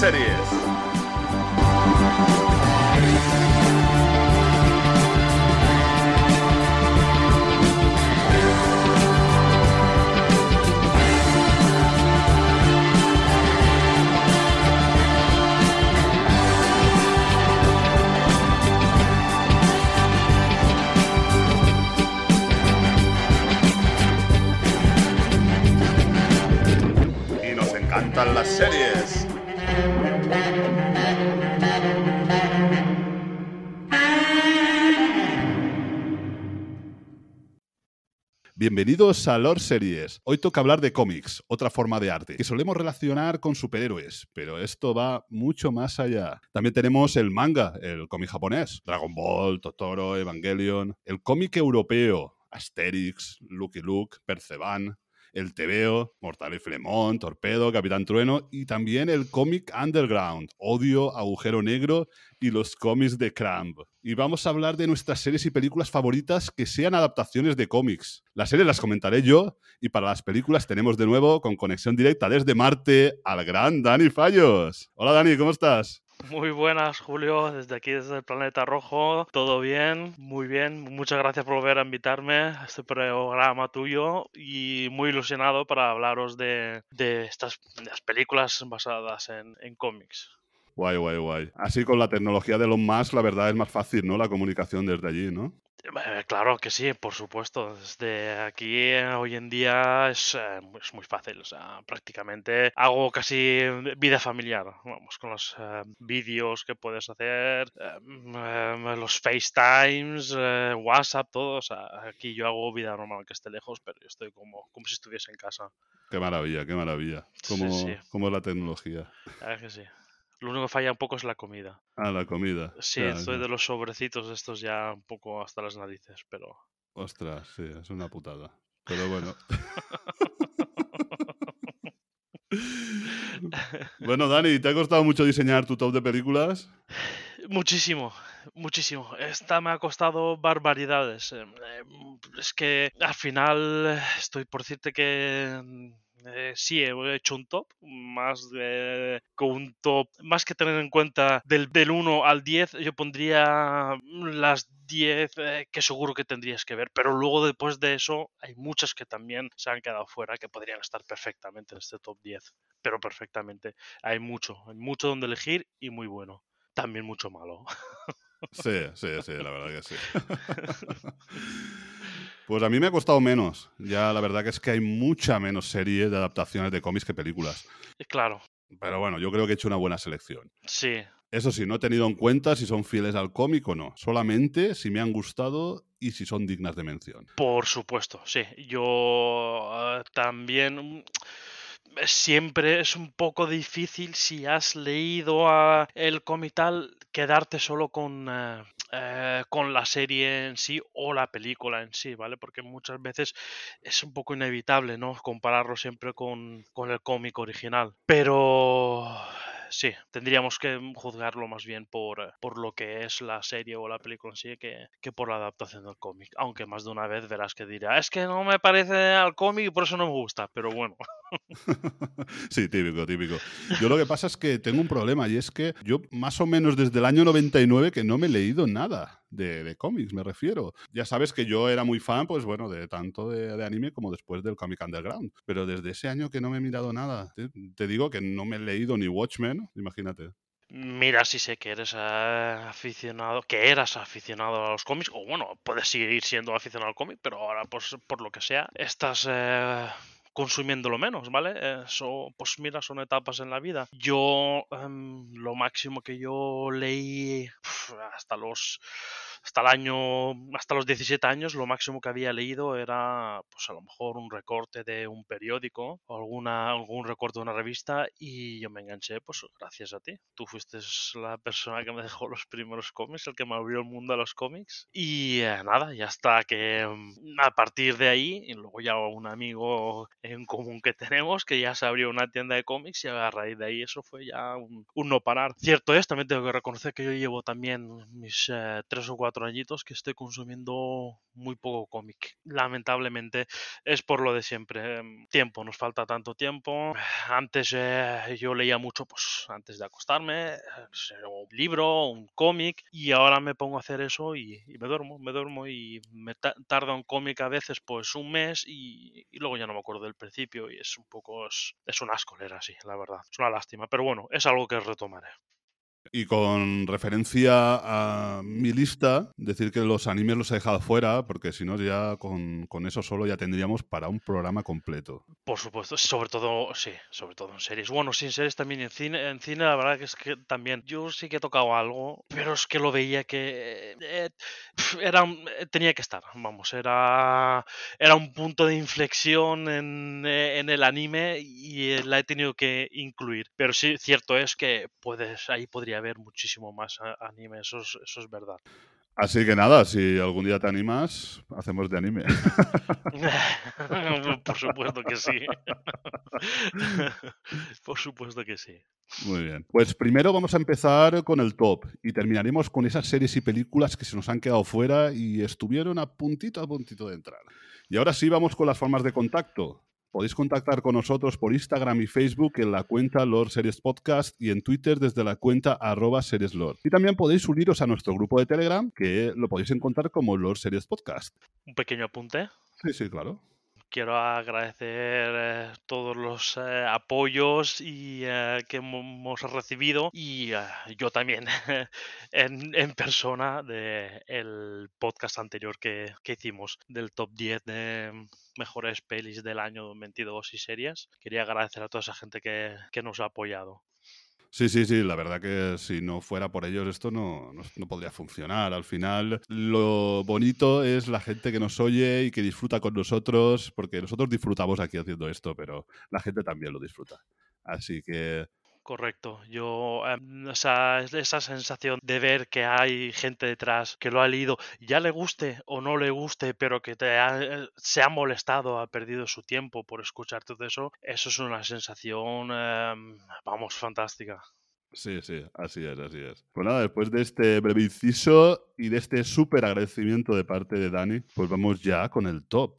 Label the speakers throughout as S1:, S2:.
S1: Esto es Lord Bienvenidos a Lore Series. Hoy toca hablar de cómics, otra forma de arte, que solemos relacionar con superhéroes, pero esto va mucho más allá. También tenemos el manga, el cómic japonés, Dragon Ball, Totoro, Evangelion, el cómic europeo, Asterix, Lucky Luke, Perceban, el TVO, Mortal y Torpedo, Capitán Trueno y también el cómic Underground, Odio, Agujero Negro y los cómics de Cramp. Y vamos a hablar de nuestras series y películas favoritas que sean adaptaciones de cómics. Las series las comentaré yo y para las películas tenemos de nuevo con conexión directa desde Marte al gran Dani Fallos. Hola Dani, ¿cómo estás?
S2: Muy buenas, Julio, desde aquí, desde el Planeta Rojo. ¿Todo bien? Muy bien. Muchas gracias por volver a invitarme a este programa tuyo y muy ilusionado para hablaros de, de estas de las películas basadas en, en cómics.
S1: Guay, guay, guay. Así con la tecnología de Elon Musk, la verdad es más fácil, ¿no? La comunicación desde allí, ¿no?
S2: Eh, Claro que sí, por supuesto. Desde aquí eh, hoy en día es, eh, es muy fácil. O sea, prácticamente hago casi vida familiar. Vamos, con los eh, vídeos que puedes hacer, eh, mm, eh, los FaceTimes, eh, WhatsApp, todo. O sea, aquí yo hago vida normal que esté lejos, pero yo estoy como, como si estuviese en casa.
S1: Qué maravilla, qué maravilla.
S2: Sí,
S1: Cómo,
S2: sí.
S1: cómo es la tecnología.
S2: La verdad que sí. Lo único que falla un poco es la comida.
S1: Ah, la comida.
S2: Sí,
S1: Ya,
S2: estoy de los sobrecitos estos ya un poco hasta las narices, pero...
S1: Ostras, sí, es una putada. Pero bueno. bueno, Dani, ¿te ha costado mucho diseñar tu top de películas?
S2: Muchísimo, muchísimo. Esta me ha costado barbaridades. Eh, eh, Es que al final estoy por decirte que eh, sí he hecho un top, más de, con un top, más que tener en cuenta del, del 1 al 10, yo pondría las 10 eh, que seguro que tendrías que ver, pero luego después de eso hay muchas que también se han quedado fuera que podrían estar perfectamente en este top 10, pero perfectamente. Hay mucho, hay mucho donde elegir y muy bueno. También mucho malo.
S1: Sí, sí, sí, la verdad que sí. Pues a mí me ha costado menos. Ya la verdad que es que hay mucha menos serie de adaptaciones de cómics que películas.
S2: Y claro,
S1: Pero bueno, yo creo que he hecho una buena selección.
S2: sí,
S1: Eso sí, no he tenido en cuenta si son fieles al cómic o no. Solamente si me han gustado y si son dignas de mención.
S2: por supuesto, sí. Yo eh, también mm, siempre es un poco difícil si has leído a el cómic tal quedarte solo con eh, eh, con la serie en sí o la película en sí, ¿vale? Porque muchas veces es un poco inevitable, ¿no? Compararlo siempre con, con el cómic original. Pero sí, tendríamos que juzgarlo más bien por, eh, por lo que es la serie o la película en sí que, que por la adaptación del cómic. Aunque más de una vez verás que dirá, es que no me parece al cómic y por eso no me gusta. Pero bueno,
S1: sí, típico, típico. Yo lo que pasa es que tengo un problema y es que yo más o menos desde el año 99 que no me he leído nada de, de cómics, me refiero. Ya sabes que yo era muy fan, pues bueno, de tanto de, anime como después del cómic underground. Pero desde ese año que no me he mirado nada. Te, te digo que no me he leído ni Watchmen, imagínate.
S2: Mira, si sé que eres eh, aficionado, que eras aficionado a los cómics, o bueno, puedes seguir siendo aficionado al cómic, pero ahora, pues, por lo que sea, estás eh, consumiéndolo menos, ¿vale? Eso, pues mira, son etapas en la vida. Yo, em, lo máximo que yo leí hasta los hasta el año, hasta los 17 años, lo máximo que había leído era, pues a lo mejor un recorte de un periódico o alguna, algún recorte de una revista y yo me enganché, pues gracias a ti. Tú fuiste la persona que me dejó los primeros cómics, el que me abrió el mundo a los cómics. Y eh, nada, ya está que mm, a partir de ahí, y luego ya un amigo en común que tenemos, que ya se abrió una tienda de cómics y a raíz de ahí eso fue ya un, un no parar. Cierto es, también tengo que reconocer que yo llevo también mis eh, tres o cuatro que estoy consumiendo muy poco cómic. Lamentablemente es por lo de siempre. em, Tiempo, nos falta tanto tiempo. Antes eh, yo leía mucho, pues antes de acostarme, eh, pues, un libro, un cómic, y ahora me pongo a hacer eso y, me duermo, me duermo y me ta- tarda un cómic a veces pues un mes y, y luego ya no me acuerdo del principio y es un poco, es, es un asco leer así, la verdad. Es una lástima, pero bueno, es algo que retomaré.
S1: Y con referencia a mi lista, decir que los animes los he dejado fuera, porque si no, ya con, con eso solo ya tendríamos para un programa completo.
S2: Por supuesto, sobre todo, sí, sobre todo en series. Bueno, sin series también en cine, en cine la verdad que es que también yo sí que he tocado algo, pero es que lo veía que eh, era eh, tenía que estar, vamos, era era un punto de inflexión en, eh, en el anime y la he tenido que incluir. Pero sí, cierto es que puedes ahí podría haber muchísimo más anime, eso es, eso es verdad.
S1: Así que nada, si algún día te animas, hacemos de anime.
S2: Por supuesto que sí. Por supuesto que sí.
S1: Muy bien. Pues primero vamos a empezar con el top y terminaremos con esas series y películas que se nos han quedado fuera y estuvieron a puntito a puntito de entrar. Y ahora sí vamos con las formas de contacto. Podéis contactar con nosotros por Instagram y Facebook en la cuenta Lord Series Podcast y en Twitter desde la cuenta arroba Series Lord. Y también podéis uniros a nuestro grupo de Telegram que lo podéis encontrar como Lord Series Podcast.
S2: Un pequeño apunte.
S1: Sí, sí, claro.
S2: Quiero agradecer eh, todos los eh, apoyos y eh, que hemo- hemos recibido y eh, yo también en, persona de el podcast anterior que, que hicimos del top 10 de mejores pelis del año 22 y series. Quería agradecer a toda esa gente que, que nos ha apoyado.
S1: Sí, sí, sí, la verdad que si no fuera por ellos esto no, no, no podría funcionar. Al final lo bonito es la gente que nos oye y que disfruta con nosotros, porque nosotros disfrutamos aquí haciendo esto, pero la gente también lo disfruta. Así que
S2: Correcto. Yo, em, esa, esa sensación de ver que hay gente detrás que lo ha leído, ya le guste o no le guste, pero que te ha- eh, se ha molestado, ha perdido su tiempo por escuchar todo eso, eso es una sensación, em, vamos, fantástica.
S1: sí, sí, así es, así es. Pues nada, después de este breve inciso y de este súper agradecimiento de parte de Dani, pues vamos ya con el top.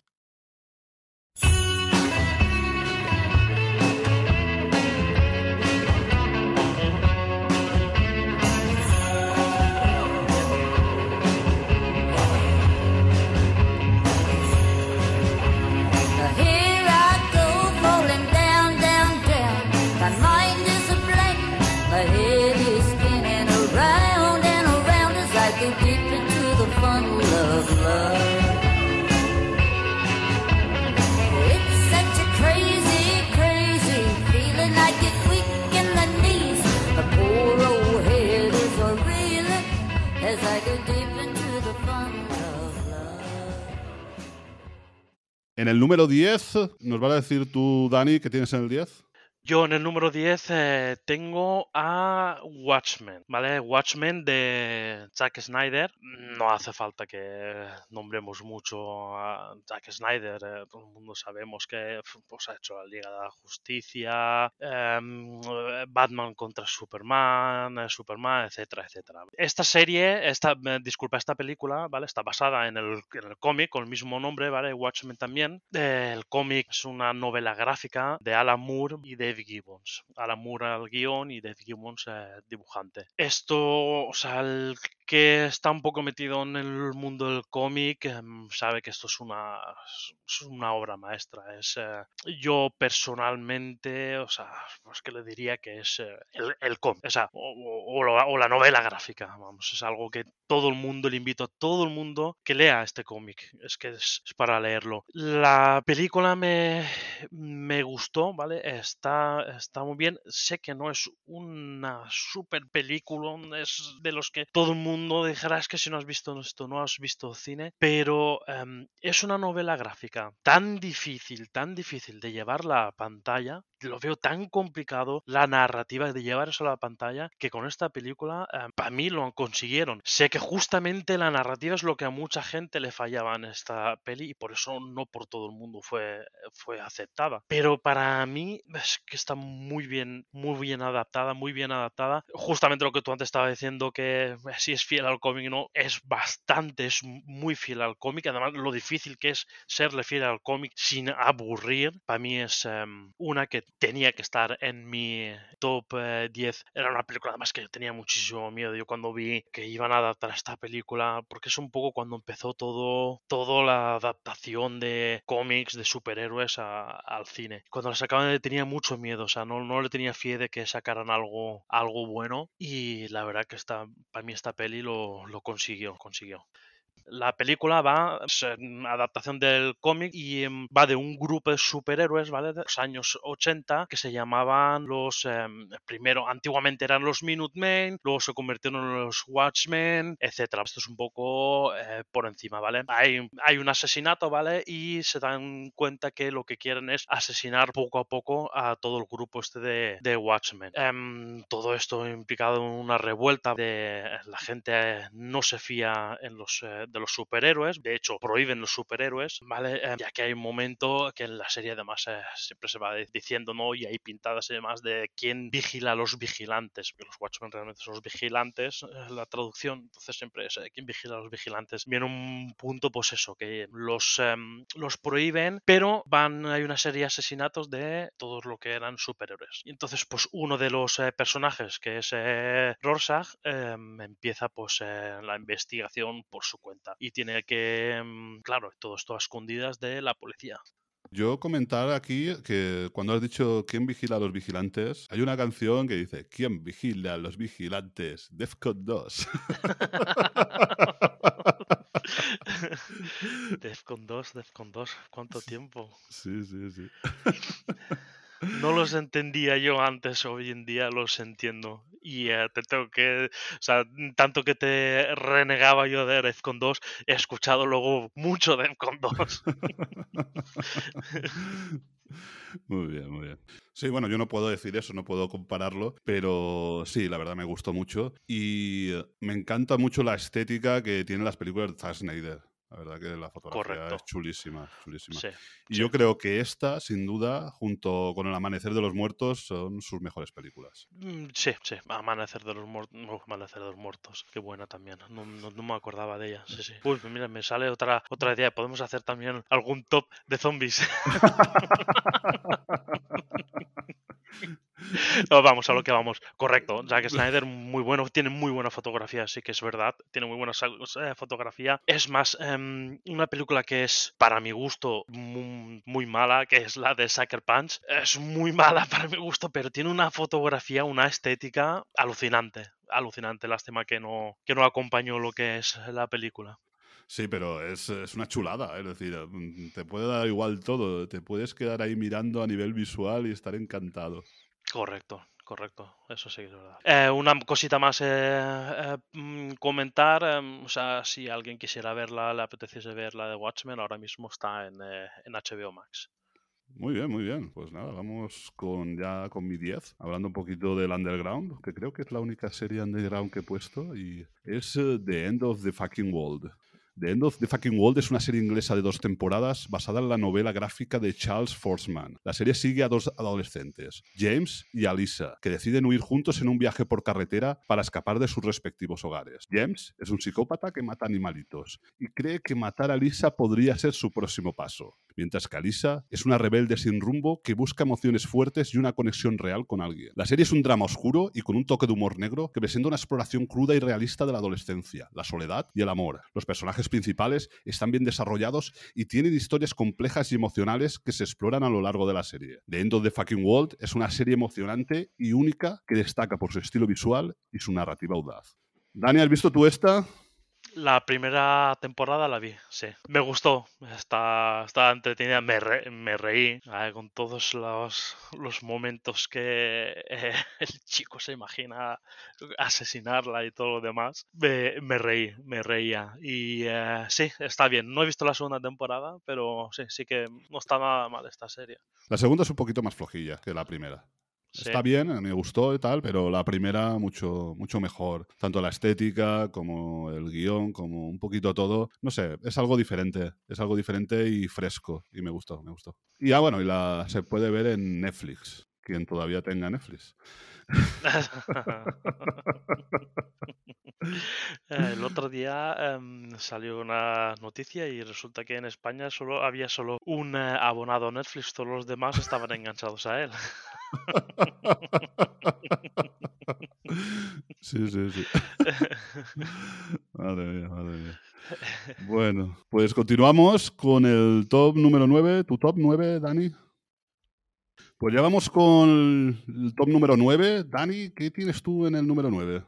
S1: En el número 10, ¿nos vas a decir tú, Dani, qué tienes en el 10?
S2: Yo en el número 10 eh, tengo a Watchmen, ¿vale? Watchmen de Zack Snyder. No hace falta que nombremos mucho a Zack Snyder. eh, todo el mundo sabemos que pues, ha hecho la Liga de la Justicia, em, eh, Batman contra Superman, Superman, etcétera, etcétera. Esta serie, esta, disculpa, esta película, ¿vale? Está basada en el, en el cómic con el mismo nombre, ¿vale? Watchmen también. El cómic es una novela gráfica de Alan Moore y Dave Gibbons. Alan Moore al guion y Dave Gibbons eh, dibujante. Esto, o sea, el que está un poco metido en el mundo del cómic em, sabe que esto es una, obra maestra. Es, eh, yo personalmente, o sea, pues que le diría que es eh, el, el cómic, o, sea, o la novela gráfica, vamos, es algo que todo el mundo, le invito a todo el mundo que lea este cómic, es que es, es para leerlo. La película me, me gustó, ¿vale? Está, está muy bien, sé que no es una super película, es de los que todo el mundo dijera, es que si no has visto esto, no has visto cine, pero em, es una novela gráfica tan difícil, tan difícil de llevarla a pantalla lo veo tan complicado la narrativa de llevar eso a la pantalla que con esta película eh, para mí lo consiguieron. Sé que justamente la narrativa es lo que a mucha gente le fallaba en esta peli y por eso no por todo el mundo fue, fue aceptada. Pero para mí es que está muy bien, muy bien adaptada, muy bien adaptada. Justamente lo que tú antes estabas diciendo que si es fiel al cómic no, es bastante, es muy fiel al cómic. Además, lo difícil que es serle fiel al cómic sin aburrir, para mí es em, una que tenía que estar en mi top eh, 10. Era una película además que tenía muchísimo miedo yo cuando vi que iban a adaptar esta película, porque es un poco cuando empezó todo, toda la adaptación de cómics, de superhéroes a- al cine. Cuando la sacaban tenía mucho miedo, o sea, no, no le tenía fe de que sacaran algo, algo bueno y la verdad que esta, para mí esta peli lo, lo consiguió, consiguió. La película va, es una adaptación del cómic y em, va de un grupo de superhéroes, ¿vale? De los años 80 que se llamaban los, em, primero, antiguamente eran los Minutemen, luego se convirtieron en los Watchmen, etcétera. Esto es un poco eh, por encima, ¿vale? Hay, hay un asesinato, ¿vale? Y se dan cuenta que lo que quieren es asesinar poco a poco a todo el grupo este de, de Watchmen. Em, todo esto implicado en una revuelta de la gente eh, no se fía en los, eh, los superhéroes, de hecho prohíben los superhéroes, ¿vale? Eh, ya que hay un momento que en la serie además eh, siempre se va diciendo, ¿no? Y hay pintadas y demás de quién vigila a los vigilantes, porque los Watchmen realmente son los vigilantes, eh, la traducción, entonces siempre es eh, quién vigila a los vigilantes. Viene un punto, pues eso, que los, em, los prohíben, pero van, hay una serie de asesinatos de todos lo que eran superhéroes. Y entonces, pues uno de los personajes, que es Rorschach, em, empieza pues la investigación por su cuenta y tiene que, em, claro, todo esto a escondidas de la policía.
S1: Yo comentar aquí que cuando has dicho quién vigila a los vigilantes, hay una canción que dice ¿Quién vigila a los vigilantes? Defcon 2.
S2: Defcon 2, Defcon 2, ¿cuánto tiempo?
S1: sí, sí, sí.
S2: No los entendía yo antes, hoy en día los entiendo. Y eh, te tengo que, o sea, tanto que te renegaba yo de Defcon 2, he escuchado luego mucho Defcon 2.
S1: Muy bien, muy bien. Sí, bueno, yo no puedo decir eso, no puedo compararlo, pero sí, la verdad me gustó mucho y eh, me encanta mucho la estética que tienen las películas de Zack Snyder. La verdad que la fotografía
S2: Correcto.
S1: es chulísima, chulísima.
S2: Sí,
S1: y
S2: sí.
S1: yo creo que esta, sin duda, junto con El Amanecer de los Muertos, son sus mejores películas.
S2: Mm, Sí, sí, Amanecer de los Muertos, Amanecer de los Muertos, qué buena también, no, no- no me acordaba de ella, sí, sí. Uy, pues mira, me sale otra, otra idea, podemos hacer también algún top de zombies. No, vamos a lo que vamos. Correcto. Zack Snyder, muy bueno, tiene muy buena fotografía, sí que es verdad. Tiene muy buena fotografía. Es más, em, una película que es, para mi gusto, muy, muy mala, que es la de Sucker Punch. Es muy mala para mi gusto, pero tiene una fotografía, una estética alucinante. Alucinante. Lástima que no, que no acompañó lo que es la película.
S1: Sí, pero es, es una chulada, es decir, mm, te puede dar igual todo, te puedes quedar ahí mirando a nivel visual y estar encantado.
S2: Correcto, correcto, eso sí es verdad. Eh, una cosita más eh, eh, mm, comentar, em, o sea, si alguien quisiera verla, le apeteciese ver la de Watchmen, ahora mismo está en, eh, en HBO Max.
S1: Muy bien, muy bien. Pues nada, vamos con ya con mi 10, hablando un poquito del Underground, que creo que es la única serie Underground que he puesto, y es eh, The End of the Fucking World. The End of the Fucking World es una serie inglesa de dos temporadas basada en la novela gráfica de Charles Forsman. La serie sigue a dos adolescentes, James y Alisa, que deciden huir juntos en un viaje por carretera para escapar de sus respectivos hogares. James es un psicópata que mata animalitos y cree que matar a Alisa podría ser su próximo paso, mientras que Alisa es una rebelde sin rumbo que busca emociones fuertes y una conexión real con alguien. La serie es un drama oscuro y con un toque de humor negro que presenta una exploración cruda y realista de la adolescencia, la soledad y el amor. Los personajes principales están bien desarrollados y tienen historias complejas y emocionales que se exploran a lo largo de la serie. The End of the Fucking World es una serie emocionante y única que destaca por su estilo visual y su narrativa audaz. Dani, ¿has visto tú esta?
S2: La primera temporada la vi, sí. Me gustó, está, está entretenida, me, re- me reí eh, con todos los, los momentos que eh, el chico se imagina asesinarla y todo lo demás. Me, me reí, me reía. Y eh, sí, está bien. No he visto la segunda temporada, pero sí, sí que no está nada mal esta serie.
S1: La segunda es un poquito más flojilla que la primera. Está bien, me gustó y tal, pero la primera mucho, mucho mejor. Tanto la estética como el guion, como un poquito todo. No sé, es algo diferente. Es algo diferente y fresco. Y me gustó, me gustó. Y ah, bueno, y la se puede ver en Netflix. Quien todavía tenga Netflix.
S2: El otro día em, salió una noticia y resulta que en España solo había solo un eh, abonado a Netflix, todos los demás estaban enganchados a él.
S1: Sí, sí, sí. Madre mía, madre mía. Bueno, pues continuamos con el top número 9. ¿Tu top 9, Dani? Pues ya vamos con el top número 9. Dani, ¿qué tienes tú en el número 9?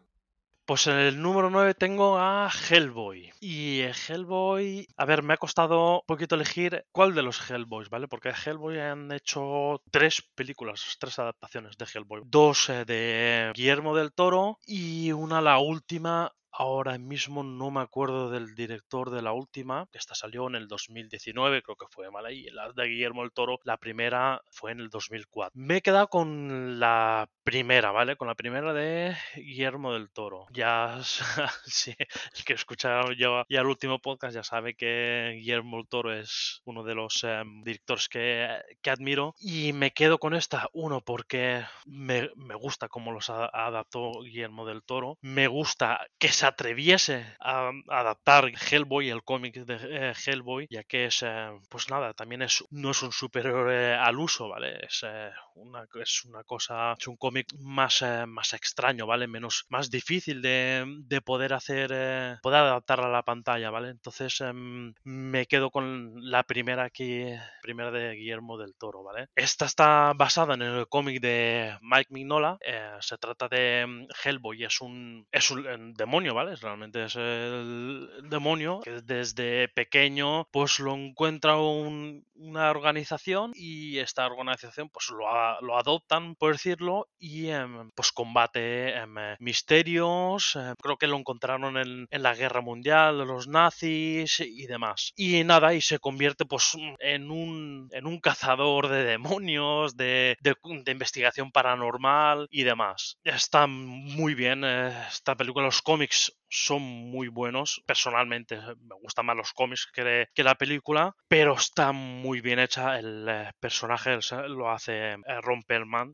S2: Pues en el número 9 tengo a Hellboy. Y Hellboy, a ver, me ha costado un poquito elegir cuál de los Hellboys, ¿vale? Porque Hellboy han hecho tres películas, tres adaptaciones de Hellboy. Dos eh, de Guillermo del Toro y una la última. Ahora mismo no me acuerdo del director de la última, que esta salió en el 2019, creo que fue ¿vale? Y la de Guillermo del Toro, la primera fue en el 2004. Me he quedado con la primera, ¿vale? Con la primera de Guillermo del Toro. Ya, sí, el que escucha ya, ya el último podcast ya sabe que Guillermo del Toro es uno de los em, directores que, que admiro. Y me quedo con esta, uno, porque me, me gusta cómo los adaptó Guillermo del Toro. Me gusta que se atreviese a, adaptar Hellboy, el cómic de eh, Hellboy, ya que es, eh, pues nada, también es, no es un superhéroe al uso, ¿vale? Es, eh, una, es una cosa, es un cómic más, eh, más extraño, ¿vale? Menos, más difícil de, de poder hacer, eh, poder adaptar a la pantalla, ¿vale? Entonces em, me quedo con la primera aquí, primera de Guillermo del Toro, ¿vale? Esta está basada en el cómic de Mike Mignola, eh, se trata de mm, Hellboy, es un, es un eh, ¿vale? Realmente es el demonio que desde pequeño pues lo encuentra un- una organización y esta organización pues lo, lo adoptan, por decirlo, y em, pues combate em, eh, misterios, eh, creo que lo encontraron en, en la guerra mundial de los nazis y demás. Y nada, y se convierte pues en un, en un cazador de demonios, de, de- de investigación paranormal y demás. Está muy bien eh, esta película, los cómics son muy buenos. Personalmente eh, me gustan más los cómics que, la película, pero está muy bien hecha. El eh, personaje lo hace eh, Ron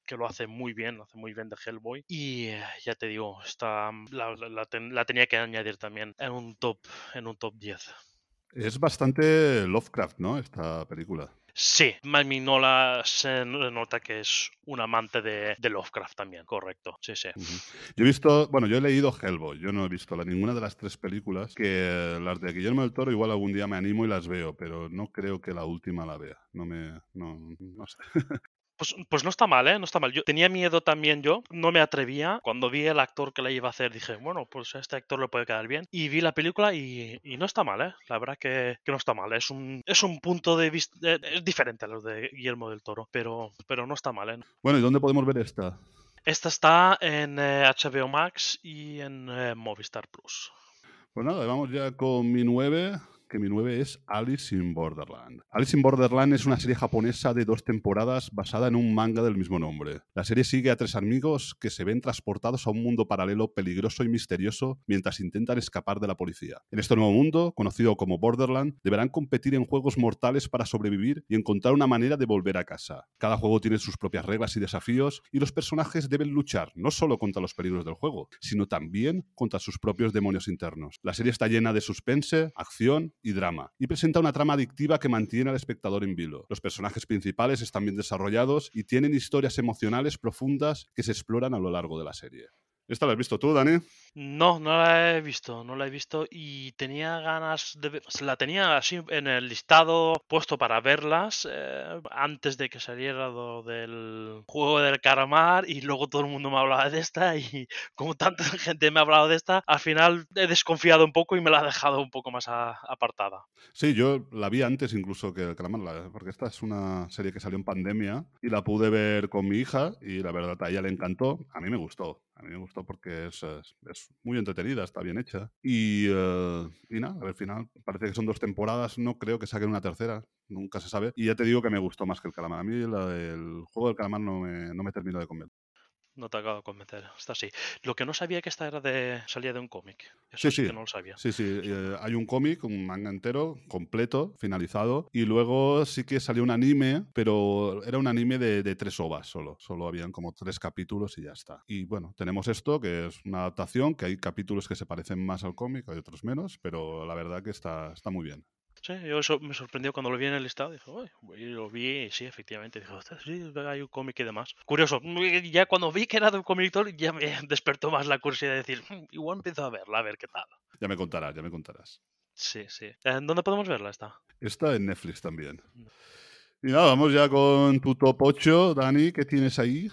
S2: que lo hace muy bien, lo hace muy bien de Hellboy. Y eh, ya te digo, está, la, la- la tenía que añadir también en un top, en un top 10.
S1: Es bastante Lovecraft, ¿no? Esta película.
S2: Sí, Mike Mignola se nota que es un amante de, Lovecraft también, correcto. Sí, sí.
S1: Yo he visto, bueno, yo he leído Hellboy, yo no he visto ninguna de las tres películas, que las de Guillermo del Toro igual algún día me animo y las veo, pero no creo que la última la vea. No me, no, no sé.
S2: Pues, pues no está mal, ¿eh? No está mal. Yo tenía miedo también yo, no me atrevía. Cuando vi el actor que la iba a hacer, dije, bueno, pues a este actor le puede quedar bien. Y vi la película y, y no está mal, ¿eh? La verdad que, que no está mal. Es un, es un punto de vista... eh, Es diferente a los de Guillermo del Toro, pero, pero no está mal, ¿eh?
S1: Bueno, ¿y dónde podemos ver esta?
S2: Esta está en eh, HBO Max y en eh, Movistar Plus.
S1: Pues nada, vamos ya con mi 9, que mi 9 es Alice in Borderland. Alice in Borderland es una serie japonesa de dos temporadas basada en un manga del mismo nombre. La serie sigue a tres amigos que se ven transportados a un mundo paralelo peligroso y misterioso mientras intentan escapar de la policía. En este nuevo mundo, conocido como Borderland, deberán competir en juegos mortales para sobrevivir y encontrar una manera de volver a casa. Cada juego tiene sus propias reglas y desafíos y los personajes deben luchar no solo contra los peligros del juego, sino también contra sus propios demonios internos. La serie está llena de suspense, acción y drama, y presenta una trama adictiva que mantiene al espectador en vilo. Los personajes principales están bien desarrollados y tienen historias emocionales profundas que se exploran a lo largo de la serie. ¿Esta la has visto tú, Dani?
S2: No, no la he visto, no la he visto y tenía ganas de ver, la tenía así en el listado puesto para verlas eh, antes de que saliera lo del juego del caramar y luego todo el mundo me hablaba de esta y como tanta gente me ha hablado de esta, al final he desconfiado un poco y me la ha dejado un poco más a- apartada.
S1: Sí, yo la vi antes incluso que el Calamar, la- porque esta es una serie que salió en pandemia y la pude ver con mi hija y la verdad a ella le encantó. A mí me gustó, a mí me gustó porque es, es- es muy entretenida, está bien hecha. Y, eh, y nada, al final parece que son dos temporadas, no creo que saquen una tercera, nunca se sabe. Y ya te digo que me gustó más que el Calamar. A mí la del juego del Calamar no me, no me terminó de convencer.
S2: No te acabo de convencer, está así. Lo que no sabía que esta era de salía de un cómic.
S1: Sí,
S2: Eso sí,
S1: sí.
S2: que no lo sabía.
S1: Sí, sí, eh, hay un cómic, un manga entero, completo, finalizado, y luego sí que salió un anime, pero era un anime de, de tres ovas solo, solo habían como tres capítulos y ya está. Y bueno, tenemos esto, que es una adaptación, que hay capítulos que se parecen más al cómic, hay otros menos, pero la verdad que está, está muy bien.
S2: Yo eso me sorprendió cuando lo vi en el listado. Dije, y lo vi y sí, efectivamente. Dije, "Ostras, sí, hay un cómic y demás. Curioso, ya cuando vi que era de un cómic ya me despertó más la curiosidad de decir, "Mm, igual empiezo a verla, a ver qué tal.
S1: Ya me contarás, ya me contarás.
S2: Sí, sí. ¿En dónde podemos verla esta?
S1: Está en Netflix también. Y nada, vamos ya con tu top 8, Dani, ¿qué tienes ahí?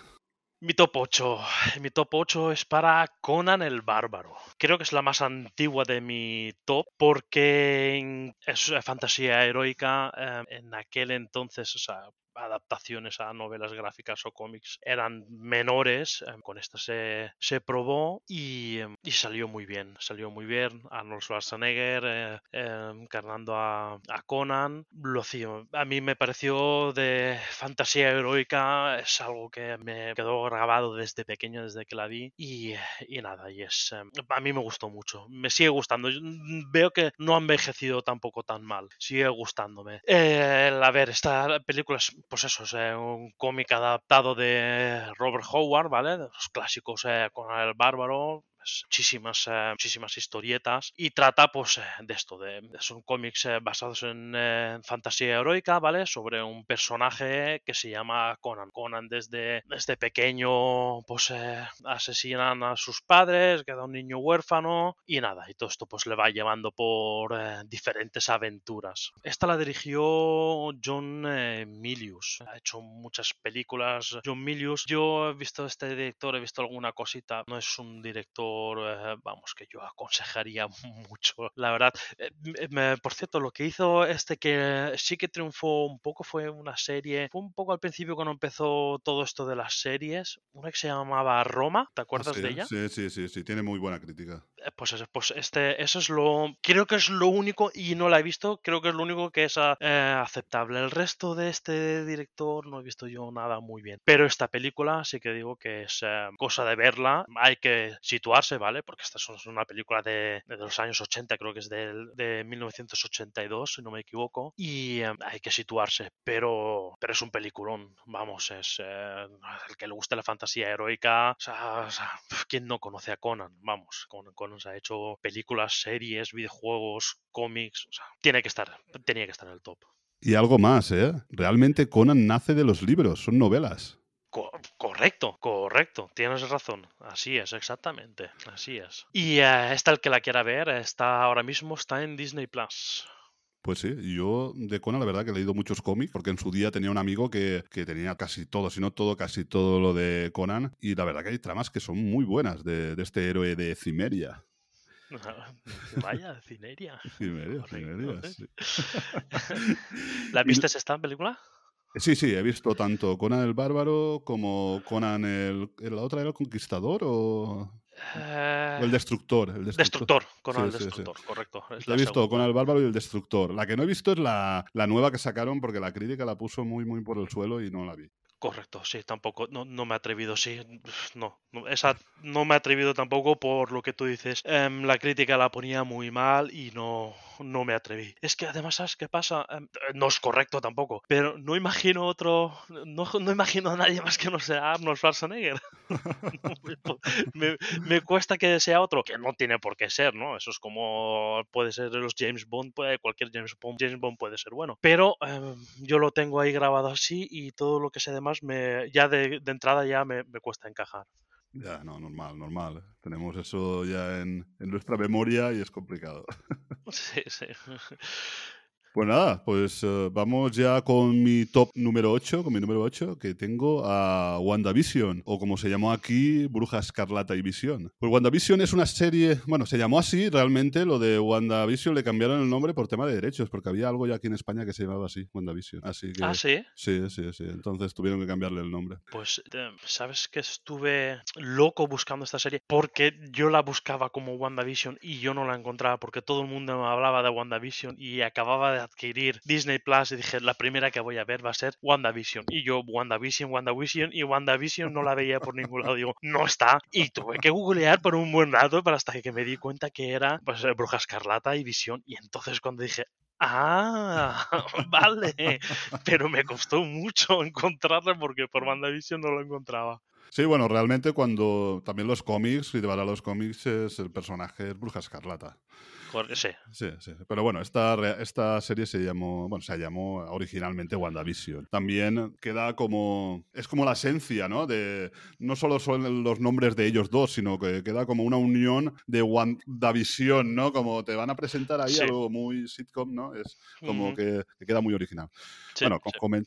S2: Mi top 8. Mi top 8 es para Conan el Bárbaro. Creo que es la más antigua de mi top porque es eh, fantasía heroica. eh, en aquel entonces, o sea, adaptaciones a novelas gráficas o cómics eran menores. eh, con esta se, se probó y, eh, y salió muy bien. Salió muy bien. Arnold Schwarzenegger eh, eh, encarnando a, a Conan. Lo hacía- a mí me pareció de fantasía heroica. Es algo que me quedó grabado desde pequeño, desde que la vi. Y, y nada, y es. a mí me gustó mucho. Me sigue gustando. Mm, Veo que no ha envejecido tampoco tan mal. Sigue gustándome. Eh, a ver, esta película es, pues eso, es eh, un cómic adaptado de Robert Howard, ¿vale? Los clásicos eh, con el bárbaro. Muchísimas, eh, muchísimas historietas y trata pues eh, de esto, de, son cómics eh, basados en fantasía heroica, ¿vale? Sobre un personaje que se llama Conan. Conan desde, desde pequeño pues asesinan a sus padres, queda un niño huérfano y nada, y todo esto pues le va llevando por diferentes aventuras. Esta la dirigió John Milius, ha hecho muchas películas. John Milius, yo he visto este director, he visto alguna cosita, no es un director, eh, vamos, que yo aconsejaría mucho, la verdad. Eh, me- por cierto, lo que hizo este que sí que triunfó un poco fue una serie, fue un poco al principio cuando empezó todo esto de las series, una que se llamaba Roma, ¿te acuerdas
S1: Ah, sí,
S2: de ella?
S1: Sí, sí, sí, sí, tiene muy buena crítica.
S2: Eh, Pues pues este, eso es lo, creo que es lo único, y no la he visto, creo que es lo único que es ah, eh, aceptable. El resto de este director no he visto yo nada muy bien. Pero esta película sí que digo que es eh, cosa de verla, hay que situarse, ¿vale? Porque esta es una película de, de los años 80, creo que es del- de, 1982, si no me equivoco, y eh, hay que situarse, pero, pero es un peliculón, vamos, es eh, el que le guste la fantasía heroica, o sea, ¿quién no conoce a Conan? Vamos, Conan, Conan se ha hecho películas, series, videojuegos, cómics, o sea, tiene que estar, tenía que estar en el top.
S1: Y algo más, ¿eh? Realmente Conan nace de los libros, son novelas.
S2: Co- correcto, correcto, tienes razón. Así es, exactamente. Así es. Y eh, esta, el que la quiera ver, está ahora mismo está en Disney Plus.
S1: Pues sí, yo de Conan la verdad que he leído muchos cómics, porque en su día tenía un amigo que, que tenía casi todo, si no todo, casi todo lo de Conan, y la verdad que hay tramas que son muy buenas de, de este héroe de Cimeria.
S2: Vaya, Cineria.
S1: Cimeria,
S2: Correcto,
S1: Cimeria,
S2: ¿eh?
S1: sí.
S2: ¿La viste esta película?
S1: Sí, sí, he visto tanto Conan el Bárbaro como Conan el... ¿La otra era el Conquistador o,
S2: Eh,
S1: o el Destructor? El
S2: Destructor, con
S1: Sí,
S2: el
S1: sí, sí.
S2: Destructor, correcto. es
S1: He visto. Conan el Bárbaro y el Destructor. La que no he visto es la, la nueva que sacaron porque la crítica la puso muy, muy por el suelo y no la vi.
S2: Correcto, sí, tampoco, no, no me he atrevido, sí, no, no, esa no me he atrevido tampoco por lo que tú dices. Em, la crítica la ponía muy mal y no, no me atreví. Es que además, ¿sabes qué pasa? Em, no es correcto tampoco, pero no imagino otro, no, no imagino a nadie más que no sea Arnold Schwarzenegger. Me me, cuesta que sea otro, que no tiene por qué ser, ¿no? Eso es como puede ser de los James Bond, puede, cualquier James Bond, James Bond puede ser bueno. Pero em, yo lo tengo ahí grabado así y todo lo que sé demás me, ya de, de entrada ya me, me cuesta encajar.
S1: Ya, no, normal, normal. Tenemos eso ya en, en nuestra memoria y es complicado.
S2: Sí, sí.
S1: Pues nada, pues eh, vamos ya con mi top número 8, con mi número 8, que tengo a WandaVision, o como se llamó aquí, Bruja Escarlata y Visión. Pues WandaVision es una serie, bueno, se llamó así realmente, lo de WandaVision le cambiaron el nombre por tema de derechos, porque había algo ya aquí en España que se llamaba así, WandaVision. Así que...
S2: Ah, sí.
S1: Sí, sí, sí. Entonces tuvieron que cambiarle el nombre.
S2: Pues, eh, ¿sabes que estuve loco buscando esta serie? Porque yo la buscaba como WandaVision y yo no la encontraba porque todo el mundo me hablaba de WandaVision y acababa de adquirir Disney Plus y dije, la primera que voy a ver va a ser WandaVision. Y yo, WandaVision, WandaVision y WandaVision no la veía por ningún lado. Digo, no está. Y tuve que googlear por un buen rato para hasta que me di cuenta que era pues, eh, Bruja Escarlata y Visión. Y entonces cuando dije, Ah, vale. Pero me costó mucho encontrarla porque por WandaVision no lo encontraba.
S1: Sí, bueno, realmente cuando también los cómics, te van a los cómics, es el personaje es Bruja Escarlata.
S2: Cor- Sí,
S1: Sí, sí. Pero bueno, esta, esta serie se llamó, bueno, se llamó originalmente WandaVision. También queda como, es como la esencia, ¿no? De, no solo son los nombres de ellos dos, sino que queda como una unión de WandaVision, ¿no? Como te van a presentar ahí
S2: Sí.
S1: algo muy sitcom, ¿no? Es como
S2: Ujú.
S1: que, que queda muy original.
S2: sí,
S1: bueno,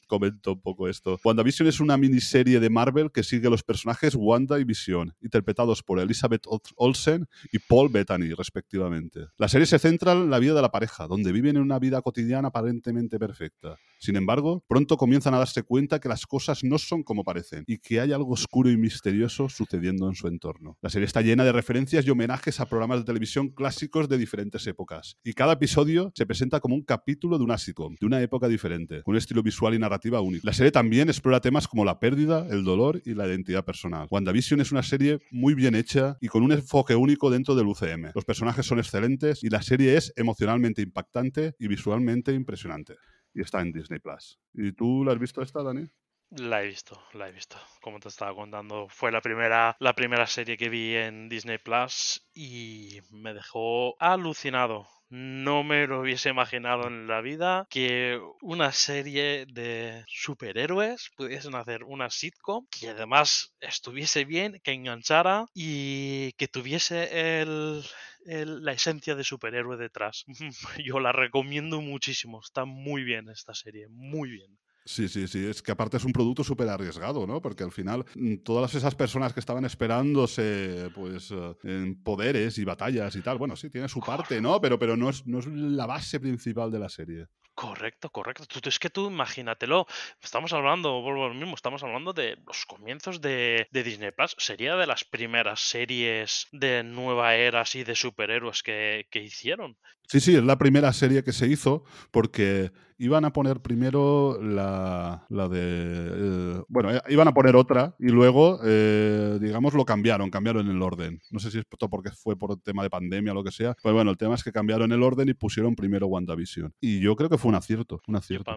S1: comento un poco esto. WandaVision es una miniserie de Marvel que sigue los personajes Wanda y Vision, interpretados por Elizabeth Ol- Olsen y Paul Bettany, respectivamente. La serie se centra en la vida de la pareja, donde viven en una vida cotidiana aparentemente perfecta. Sin embargo, pronto comienzan a darse cuenta que las cosas no son como parecen y que hay algo oscuro y misterioso sucediendo en su entorno. La serie está llena de referencias y homenajes a programas de televisión clásicos de diferentes épocas, y cada episodio se presenta como un capítulo de una sitcom, de una época diferente, con un estilo visual y narrativa único. La serie también explora temas como la pérdida, el dolor y la identidad personal. WandaVision es una serie muy bien hecha y con un enfoque único dentro del UCM. Los personajes son excelentes y la serie es emocionalmente impactante y visualmente impresionante. Y está en Disney Plus. ¿Y tú la has visto esta, Dani?
S2: La he visto, la he visto. Como te estaba contando, fue la primera, la primera serie que vi en Disney Plus y me dejó alucinado. No me lo hubiese imaginado en la vida que una serie de superhéroes pudiesen hacer una sitcom que además estuviese bien, que enganchara y que tuviese el, la esencia de superhéroe detrás. Yo la recomiendo muchísimo. Está muy bien esta serie, muy bien.
S1: Sí, sí, sí. Es que aparte es un producto súper arriesgado, ¿no? Porque al final mm, todas esas personas que estaban esperándose pues eh, en poderes y batallas y tal, bueno, sí, tiene su parte, ¿no? Pero, pero no, es, no es la base principal de la serie.
S2: Correcto, correcto. Tú, es que tú imagínatelo. Estamos hablando, vuelvo a lo mismo, estamos hablando de los comienzos de, de Disney Plus. Sería de las primeras series de nueva era así de superhéroes que, que hicieron.
S1: Sí, sí, es la primera serie que se hizo porque iban a poner primero la, la de... eh, bueno, eh, iban a poner otra y luego, eh, digamos, lo cambiaron, cambiaron el orden. No sé si es por- porque fue por tema de pandemia o lo que sea. Pero bueno, el tema es que cambiaron el orden y pusieron primero WandaVision. Y yo creo que fue un acierto, un acierto.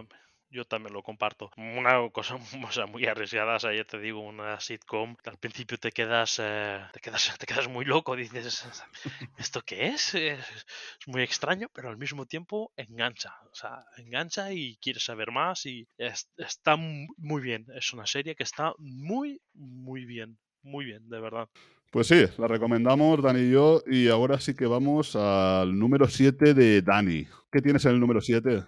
S2: Yo también lo comparto. Una cosa o sea, muy arriesgada, o sea, ya te digo, una sitcom al principio te quedas, eh, te quedas, te quedas muy loco, dices, ¿esto qué es? Es muy extraño, pero al mismo tiempo engancha, o sea, engancha y quieres saber más y es- está mu- muy bien. Es una serie que está muy, muy bien, muy bien, de verdad.
S1: Pues sí, la recomendamos Dani y yo. Y ahora sí que vamos al número 7 de Dani. ¿Qué tienes en el número 7?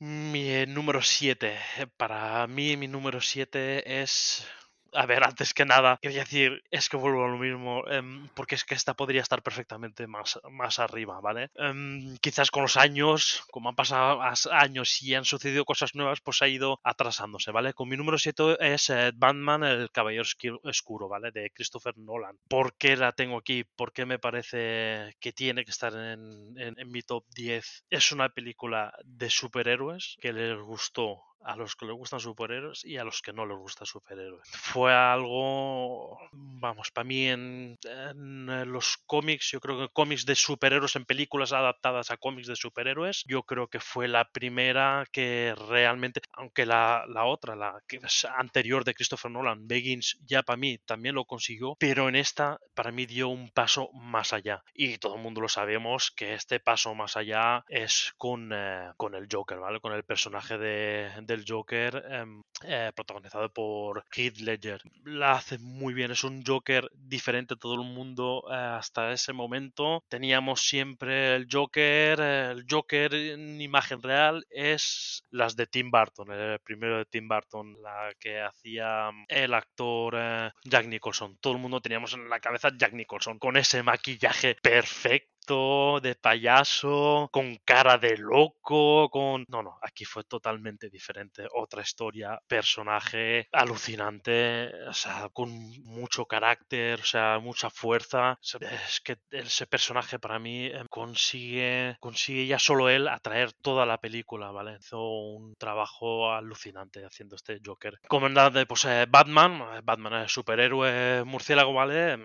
S2: Mi eh, número 7. Para mí, mi número 7 es. A ver, antes que nada, quería decir, es que vuelvo a lo mismo, em, porque es que esta podría estar perfectamente más, más arriba, ¿vale? Em, quizás con los años, como han pasado as- años y han sucedido cosas nuevas, pues ha ido atrasándose, ¿vale? Con mi número 7 es eh, Batman, el Caballero Oscuro, ¿vale? De Christopher Nolan. ¿Por qué la tengo aquí? ¿Por qué me parece que tiene que estar en, en- en mi top 10? Es una película de superhéroes que les gustó a los que les gustan superhéroes y a los que no les gustan superhéroes. Fue algo, vamos, para mí en, eh, los cómics, yo creo que cómics de superhéroes en películas adaptadas a cómics de superhéroes, yo creo que fue la primera que realmente, aunque la, la otra, la que es anterior de Christopher Nolan, Begins, ya para mí también lo consiguió, pero en esta para mí dio un paso más allá. Y todo el mundo lo sabemos que este paso más allá es con, eh, con el Joker, ¿vale? Con el personaje de, del Joker em, eh, protagonizado por Heath Ledger. La hace muy bien, es un Joker diferente a todo el mundo eh, hasta ese momento. Teníamos siempre el Joker, el Joker en imagen real es las de Tim Burton, el primero de Tim Burton, la que hacía mm, el actor eh, Jack Nicholson. Todo el mundo teníamos en la cabeza Jack Nicholson con ese maquillaje perfecto de payaso, con cara de loco, con... No, no, aquí fue totalmente diferente. Otra historia, personaje alucinante, o sea, con mucho carácter, o sea, mucha fuerza. Es que ese personaje para mí eh, consigue, consigue ya solo él atraer toda la película, ¿vale? Hizo un trabajo alucinante haciendo este Joker. Comandante, pues eh, Batman, eh, Batman es superhéroe murciélago, ¿vale?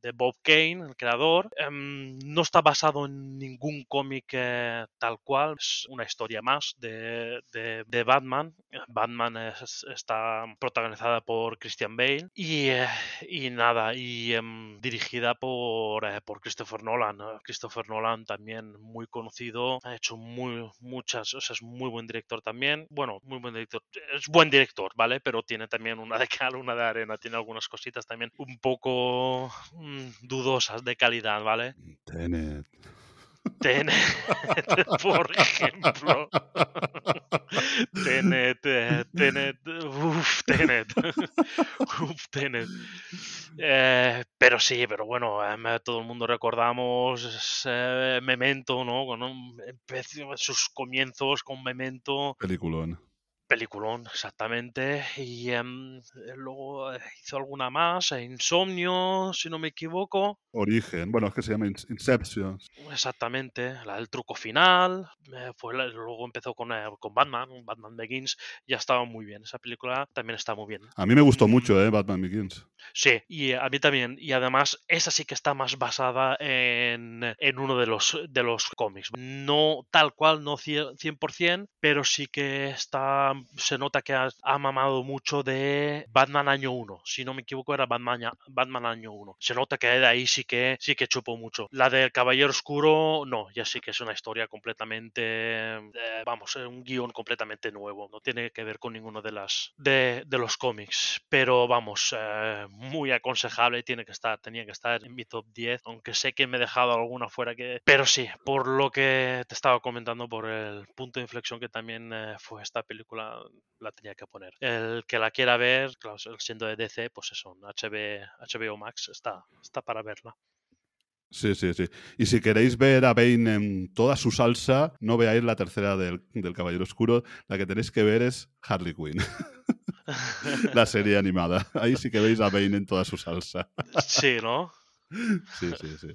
S2: De, Bob Kane, el creador. Em, no está basado en ningún cómic eh, tal cual, es una historia más de, de, Batman. Batman es- está protagonizada por Christian Bale y, eh, y nada, y em, dirigida por, eh, por Christopher Nolan. ¿no? Christopher Nolan también muy conocido, ha hecho muy, muchas, o sea, es muy buen director también. Bueno, muy buen director, es buen director, ¿vale? Pero tiene también una de cal, una de arena, tiene algunas cositas también un poco mm, dudosas de calidad, ¿vale?
S1: Tenet.
S2: Tenet, por ejemplo. Tenet, Tenet, uff, Tenet. Uf, Tenet. Eh, pero sí, pero bueno, todo el mundo recordamos Memento, ¿no? Con sus comienzos con Memento,
S1: Peliculón.
S2: Peliculón, exactamente. Y em, luego eh, hizo alguna más, eh, Insomnio, si no me equivoco.
S1: Origen. Bueno, es que se llama In- Inception.
S2: Exactamente, la del truco final, eh, fue la- luego empezó con, eh, con Batman, Batman Begins, ya estaba muy bien, esa película también está muy bien.
S1: A mí me gustó mucho, ¿eh? Batman Begins.
S2: Sí, y a mí también, y además esa sí que está más basada en, en uno de los, de los cómics, no tal cual, no cie- 100%, pero sí que está, se nota que ha, mamado mucho de Batman año 1, si no me equivoco era Batman, Batman año 1, se nota que de ahí sí que, sí que chupó mucho. La del Caballero Oscuro, no, ya sí que es una historia completamente, eh, vamos, eh, un guion completamente nuevo, no tiene que ver con ninguno de las de, de los cómics, pero vamos, eh, muy aconsejable, tiene que estar, tenía que estar en mi top 10, aunque sé que me he dejado alguna fuera que, pero sí, por lo que te estaba comentando, por el punto de inflexión que también eh, fue esta película, la tenía que poner. El que la quiera ver, claro, siendo de DC, pues eso, HB, HBO Max está, está para verla.
S1: Sí, sí, sí. Y si queréis ver a Bane en toda su salsa, no veáis la tercera del, del Caballero Oscuro. La que tenéis que ver es Harley Quinn, la serie animada. Ahí sí que veis a Bane en toda su salsa.
S2: sí, ¿no?
S1: Sí, sí, sí.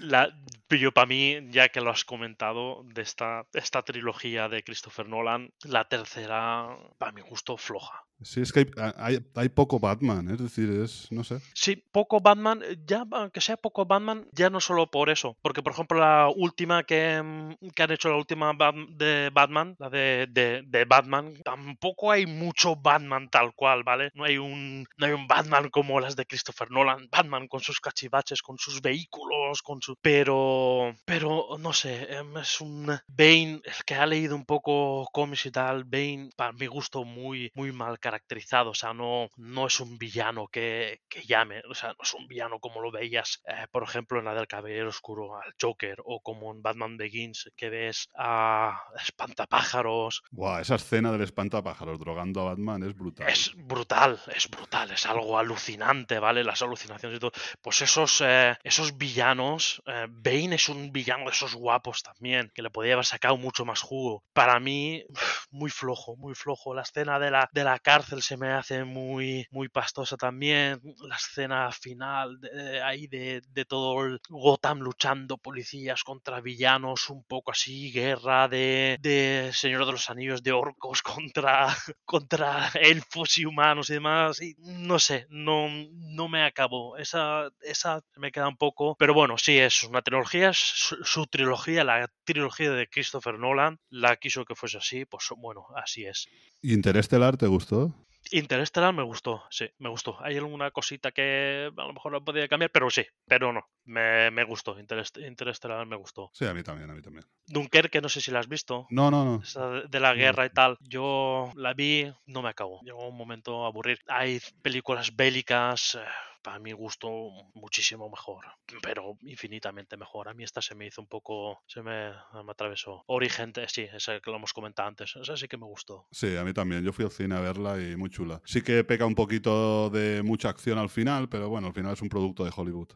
S2: La, pero para mí, ya que lo has comentado, de esta, esta trilogía de Christopher Nolan, la tercera, para mi gusto, floja.
S1: Sí, es que hay, hay, poco Batman, es decir, es, no sé.
S2: Sí, poco Batman, ya aunque sea poco Batman, ya no solo por eso, porque por ejemplo la última que, mm, que han hecho, la última de Batman, la de, de, de Batman, tampoco hay mucho Batman tal cual, ¿vale? No hay un no hay un Batman como las de Christopher Nolan, Batman con sus cachivaches, con sus vehículos, con su pero pero no sé, em, es un Bane, el que ha leído un poco cómics y tal, Bane para mi gusto muy muy mal caracterizado, o sea, no, no es un villano que, que llame, o sea, no es un villano como lo veías, eh, por ejemplo, en la del Caballero Oscuro al Joker, o como en Batman Begins, que ves a Espantapájaros.
S1: Buah, esa escena del espantapájaros drogando a Batman es brutal.
S2: Es brutal, es brutal, es algo alucinante, ¿vale? Las alucinaciones y todo. Pues esos, eh, esos villanos, eh, Bane es un villano de esos guapos también, que le podía haber sacado mucho más jugo. Para mí, muy flojo, muy flojo. La escena de la, de la cárcel se me hace muy, muy pastosa también. La escena final de, ahí de, de todo el Gotham luchando policías contra villanos, un poco así, guerra de, de Señor de los Anillos de orcos contra, contra elfos y humanos y demás. Y no sé, no, no me acabó. Esa, esa me queda un poco. Pero bueno, sí, es una trilogía, su trilogía, la trilogía de Christopher Nolan. La quiso que fuese así, pues bueno, así es.
S1: ¿Y Interestelar te gustó?
S2: Interestelar me gustó, sí, me gustó. Hay alguna cosita que a lo mejor lo podía cambiar, pero sí, pero no. Me, me gustó. Interest- Interestelar me gustó.
S1: Sí, a mí también, a mí también.
S2: Dunkerque, no sé si la has visto.
S1: No, no, no.
S2: Esa de- de la guerra y tal. Yo la vi, no me acabó. Llegó un momento a aburrir. Hay películas bélicas, eh, para mi gusto, muchísimo mejor. Pero infinitamente mejor. A mí esta se me hizo un poco. Se me, me atravesó. Origen, eh, sí, esa que lo hemos comentado antes. Esa sí que me gustó.
S1: Sí, a mí también. Yo fui al cine a verla y muy chula. Sí que peca un poquito de mucha acción al final, pero bueno, al final es un producto de Hollywood.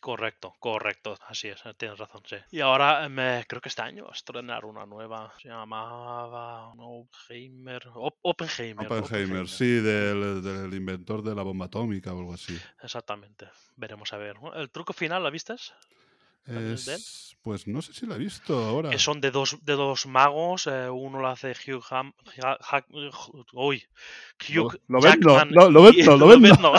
S2: Correcto, correcto, así es, eh, tienes razón, sí. Y ahora eh, me, creo que este año va a estrenar una nueva, se llamaba Oppenheimer, Op- Oppenheimer.
S1: Oppenheimer, sí, del, del inventor de la bomba atómica o algo así.
S2: Exactamente, veremos a ver. ¿El truco final, ¿la? ¿También es
S1: pues no sé si la he visto ahora.
S2: Que son de dos, de dos magos, eh, uno lo hace Hugh Ham, Ha- Ha- uy, Hugh
S1: Lo- lo vendo, lo- lo
S2: y-
S1: vendo, lo vendo.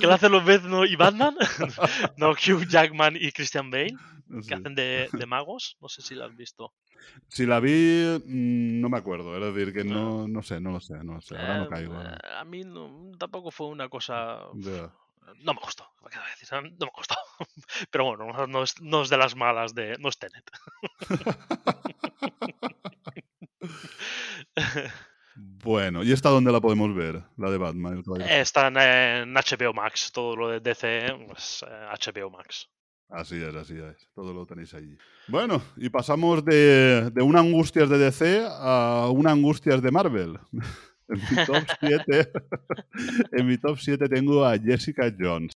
S2: ¿Qué lo hace Lobezno y Batman? no, Hugh Jackman y Christian Bale.
S1: Sí.
S2: que hacen de, de magos. No sé si la has visto.
S1: Si la vi, mm, no me acuerdo. Es decir, que no, no sé, no lo sé, no lo sé. Ahora no
S2: Eh,
S1: caigo.
S2: eh, A mí no- tampoco fue una cosa. No me gustó. No me gustó. Pero bueno, no- no es, no es de las malas de. No es Tenet.
S1: Bueno, ¿y esta dónde la podemos ver? La de Batman.
S2: Está en, en HBO Max. Todo lo de DC, pues, eh, HBO Max.
S1: Así es, así es. Todo lo tenéis allí. Bueno, y pasamos de, de una angustias de DC a una angustias de Marvel. En mi top 7, en mi top 7 tengo a Jessica Jones.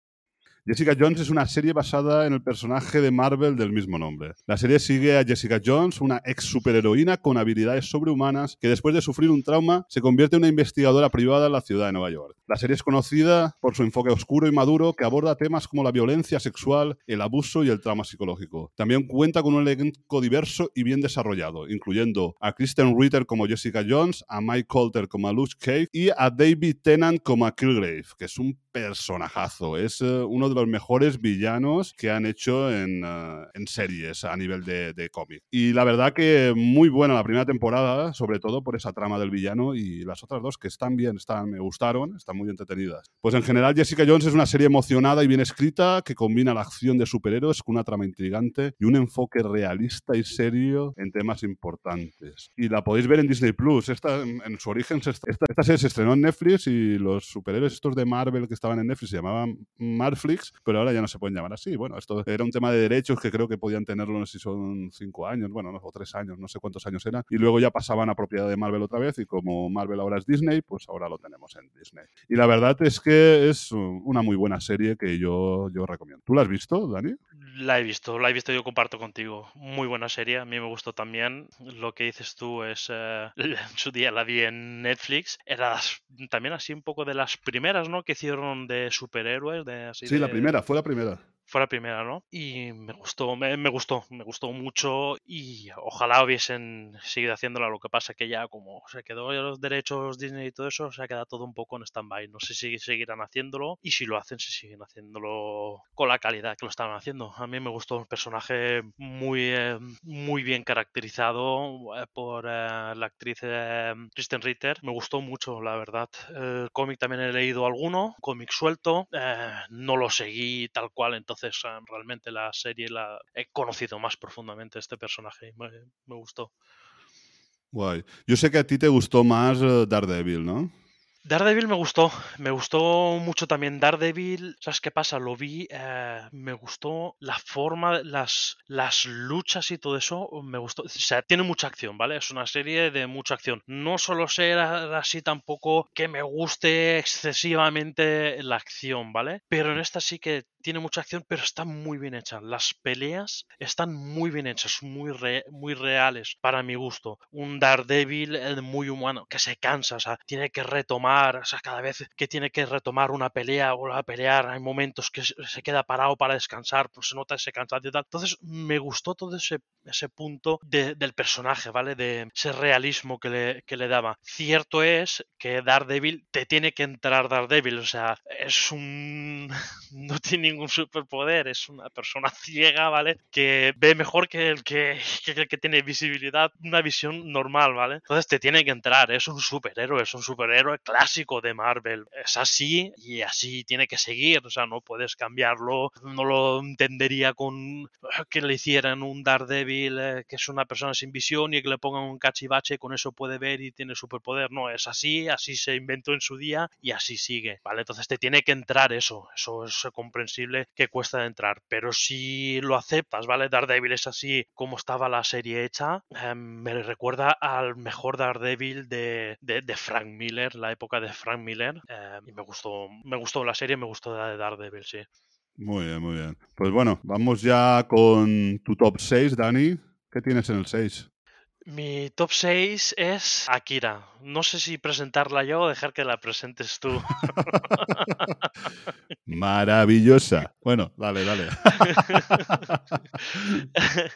S1: Jessica Jones es una serie basada en el personaje de Marvel del mismo nombre. La serie sigue a Jessica Jones, una ex superheroína con habilidades sobrehumanas que después de sufrir un trauma se convierte en una investigadora privada en la ciudad de Nueva York. La serie es conocida por su enfoque oscuro y maduro que aborda temas como la violencia sexual, el abuso y el trauma psicológico. También cuenta con un elenco diverso y bien desarrollado, incluyendo a Kristen Ritter como Jessica Jones, a Mike Colter como Luke Cage y a David Tennant como Kilgrave, que es un personajazo. Es eh, uno de los mejores villanos que han hecho en, eh, en series a nivel de, de cómic. Y la verdad que muy buena la primera temporada, sobre todo por esa trama del villano y las otras dos que están bien, están, me gustaron, están muy entretenidas. Pues en general Jessica Jones es una serie emocionada y bien escrita que combina la acción de superhéroes con una trama intrigante y un enfoque realista y serio en temas importantes. Y la podéis ver en Disney Plus. Esta, en, su origen, esta, esta serie se estrenó en Netflix y los superhéroes estos de Marvel que estaban en Netflix se llamaban Marflix, pero ahora ya no se pueden llamar así. Bueno, esto era un tema de derechos que creo que podían tenerlo, si son cinco años, bueno, no, o tres años, no sé cuántos años eran. Y luego ya pasaban a propiedad de Marvel otra vez y como Marvel ahora es Disney, pues ahora lo tenemos en Disney. Y la verdad es que es una muy buena serie que yo, yo recomiendo. ¿Tú la has visto, Dani?
S2: La he visto, la he visto, yo comparto contigo. Muy buena serie, a mí me gustó también. Lo que dices tú es, eh, en su día la vi en Netflix. Era también así un poco de las primeras, ¿no? Que hicieron de superhéroes, de así
S1: Sí, la primera, fue la primera.
S2: Fue la primera, ¿no? Y me gustó, me, gustó, me gustó mucho y ojalá hubiesen seguido haciéndola. Lo que pasa que ya como se quedó los derechos Disney y todo eso, se ha quedado todo un poco en stand-by. No sé si seguirán haciéndolo y si lo hacen, si siguen haciéndolo con la calidad que lo estaban haciendo. A mí me gustó un personaje muy, eh, muy bien caracterizado eh, por eh, la actriz eh, Kristen Ritter. Me gustó mucho, la verdad. El cómic también he leído alguno, cómic suelto. eh, no lo seguí tal cual, entonces realmente la serie la he conocido más profundamente este personaje y me, me gustó.
S1: Guay. Yo sé que a ti te gustó más eh, Daredevil, ¿no?
S2: Daredevil me gustó, me gustó mucho también Daredevil. ¿Sabes qué pasa? Lo vi, eh, me gustó la forma, las, las luchas y todo eso, me gustó. O sea, tiene mucha acción, ¿vale? Es una serie de mucha acción. No solo ser así tampoco que me guste excesivamente la acción, ¿vale? Pero en esta sí que tiene mucha acción, pero está muy bien hecha. Las peleas están muy bien hechas, muy, re- muy reales para mi gusto. Un Daredevil eh, muy humano, que se cansa, o sea, tiene que retomar retomar, o sea, cada vez que tiene que retomar una pelea o a pelear, hay momentos que se queda parado para descansar, pues se nota ese cansancio y tal. Entonces me gustó todo ese, ese punto de- del personaje, ¿vale? De ese realismo que le, que le daba. Cierto es que Daredevil te tiene que entrar Daredevil, o sea, es un... no tiene ningún superpoder, es una persona ciega, ¿vale? Que ve mejor que el que, que el que tiene visibilidad, una visión normal, ¿vale? Entonces te tiene que entrar, es un superhéroe, es un superhéroe clásico de Marvel. Es así y así tiene que seguir, o sea, no puedes cambiarlo, no lo entendería con que le hicieran un Daredevil eh, que es una persona sin visión y que le pongan un cachivache, con eso puede ver y tiene superpoder. No, es así, así se inventó en su día y así sigue, ¿vale? Entonces te tiene que entrar eso, eso es comprensible que cuesta de entrar, pero si lo aceptas, ¿vale? Daredevil es así como estaba la serie hecha, eh, me recuerda al mejor Daredevil de, de, de Frank Miller, la época de Frank Miller, eh, y me gustó, me gustó la serie, me gustó la de Daredevil, sí.
S1: Muy bien, muy bien. Pues bueno, vamos ya con tu top 6, Dani. ¿Qué tienes en el 6?
S2: Mi top 6 es Akira. No sé si presentarla yo o dejar que la presentes tú.
S1: Maravillosa. Bueno, dale, dale.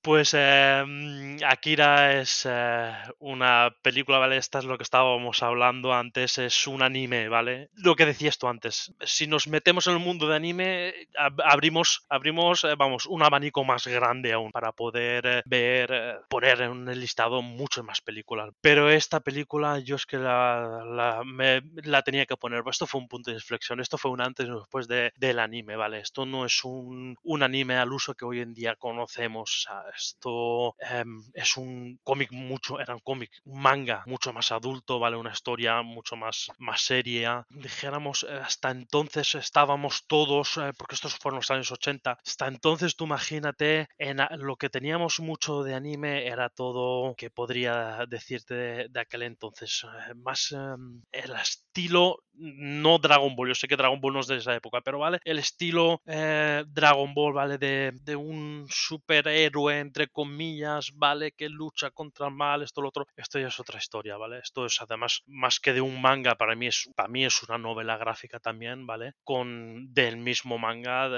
S2: Pues eh, Akira es eh, una película, ¿vale? Esta es lo que estábamos hablando antes, es un anime, ¿vale? Lo que decías tú antes, si nos metemos en el mundo de anime, ab- abrimos, abrimos eh, vamos, un abanico más grande aún para poder eh, ver, poner en el listado muchas más películas. Pero esta película yo es que la, la, tenía que poner, esto fue un punto de inflexión, esto fue un antes y después de, del anime, ¿vale? Esto no es un, un anime al uso que hoy en día conocemos, esto em, es un cómic mucho, era un cómic, un manga mucho más adulto, ¿vale? Una historia mucho más, más seria. Dijéramos, eh, hasta entonces estábamos todos, eh, porque estos fueron los años 80, hasta entonces tú imagínate, en lo que teníamos mucho de anime era todo que podría decirte de, de aquel entonces, eh, más em, el estilo, no Dragon Ball, yo sé que Dragon Ball no es de esa época, pero vale, el estilo eh, Dragon Ball, ¿vale? De, de un superhéroe, entre comillas, ¿vale? Que lucha contra el mal, esto, lo otro. Esto ya es otra historia, ¿vale? Esto es además más que de un manga, para mí es, para mí es una novela gráfica también, ¿vale? Con del mismo manga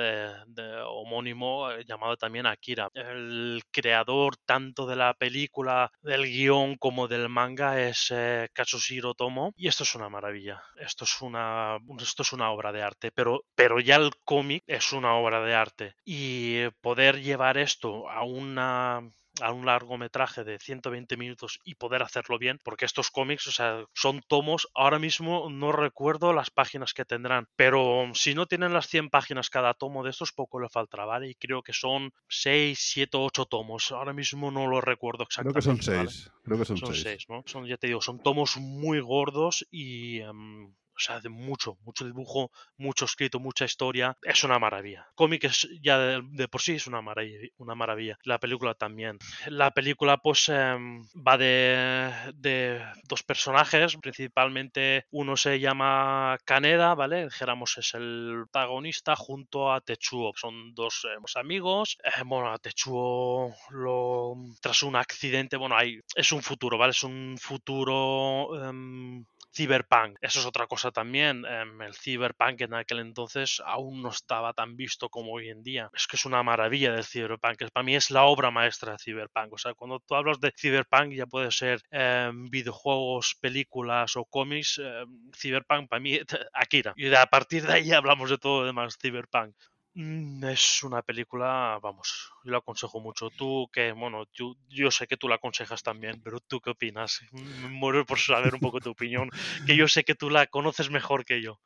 S2: homónimo eh, llamado también Akira. El creador tanto de la película, del guion como del manga es eh, Katsushiro Tomo y esto es una maravilla. Esto es una esto es una obra de arte, pero pero ya el cómic es una obra de arte y poder llevar esto a una a un largometraje de 120 minutos y poder hacerlo bien, porque estos cómics, o sea, son tomos, ahora mismo no recuerdo las páginas que tendrán, pero si no tienen las 100 páginas cada tomo de estos, poco le faltará, ¿vale? Y creo que son 6, 7, 8 tomos, ahora mismo no lo recuerdo
S1: Creo
S2: exactamente.
S1: que son
S2: ¿vale?
S1: 6. Creo que son
S2: Son
S1: 6.
S2: seis, ¿no? Son, ya te digo, son tomos muy gordos y, em, o sea, de mucho, mucho dibujo, mucho escrito, mucha historia. Es una maravilla. Cómic es ya de, por sí es una maravilla, una maravilla. La película también. La película, pues, em, va de, de dos personajes. Principalmente uno se llama Kaneda, ¿vale? Dijéramos es el protagonista junto a Tetsuo. Son dos eh, amigos. Eh, bueno, a Tetsuo lo tras un accidente, bueno, hay, es un futuro, ¿vale? Es un futuro em, Cyberpunk, eso es otra cosa también. em, el Cyberpunk en aquel entonces aún no estaba tan visto como hoy en día. Es que es una maravilla del Cyberpunk. Para mí es la obra maestra de Cyberpunk. O sea, cuando tú hablas de Cyberpunk, ya puede ser em, videojuegos, películas o cómics. em, Cyberpunk para mí, Akira. Y a partir de ahí hablamos de todo lo demás Cyberpunk. Mm, Es una película, vamos, yo la aconsejo mucho. Tú que, bueno, yo, yo sé que tú la aconsejas también, pero ¿tú qué opinas? Me muero por saber un poco tu opinión, que yo sé que tú la conoces mejor que yo.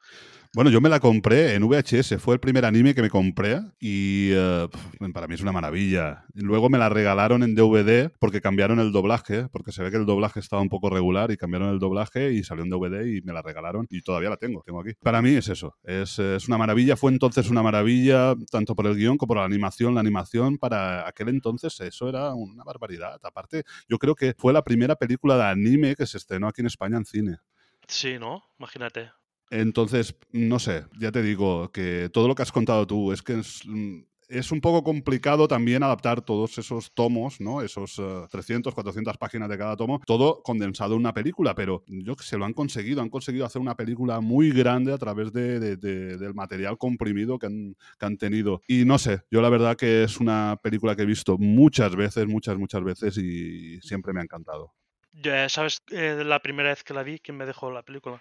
S1: Bueno, yo me la compré en VHS, fue el primer anime que me compré y eh, para mí es una maravilla. Luego me la regalaron en DVD porque cambiaron el doblaje, porque se ve que el doblaje estaba un poco regular y cambiaron el doblaje y salió en DVD y me la regalaron y todavía la tengo, tengo aquí. Para mí es eso, es, es una maravilla, fue entonces una maravilla tanto por el guion como por la animación. La animación para aquel entonces eso era una barbaridad. Aparte, yo creo que fue la primera película de anime que se estrenó aquí en España en cine.
S2: Sí, ¿no? Imagínate.
S1: Entonces, no sé, ya te digo que todo lo que has contado tú es que es, mm, un poco complicado también adaptar todos esos tomos, ¿no? Esos eh, 300, 400 páginas de cada tomo, todo condensado en una película, pero yo que sé, lo han conseguido, han conseguido hacer una película muy grande a través de, de- de- del material comprimido que han, que han tenido. Y no sé, yo la verdad que es una película que he visto muchas veces, muchas, muchas veces y siempre me ha encantado.
S2: Ya ¿Sabes eh, la primera vez que la vi? ¿Quién me dejó la película?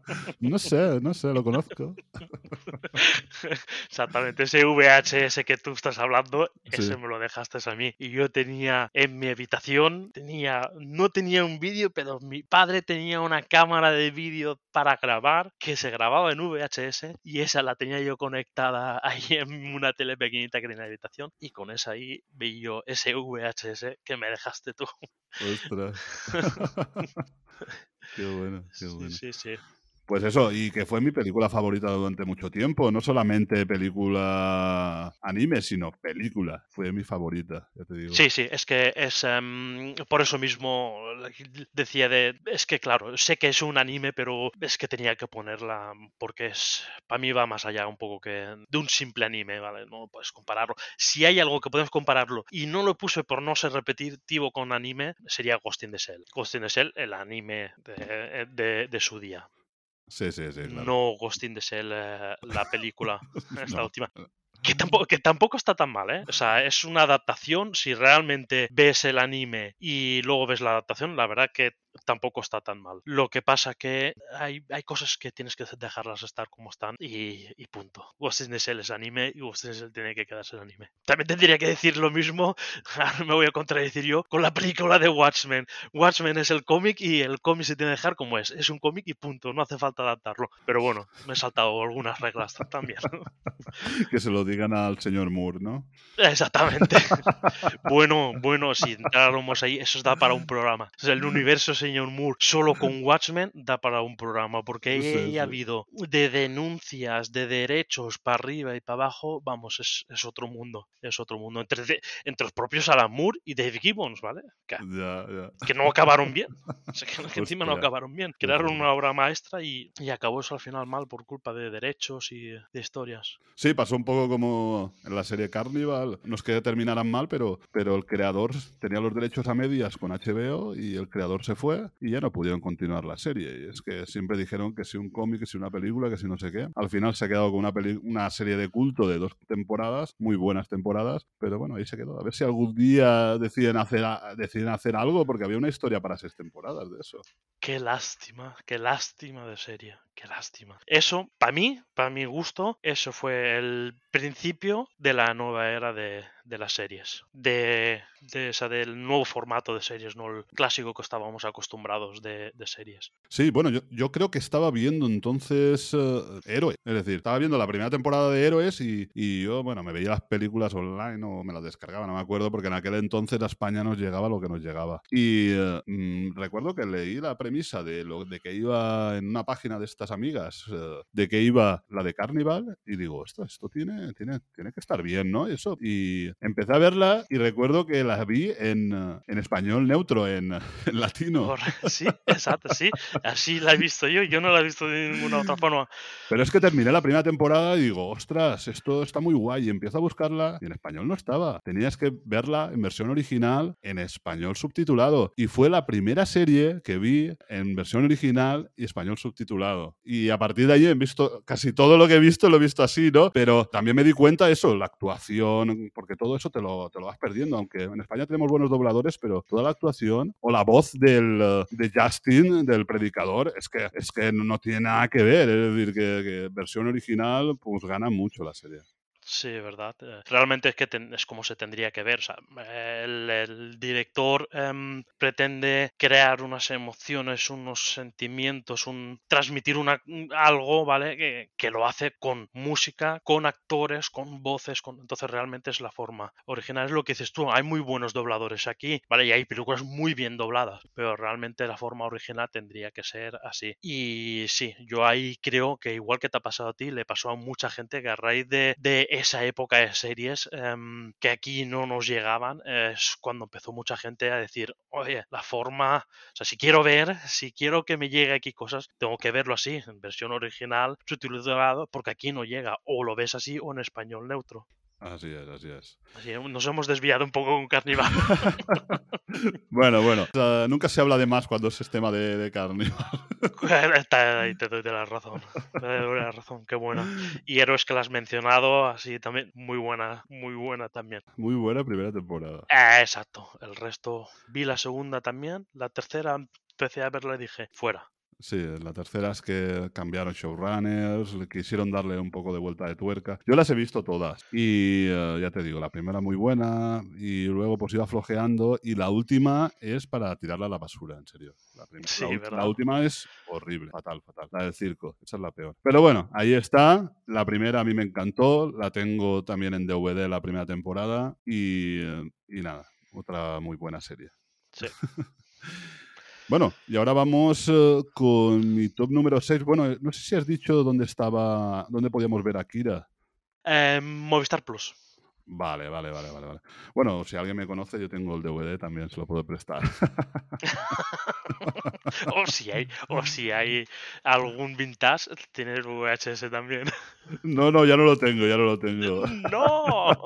S1: No sé, no sé, lo conozco.
S2: Exactamente, ese VHS que tú estás hablando,
S1: Sí.
S2: ese me lo dejaste a mí. Y yo tenía en mi habitación, tenía, no tenía un vídeo, pero mi padre tenía una cámara de vídeo para grabar que se grababa en VHS y esa la tenía yo conectada ahí en una tele pequeñita que tenía en la habitación y con esa ahí vi yo ese VHS que me dejaste tú.
S1: Ostras. qué bueno, qué
S2: Sí,
S1: bueno.
S2: sí, sí.
S1: Pues eso, y que fue mi película favorita durante mucho tiempo. No solamente película anime, sino película. Fue mi favorita, ya te digo.
S2: Sí, sí, es que es em, por eso mismo decía de, es que claro, sé que es un anime, pero es que tenía que ponerla porque es, para mí va más allá un poco que de un simple anime, ¿vale? No puedes compararlo. Si hay algo que podemos compararlo y no lo puse por no ser repetitivo con anime, sería Ghost in the Shell. Ghost in the Shell, el anime de- de su día.
S1: Sí, sí, sí, claro.
S2: No Ghost in the Shell, eh, la película, esta
S1: No.
S2: última. Que tampoco, que tampoco está tan mal, ¿eh? O sea, es una adaptación. Si realmente ves el anime y luego ves la adaptación, la verdad que tampoco está tan mal. Lo que pasa que hay, hay cosas que tienes que dejarlas estar como están y, y punto. Ghost in the Shell es anime y Ghost in the Shell tiene que quedarse en anime. También tendría que decir lo mismo, ahora me voy a contradecir yo, con la película de Watchmen. Watchmen es el cómic y el cómic se tiene que dejar como es. Es un cómic y punto, no hace falta adaptarlo. Pero bueno, me he saltado algunas reglas también.
S1: Que se lo digan al señor Moore, ¿no?
S2: Exactamente. bueno, bueno, si entráramos ahí, eso da para un programa. O sea, el universo señor Moore solo con Watchmen da para un programa, porque ahí,
S1: Sí,
S2: ha habido de denuncias, de derechos para arriba y para abajo, vamos, es, es otro mundo, es otro mundo. Entre, de- entre los propios Alan Moore y Dave Gibbons, ¿vale? Que,
S1: ya.
S2: que no acabaron bien. O sea, que, que encima no acabaron bien. Crearon una obra maestra y, y acabó eso al final mal por culpa de derechos y de historias.
S1: Sí, pasó un poco como en la serie Carnival. No es que terminaran mal, pero, pero el creador tenía los derechos a medias con HBO y el creador se fue y ya no pudieron continuar la serie. Y es que siempre dijeron que si un cómic, que si una película, que si no sé qué. Al final se ha quedado con una, una serie de culto de dos temporadas, muy buenas temporadas, pero bueno, ahí se quedó. A ver si algún día deciden hacer, deciden hacer algo, porque había una historia para seis temporadas de eso.
S2: Qué lástima, qué lástima de serie, qué lástima. Eso, para mí, para mi gusto, eso fue el principio de la nueva era de, de las series. De, de esa, del nuevo formato de series, no el clásico que estábamos acostumbrados de, de series.
S1: Sí, bueno, yo, yo creo que estaba viendo entonces eh, Héroe. Es decir, estaba viendo la primera temporada de Héroes y, y yo, bueno, me veía las películas online o me las descargaba, no me acuerdo, porque en aquel entonces a España nos llegaba lo que nos llegaba. Y eh, mm, recuerdo que leí la premisa de, lo, de que iba en una página de estas amigas, eh, de que iba la de Carnival, y digo, esto, esto tiene, tiene, tiene que estar bien, ¿no? Eso. Y empecé a verla y recuerdo que la vi en, eh, en español neutro, en, en latino.
S2: Sí, exacto, sí. Así la he visto yo, yo no la he visto de ninguna otra forma.
S1: Pero es que terminé la primera temporada y digo, ostras, esto está muy guay. Y empiezo a buscarla y en español no estaba. Tenías que verla en versión original, en español subtitulado. Y fue la primera serie que vi en versión original y español subtitulado. Y a partir de ahí he visto casi todo lo que he visto, lo he visto así, ¿no? Pero también me di cuenta eso, la actuación, porque todo eso te lo, te lo vas perdiendo. Aunque en España tenemos buenos dobladores, pero toda la actuación o la voz del, eh, de Justin, del predicador, es que, es que no tiene nada que ver. Es decir, que, que versión original, pues gana mucho la serie.
S2: Sí, verdad. Eh, Realmente es que es como se tendría que ver. o sea, el, director em, pretende crear unas emociones, unos sentimientos, un transmitir una, un- algo, ¿vale? Que, que lo hace con música, con actores, con voces. Con... Entonces realmente es la forma original. Es lo que dices tú. Hay muy buenos dobladores aquí, ¿vale? Y hay películas muy bien dobladas. Pero realmente la forma original tendría que ser así. Y sí, yo ahí creo que igual que te ha pasado a ti, le pasó a mucha gente que a raíz de esa época de series em, que aquí no nos llegaban, es cuando empezó mucha gente a decir, oye, la forma, o sea, si quiero ver, si quiero que me llegue aquí cosas, tengo que verlo así, en versión original, subtitulado, porque aquí no llega, o lo ves así o en español neutro.
S1: Así es, así es.
S2: Así, nos hemos desviado un poco con Carnival.
S1: Bueno, bueno. nunca se habla de más cuando es tema de, de
S2: ahí te doy de la razón. Te doy de la razón, qué buena. Y héroes que las has mencionado, así también, muy buena, muy buena también.
S1: Muy buena primera temporada.
S2: Eh, exacto. El resto, vi la segunda también. La tercera empecé a verla y dije, fuera.
S1: Sí, la tercera es que cambiaron showrunners, quisieron darle un poco de vuelta de tuerca. Yo las he visto todas y eh, ya te digo, la primera muy buena y luego pues iba flojeando y la última es para tirarla a la basura, en serio. La,
S2: Sí,
S1: la última es horrible, fatal, fatal. La del circo, esa es la peor. Pero bueno, ahí está. La primera a mí me encantó, la tengo también en DVD la primera temporada y, eh, y nada, otra muy buena serie.
S2: Sí.
S1: Bueno, y ahora vamos eh, con mi top número 6. Bueno, no sé si has dicho dónde estaba, dónde podíamos ver a Kira.
S2: Eh, Movistar Plus.
S1: Vale, vale, vale, vale, vale. Bueno, si alguien me conoce, yo tengo el DVD también, se lo puedo prestar.
S2: o si hay, o si hay algún vintage, tiene el VHS también.
S1: no, no, ya no lo tengo, ya no lo tengo.
S2: ¡No!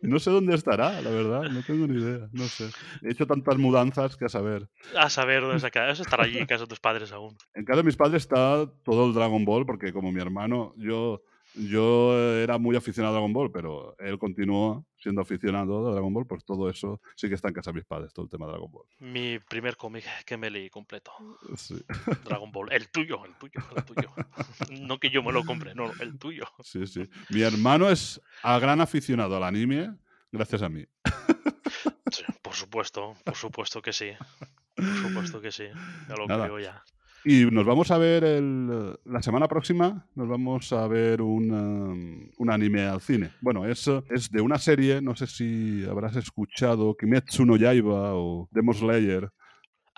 S1: No sé dónde estará, la verdad, no tengo ni idea, no sé. He hecho tantas mudanzas que a saber.
S2: A saber dónde se quedado. Eso estará allí en casa de tus padres aún.
S1: En casa de mis padres está todo el Dragon Ball, porque como mi hermano, yo, yo era muy aficionado a Dragon Ball, pero él continuó siendo aficionado a Dragon Ball, pues todo eso sí que está en casa de mis padres, todo el tema de Dragon Ball.
S2: Mi primer cómic que me leí completo.
S1: Sí,
S2: Dragon Ball. El tuyo, el tuyo, el tuyo. No que yo me lo compre, no, el tuyo.
S1: sí, sí. Mi hermano es a gran aficionado al anime, gracias a mí.
S2: Sí, por supuesto, por supuesto que sí. Por supuesto que sí. Ya lo
S1: Nada.
S2: creo ya.
S1: Y nos vamos a ver el, la semana próxima, nos vamos a ver un, um, un anime al cine. Bueno, es, es de una serie, no sé si habrás escuchado Kimetsu no Yaiba o Demon Slayer.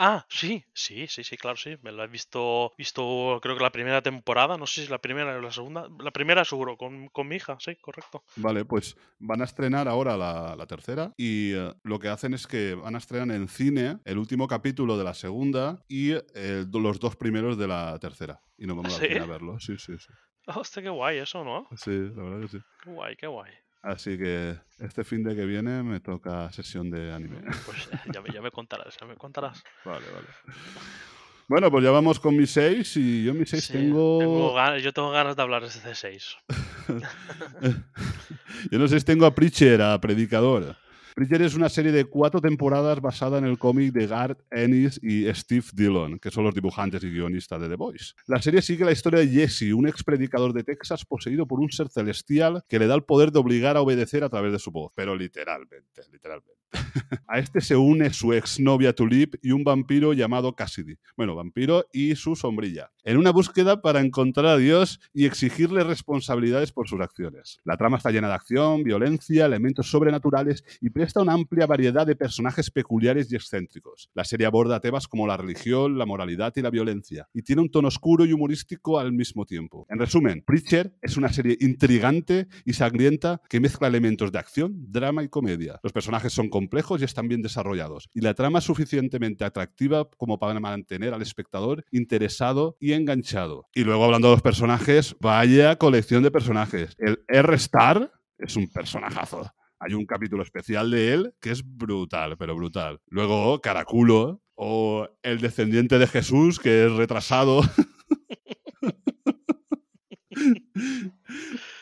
S2: Ah, sí, sí, sí, sí, claro, sí. Me lo he visto, visto creo que la primera temporada, no sé si la primera o la segunda. La primera seguro, con, con mi hija, sí, correcto.
S1: Vale, pues van a estrenar ahora la, la tercera y eh, lo que hacen es que van a estrenar en cine el último capítulo de la segunda y do- los dos primeros de la tercera. Y nos vamos
S2: ¿Ah,
S1: al cine
S2: sí?
S1: a verlo. Sí, sí, sí.
S2: Hostia, qué guay eso, ¿no?
S1: Sí, la verdad que sí.
S2: Qué guay, qué guay.
S1: Así que este fin de que viene me toca sesión de anime.
S2: Pues ya, me- ya me contarás, ya me contarás.
S1: Vale, vale. Bueno, pues ya vamos con mi 6 y yo mi 6
S2: Sí,
S1: tengo...
S2: ganas- yo tengo ganas de hablar de ese C6.
S1: yo no sé si tengo a Preacher, a Predicador. Preacher es una serie de cuatro temporadas basada en el cómic de Garth Ennis y Steve Dillon, que son los dibujantes y guionistas de The Voice. La serie sigue la historia de Jesse, un ex predicador de Texas poseído por un ser celestial que le da el poder de obligar a obedecer a través de su voz. Pero literalmente, literalmente. A este se une su exnovia Tulip y un vampiro llamado Cassidy. Bueno, vampiro y su sombrilla. En una búsqueda para encontrar a Dios y exigirle responsabilidades por sus acciones. La trama está llena de acción, violencia, elementos sobrenaturales y presta una amplia variedad de personajes peculiares y excéntricos. La serie aborda temas como la religión, la moralidad y la violencia, y tiene un tono oscuro y humorístico al mismo tiempo. En resumen, Preacher es una serie intrigante y sangrienta que mezcla elementos de acción, drama y comedia. Los personajes son complejos y están bien desarrollados, y la trama es suficientemente atractiva como para mantener al espectador interesado y enganchado. Y luego hablando de los personajes, vaya colección de personajes. El R-Star es un personajazo. Hay un capítulo especial de él que es brutal, pero brutal. Luego Caraculo o el descendiente de Jesús que es retrasado.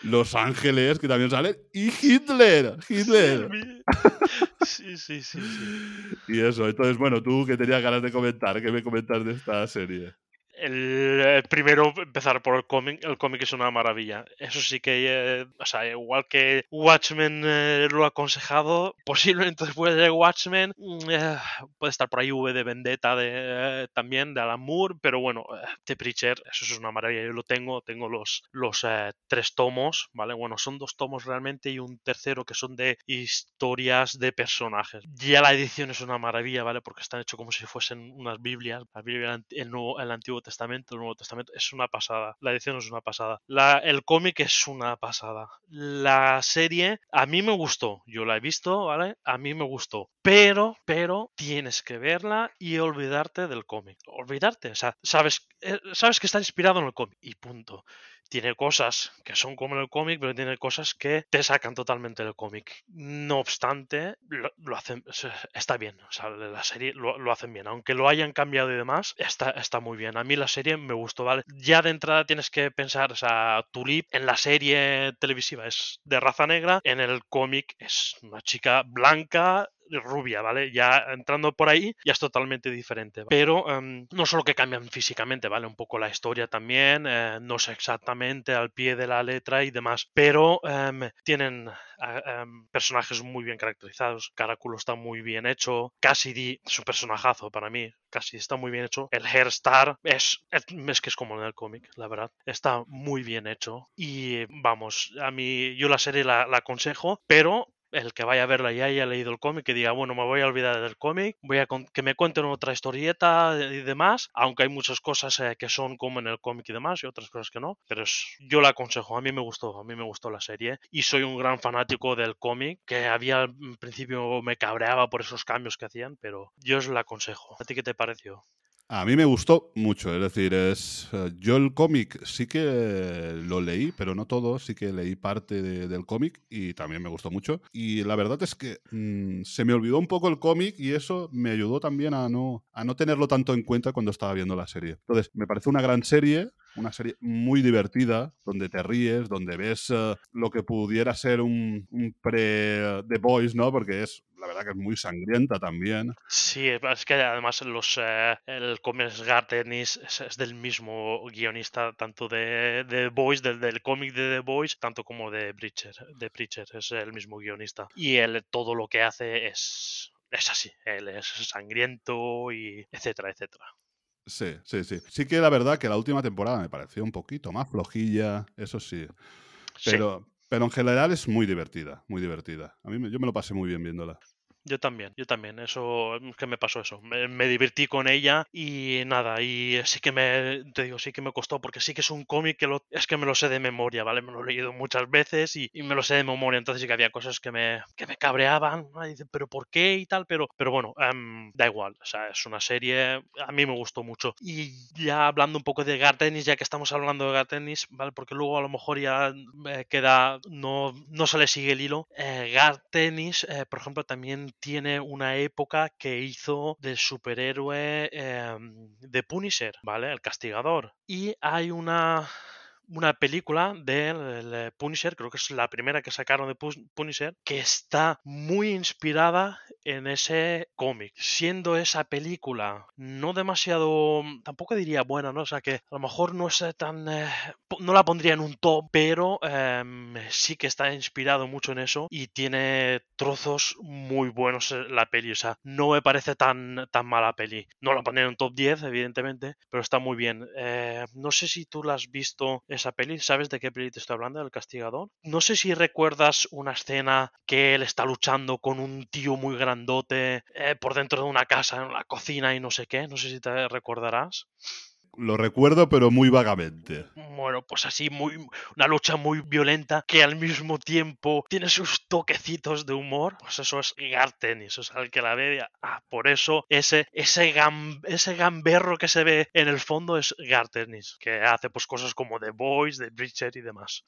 S1: Los Ángeles, que también salen. Y Hitler. Hitler.
S2: Sí, sí, sí.
S1: Y eso, entonces, bueno, tú que tenías ganas de comentar, ¿qué me comentas de esta serie?
S2: El, primero empezar por el cómic. El cómic es una maravilla. Eso sí que, eh, o sea, igual que Watchmen eh, lo ha aconsejado, posiblemente después de Watchmen mm, eh, puede estar por ahí V de Vendetta de, también, de Alan Moore, pero bueno, The Preacher, eso es una maravilla. Yo lo tengo, tengo los, los tres tomos, ¿vale? Bueno, son dos tomos realmente y un tercero que son de historias de personajes. Ya la edición es una maravilla, ¿vale? Porque están hechos como si fuesen unas Biblias, la Biblia, el, Nuevo- el Antiguo Testamento, el Nuevo Testamento, es una pasada. La edición es una pasada. La, el cómic es una pasada. La serie, a mí me gustó. Yo la he visto, ¿vale? A mí me gustó. Pero, pero, tienes que verla y olvidarte del cómic. Olvidarte. O sea, sabes, eh, sabes que está inspirado en el cómic. Y punto tiene cosas que son como en el cómic, pero tiene cosas que te sacan totalmente del cómic. No obstante, lo, hacen, está bien. O sea, la serie lo, lo, hacen bien. Aunque lo hayan cambiado y demás, está, está muy bien. A mí la serie me gustó, ¿vale? Ya de entrada tienes que pensar, o sea, Tulip en la serie televisiva es de raza negra, en el cómic es una chica blanca rubia, ¿vale? Ya entrando por ahí ya es totalmente diferente. Pero um, no solo que cambian físicamente, ¿vale? Un poco la historia también, eh, no sé exactamente al pie de la letra y demás, pero um, tienen um, personajes muy bien caracterizados. Caraculo está muy bien hecho. Cassidy es un personajazo para mí. Casi está muy bien hecho. El Hairstar es, es, es que es como en el cómic, la verdad. Está muy bien hecho. Y vamos, a mí yo la serie la, la aconsejo, pero el que vaya a verla y haya leído el cómic, que diga, bueno, me voy a olvidar del cómic, voy a que me cuenten otra historieta y demás, aunque hay muchas cosas eh, que son como en el cómic y demás, y otras cosas que no, pero es, yo la aconsejo, a mí me gustó, a mí me gustó la serie, y soy un gran fanático del cómic, que había al principio me cabreaba por esos cambios que hacían, pero yo os la aconsejo. ¿A ti qué te pareció?
S1: A mí me gustó mucho, es decir, es yo el cómic sí que lo leí, pero no todo, sí que leí parte de, del cómic y también me gustó mucho. Y la verdad es que mmm, se me olvidó un poco el cómic y eso me ayudó también a no, a no tenerlo tanto en cuenta cuando estaba viendo la serie. Entonces, me parece una gran serie, una serie muy divertida, donde te ríes, donde ves uh, lo que pudiera ser un, un pre-The Boys, ¿no? Porque es la verdad que es muy sangrienta también.
S2: Sí, es que además los, eh, el cómic Gartenis es, es, del mismo guionista, tanto de, de The Boys, del, del cómic de The Boys, tanto como de Preacher, de Preacher, es el mismo guionista. Y él todo lo que hace es, es así, él es sangriento y etcétera, etcétera.
S1: Sí, sí, sí. Sí que la verdad que la última temporada me pareció un poquito más flojilla, eso sí. Pero, sí. Pero en general es muy divertida, muy divertida. A mí me, yo me lo pasé muy bien viéndola.
S2: Yo también, yo también. Eso, que me pasó eso. Me, divertí con ella y nada, y sí que me, te digo, sí que me costó porque sí que es un cómic que es que me lo sé de memoria, ¿vale? Me lo he leído muchas veces y, me lo sé de memoria, entonces sí que había cosas que me, que me cabreaban, ¿no? pero ¿por qué? y tal, pero, pero bueno, um, da igual, o sea, es una serie, a mí me gustó mucho. Y ya hablando un poco de Gartenis, ya que estamos hablando de Gartenis, ¿vale? Porque luego a lo mejor ya eh, queda, no, no se le sigue el hilo. Eh, Gartenis, eh, por ejemplo, también tiene una época que hizo de superhéroe eh, de Punisher, ¿vale? El castigador. Y hay una una película de Punisher, creo que es la primera que sacaron de Punisher, que está muy inspirada en ese cómic, siendo esa película no demasiado, tampoco diría buena, ¿no? O sea que a lo mejor no es tan, eh, no la pondría en un top, pero eh, sí que está inspirado mucho en eso y tiene trozos muy buenos la peli, o sea, no me parece tan, tan mala peli. No la pondría en un top 10, evidentemente, pero está muy bien. Eh, no sé si tú la has visto esa peli, ¿sabes de qué peli te estoy hablando? del castigador. No sé si recuerdas una escena que él está luchando con un tío muy grandote eh, por dentro de una casa, en la cocina y no sé qué. No sé si te recordarás.
S1: Lo recuerdo, pero muy vagamente.
S2: Bueno, pues así, muy, una lucha muy violenta que al mismo tiempo tiene sus toquecitos de humor. Pues eso es Gartenis, o sea, el que la ve, ah, por eso ese, ese, gam, ese gamberro que se ve en el fondo es Gartenis, que hace pues cosas como The Voice, The Breacher y demás.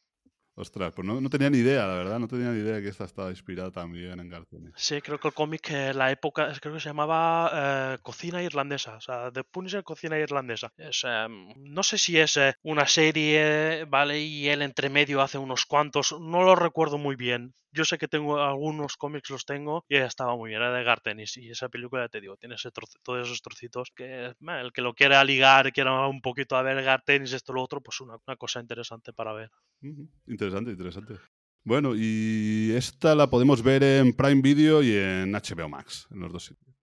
S1: Ostras, pues no, tenía ni idea, la verdad, no tenía ni idea que esta estaba inspirada también en Gartenis.
S2: Sí, creo que el cómic, eh, la época, creo que se llamaba eh, Cocina Irlandesa, o sea, The Punisher Cocina Irlandesa. Es, eh, no sé si es una serie, ¿vale? Y él entre medio hace unos cuantos, no lo recuerdo muy bien. Yo sé que tengo algunos cómics, los tengo, y estaba muy bien, era de Gartenis. Y esa película, te digo, tiene ese todos esos trocitos que el que lo quiera ligar, quiera un poquito a ver Gartenis, esto, lo otro, pues una cosa interesante para ver.
S1: Interesante, interesante. Bueno, y esta la podemos ver en Prime Video y en HBO Max, en los dos sitios.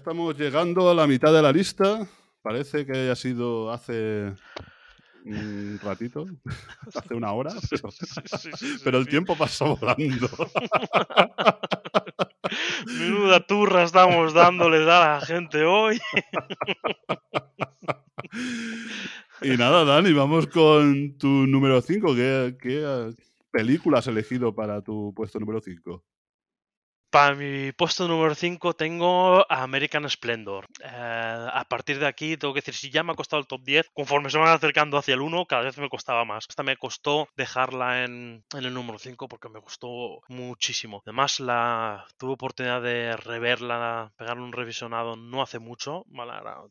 S1: Estamos llegando a la mitad de la lista. Parece que haya sido hace un ratito, hace una hora, pero,
S2: Sí, sí, sí,
S1: pero el tiempo pasó volando.
S2: Menuda turra estamos dándoles a la gente hoy.
S1: Y nada, Dani, vamos con tu número 5. ¿Qué, qué película has elegido para tu puesto número 5?
S2: Para mi puesto número 5 tengo American Splendor. Eh, a partir de aquí tengo que decir, si ya me ha costado el top 10, conforme se van acercando hacia el 1, cada vez me costaba más. Esta me costó dejarla en, el número 5 porque me gustó muchísimo. Además, la tuve oportunidad de reverla, pegarle un revisionado no hace mucho,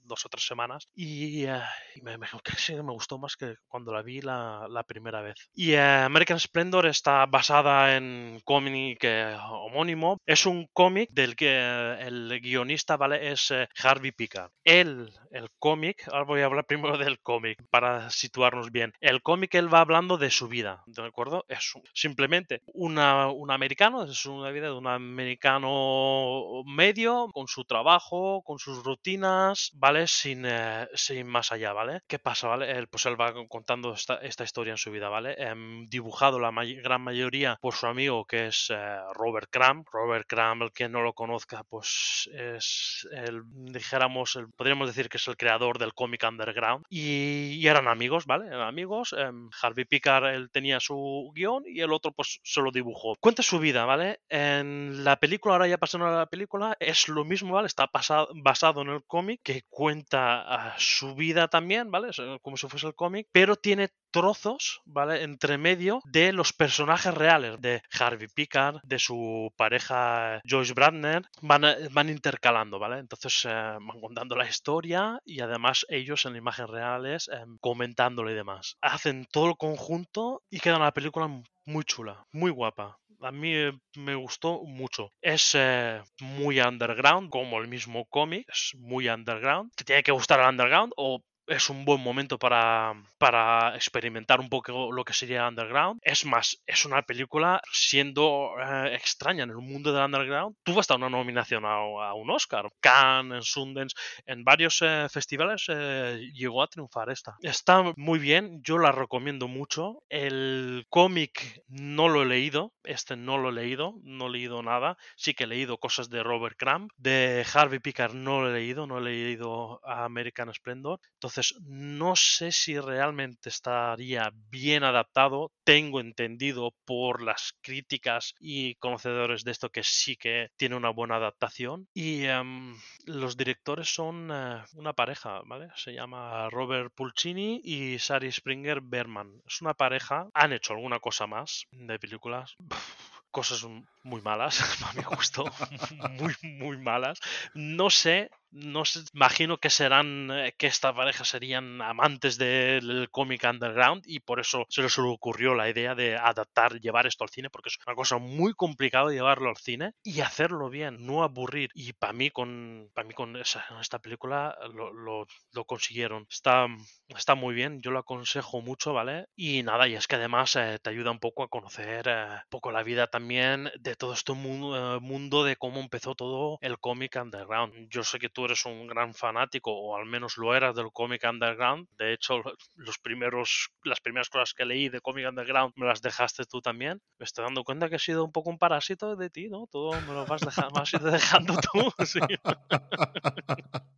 S2: dos o tres semanas, y, eh, me, me, casi me gustó más que cuando la vi la, primera vez. Y eh, American Splendor está basada en cómic homónimo. Es un cómic del que eh, el guionista, ¿vale? Es eh, Harvey Picard. Él, el cómic, ahora voy a hablar primero del cómic para situarnos bien. El cómic él va hablando de su vida, ¿de acuerdo? Es simplemente una, un americano, es una vida de un americano medio, con su trabajo, con sus rutinas, ¿vale? Sin, eh, sin más allá, ¿vale? ¿Qué pasa, ¿vale? Pues él va contando esta, esta historia en su vida, ¿vale? Em, dibujado la gran mayoría por su amigo que es Robert Crumb. Crumb, el que no lo conozca, pues es el, dijéramos, el- podríamos decir que es el creador del cómic underground. Y, y eran amigos, ¿vale? Eran amigos. em, Harvey Picard, él tenía su guion y el otro pues se lo dibujó. Cuenta su vida, ¿vale? En la película, ahora ya pasando a la película, es lo mismo, ¿vale? Está basado en el cómic que cuenta ah, su vida también, ¿vale? Eh, como si fuese el cómic, pero tiene trozos, ¿vale? Entre medio de los personajes reales de Harvey Picard, de su pareja Joyce Brandner, van, eh, van intercalando, ¿vale? Entonces eh, van contando la historia y además ellos en imágenes reales eh, comentándolo y demás. Hacen todo el conjunto y queda una película muy chula, muy guapa. A mí me gustó mucho. Es muy underground, como el mismo cómic, es muy underground. Te tiene que gustar el underground o es un buen momento para, para experimentar un poco lo que sería underground. Es más, es una película siendo eh, extraña en el mundo del underground. Tuvo hasta una nominación a, un Oscar. Cannes, en Sundance, en varios eh, festivales eh, llegó a triunfar esta. Está muy bien, yo la recomiendo mucho. El cómic no lo he leído, este no lo he leído, no he leído nada. Sí que he leído cosas de Robert Crumb. De Harvey Picard no lo he leído, no he leído American Splendor. Entonces, no sé si realmente estaría bien adaptado. Tengo entendido por las críticas y conocedores de esto que sí que tiene una buena adaptación. Y em, los directores son eh, una pareja, ¿vale? Se llama Robert Pulcini y Sari Springer Berman. Es una pareja. Han hecho alguna cosa más de películas. Cosas muy malas, a mi gusto, muy, muy malas. No sé, no sé, imagino que serán, eh, que esta pareja serían amantes del cómic underground y por eso se les ocurrió la idea de adaptar, llevar esto al cine, porque es una cosa muy complicada llevarlo al cine y hacerlo bien, no aburrir. Y para mí con, para mí con esa- esta película lo, lo- consiguieron. Está, está muy bien, yo lo aconsejo mucho, ¿vale? Y nada, y es que además eh, te ayuda un poco a conocer eh, un poco la vida también todo este mu- eh, mundo de cómo empezó todo el cómic underground. Yo sé que tú eres un gran fanático, o al menos lo eras del cómic underground. De hecho, lo- los primeros, las primeras cosas que leí de cómic underground me las dejaste tú también. Me estoy dando cuenta que he sido un poco un parásito de ti, ¿no? Todo me lo vas, deja- me has ido dejando tú.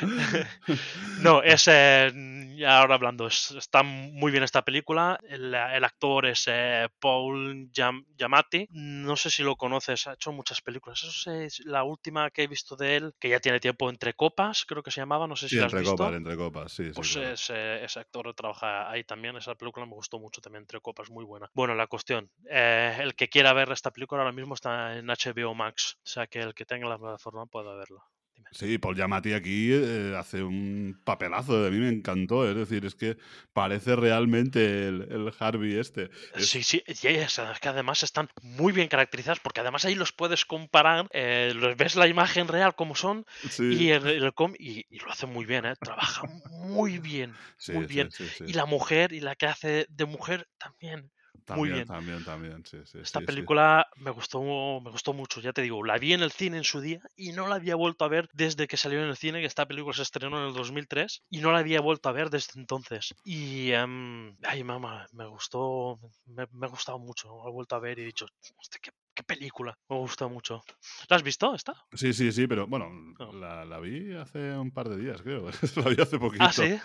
S2: No, es. ya ahora hablando, es- está muy bien esta película. El, el actor es eh, Paul Giam- Giamatti. No sé si lo conoces, ha hecho muchas películas. Eso es la última que he visto de él, que ya tiene tiempo entre copas, creo que se llamaba. No sé si
S1: Sí,
S2: la has
S1: entre
S2: visto.
S1: copas, entre copas, sí, sí.
S2: Pues
S1: claro.
S2: ese, ese actor trabaja ahí también. Esa película me gustó mucho también, entre copas, muy buena. Bueno, la cuestión, eh, el que quiera ver esta película ahora mismo está en HBO Max. O sea que el que tenga la plataforma pueda verla. Dime.
S1: Sí, Paul Giamatti aquí eh, hace un papelazo, a mí me encantó, es decir, es que parece realmente el, el Harvey este. Es-
S2: Sí, sí, y es, que además están muy bien caracterizados porque además ahí los puedes comparar, eh, los ves la imagen real como son
S1: sí,
S2: y, el, el com- y, y lo hace muy bien, ¿eh? trabaja muy bien.
S1: sí,
S2: muy bien.
S1: sí.
S2: Y la mujer y la que hace de mujer también
S1: También,
S2: bien.
S1: también, también, sí, sí.
S2: Esta
S1: sí,
S2: película me gustó, me gustó mucho, ya te digo, la vi en el cine en su día y no la había vuelto a ver desde que salió en el cine, que esta película se estrenó en el 2003 y no la había vuelto a ver desde entonces. Y, em, ay, mamá, me gustó, me, me ha gustado mucho, la he vuelto a ver y he dicho, hostia, qué, qué película, me gusta mucho. ¿La has visto esta?
S1: Sí, sí, sí, pero bueno,
S2: No.
S1: la, la vi hace un par de días, creo. la vi hace poquito.
S2: Ah, sí.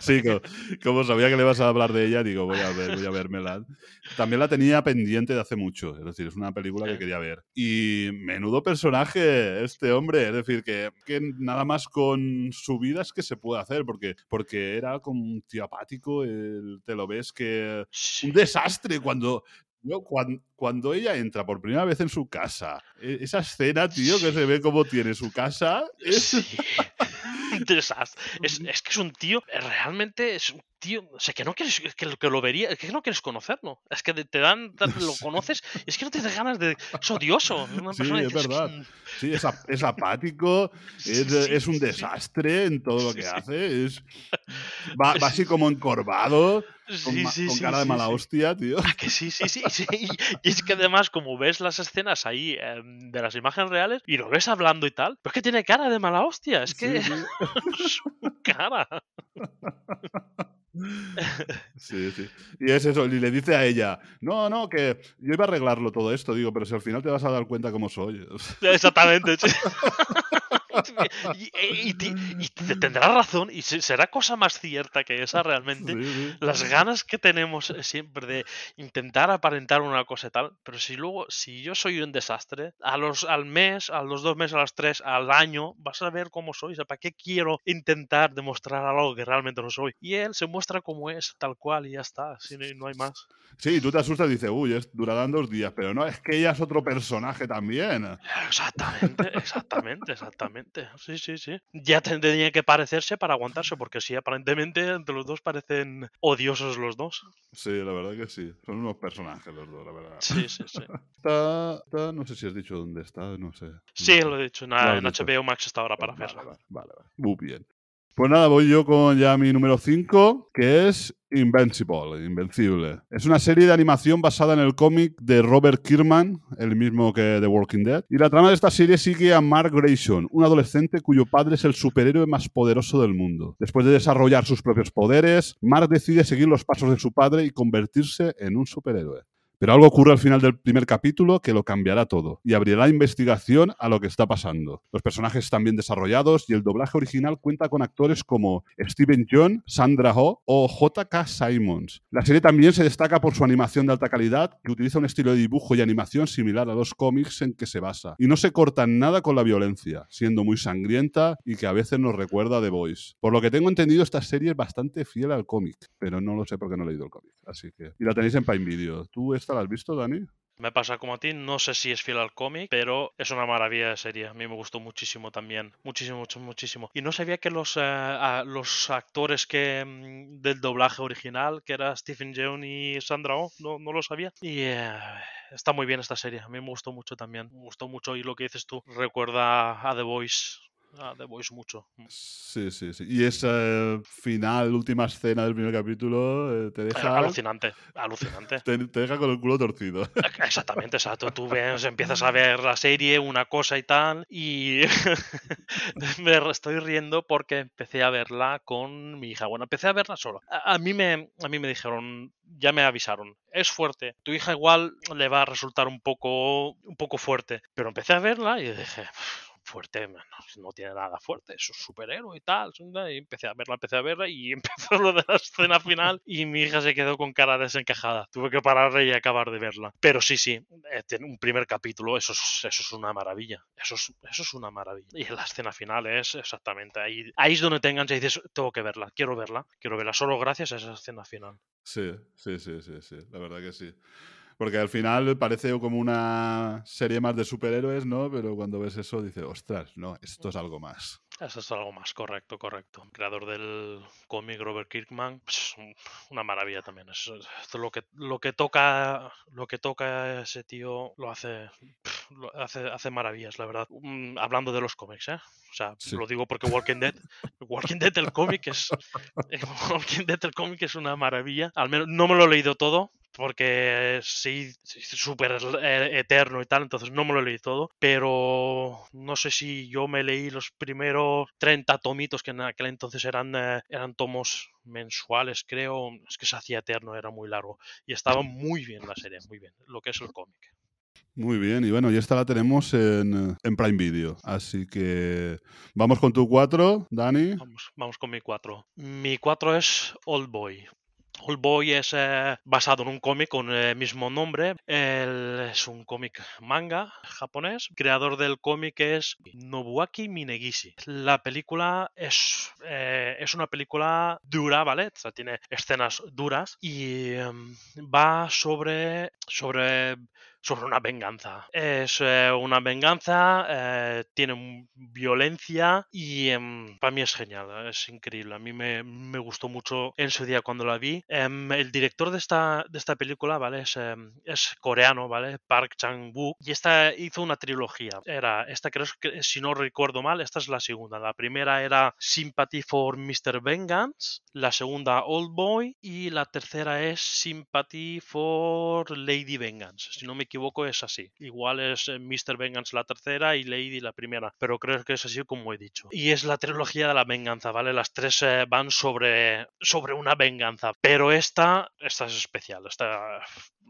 S1: Sí, co- como, sabía que le vas a hablar de ella, digo, voy a ver, voy a vérmela. También la tenía pendiente de hace mucho, es decir, es una película que quería ver. Y menudo personaje este hombre, es decir, que, que nada más con su vida es que se puede hacer, porque, porque era como un tío apático, el- te lo ves que...
S2: Sí.
S1: Un desastre cuando... Yo, cuando, cuando ella entra por primera vez en su casa, e- esa escena, tío, que se ve cómo tiene su casa, es...
S2: Sí. Es, es que es un tío, realmente es un tío, o sea, que no quieres, que lo, que lo vería, es que no quieres conocerlo. Es que te dan, te- lo conoces, y es que no tienes ganas de. Es odioso. Es una
S1: Sí,
S2: persona que
S1: es verdad.
S2: "Mm,
S1: Sí, es, ap- es apático, es,
S2: sí, sí,
S1: es un
S2: sí, sí".
S1: desastre en todo lo que hace. Es, va, va así como encorvado, con,
S2: Sí, sí,
S1: con
S2: sí,
S1: cara de
S2: sí,
S1: mala
S2: sí.
S1: hostia, tío.
S2: Ah, que sí, sí. Y, es que además, como ves las escenas ahí em, de las imágenes reales y lo ves hablando y tal, pero es que tiene cara de mala hostia. Es que su cara.
S1: Sí, sí. Y es eso, y le dice a ella, no, no, que yo iba a arreglarlo todo esto, digo, pero si al final te vas a dar cuenta cómo soy.
S2: Exactamente. sí. y, y- y tendrá razón y se- será cosa más cierta que esa realmente.
S1: Sí, sí.
S2: Las ganas que tenemos eh, siempre de intentar aparentar una cosa y tal, pero si luego, si yo soy un desastre, a los, al mes, a los dos meses, a los tres, al año, vas a ver cómo soy. O sea, ¿para qué quiero intentar demostrar algo que realmente no soy? Y él se muestra como es, tal cual, y ya está. Si no, no hay más.
S1: Sí, tú te asustas y dices, uy, es, durarán dos días, pero no, es que ella es otro personaje también.
S2: Exactamente, exactamente, exactamente. Sí, sí, sí. Ya tendría que parecerse para aguantarse, porque sí, aparentemente entre los dos parecen odiosos los dos.
S1: Sí, la verdad que sí. Son unos personajes los dos, la verdad.
S2: Sí, sí, sí.
S1: Está, está- no sé si has dicho dónde está, no sé.
S2: Sí, lo he dicho. En
S1: dicho.
S2: HBO Max está ahora para
S1: Vale,
S2: verla.
S1: vale, vale, vale. Muy bien. Pues nada, voy yo con ya mi número 5, que es Invincible, Invencible. Es una serie de animación basada en el cómic de Robert Kierman, el mismo que The Walking Dead. Y la trama de esta serie sigue a Mark Grayson, un adolescente cuyo padre es el superhéroe más poderoso del mundo. Después de desarrollar sus propios poderes, Mark decide seguir los pasos de su padre y convertirse en un superhéroe. Pero algo ocurre al final del primer capítulo que lo cambiará todo y abrirá investigación a lo que está pasando. Los personajes están bien desarrollados y el doblaje original cuenta con actores como Steven John, Sandra Oh o J.K. Simons. La serie también se destaca por su animación de alta calidad, que utiliza un estilo de dibujo y animación similar a los cómics en que se basa. Y no se corta nada con la violencia, siendo muy sangrienta y que a veces nos recuerda a The Voice. Por lo que tengo entendido, esta serie es bastante fiel al cómic, pero no lo sé porque no he leído el cómic. Así que. Y la tenéis en Prime Video. ¿Tú has visto, Dani?
S2: Me pasa como a ti, no sé si es fiel al cómic, pero es una maravilla de serie. A mí me gustó muchísimo también. Muchísimo, mucho, muchísimo. Y no sabía que los, eh, los actores que mm, del doblaje original, que era Stephen Yeun y Sandra Oh, no, no lo sabía. Y eh, está muy bien esta serie. A mí me gustó mucho también. Me gustó mucho y lo que dices tú recuerda a The Voice. A The Voice mucho.
S1: Sí, sí, sí. Y esa eh, final, última escena del primer capítulo, eh, te
S2: Eh,
S1: deja.
S2: Alucinante, alucinante.
S1: Te, te deja con el culo torcido.
S2: Exactamente, exacto. Tú ves, empiezas a ver la serie, una cosa y tal, y me estoy riendo porque empecé a verla con mi hija. Bueno, empecé a verla solo. A, a mí me, a mí me dijeron, ya me avisaron, es fuerte. Tu hija igual le va a resultar un poco, un poco fuerte. Pero empecé a verla y dije. "Pff, Fuerte, no, no tiene nada fuerte, es un superhéroe y tal. Y empecé a verla, empecé a verla y empezó lo de la escena final y mi hija se quedó con cara desencajada. Tuve que pararle y acabar de verla. Pero sí, sí, eh, un primer capítulo, eso es, eso es una maravilla. Eso es, eso es una maravilla. Y la escena final es exactamente ahí. Ahí es donde te enganchas dices, tengo que verla, quiero verla, quiero verla solo gracias a esa escena final.
S1: Sí, sí, sí, sí, sí. La verdad que sí. Porque al final parece como una serie más de superhéroes, ¿no? Pero cuando ves eso dices, ostras, no, esto es algo más.
S2: Eso es algo más correcto, correcto. Creador del cómic Robert Kirkman, pues, un- una maravilla también. Esto lo que lo que toca, lo que toca ese tío lo hace, lo hace, hace maravillas, la verdad. Mm, hablando de los cómics, ¿eh? O sea,
S1: Sí.
S2: lo digo porque Walking Dead, Walking Dead el cómic es, Walking Dead el cómic es una maravilla. Al menos no me lo he leído todo, porque sí, súper eh, eterno y tal, entonces no me lo leí todo, pero no sé si yo me leí los primeros 30 tomitos que en aquel entonces eran, eh, eran tomos mensuales, creo, es que se hacía eterno, era muy largo y estaba muy bien la serie, muy bien, lo que es el cómic.
S1: Muy bien, y bueno, y esta la tenemos en, en Prime Video. Así que vamos con tu 4, Dani.
S2: Vamos, vamos con mi 4. Mi 4 es Old Boy. Old Boy es eh, basado en un cómic con el mismo nombre. El- es un cómic manga japonés. creador del cómic es Nobuaki Minegishi. La película es, eh, es una película dura, ¿vale? O sea, tiene escenas duras y em, va sobre, sobre, sobre una venganza. Es eh, una venganza, eh, tiene violencia y em, para mí es genial, es increíble. A mí me, me gustó mucho en su día cuando la vi. Em, el director de esta, de esta película, ¿vale? Es, em, es coreano, ¿vale? Park Chang-wook. Y esta hizo una trilogía. Era, esta creo que, si no recuerdo mal, esta es la segunda. La primera era Sympathy for Mr. Vengeance, la segunda Old Boy y la tercera es Sympathy for Lady Vengeance. Si no me equivoco es así. Igual es eh, Mr. Vengeance la tercera y Lady la primera, pero creo que es así como he dicho. Y es la trilogía de la venganza, ¿vale? Las tres eh, van sobre, sobre una venganza, pero esta, esta es especial, esta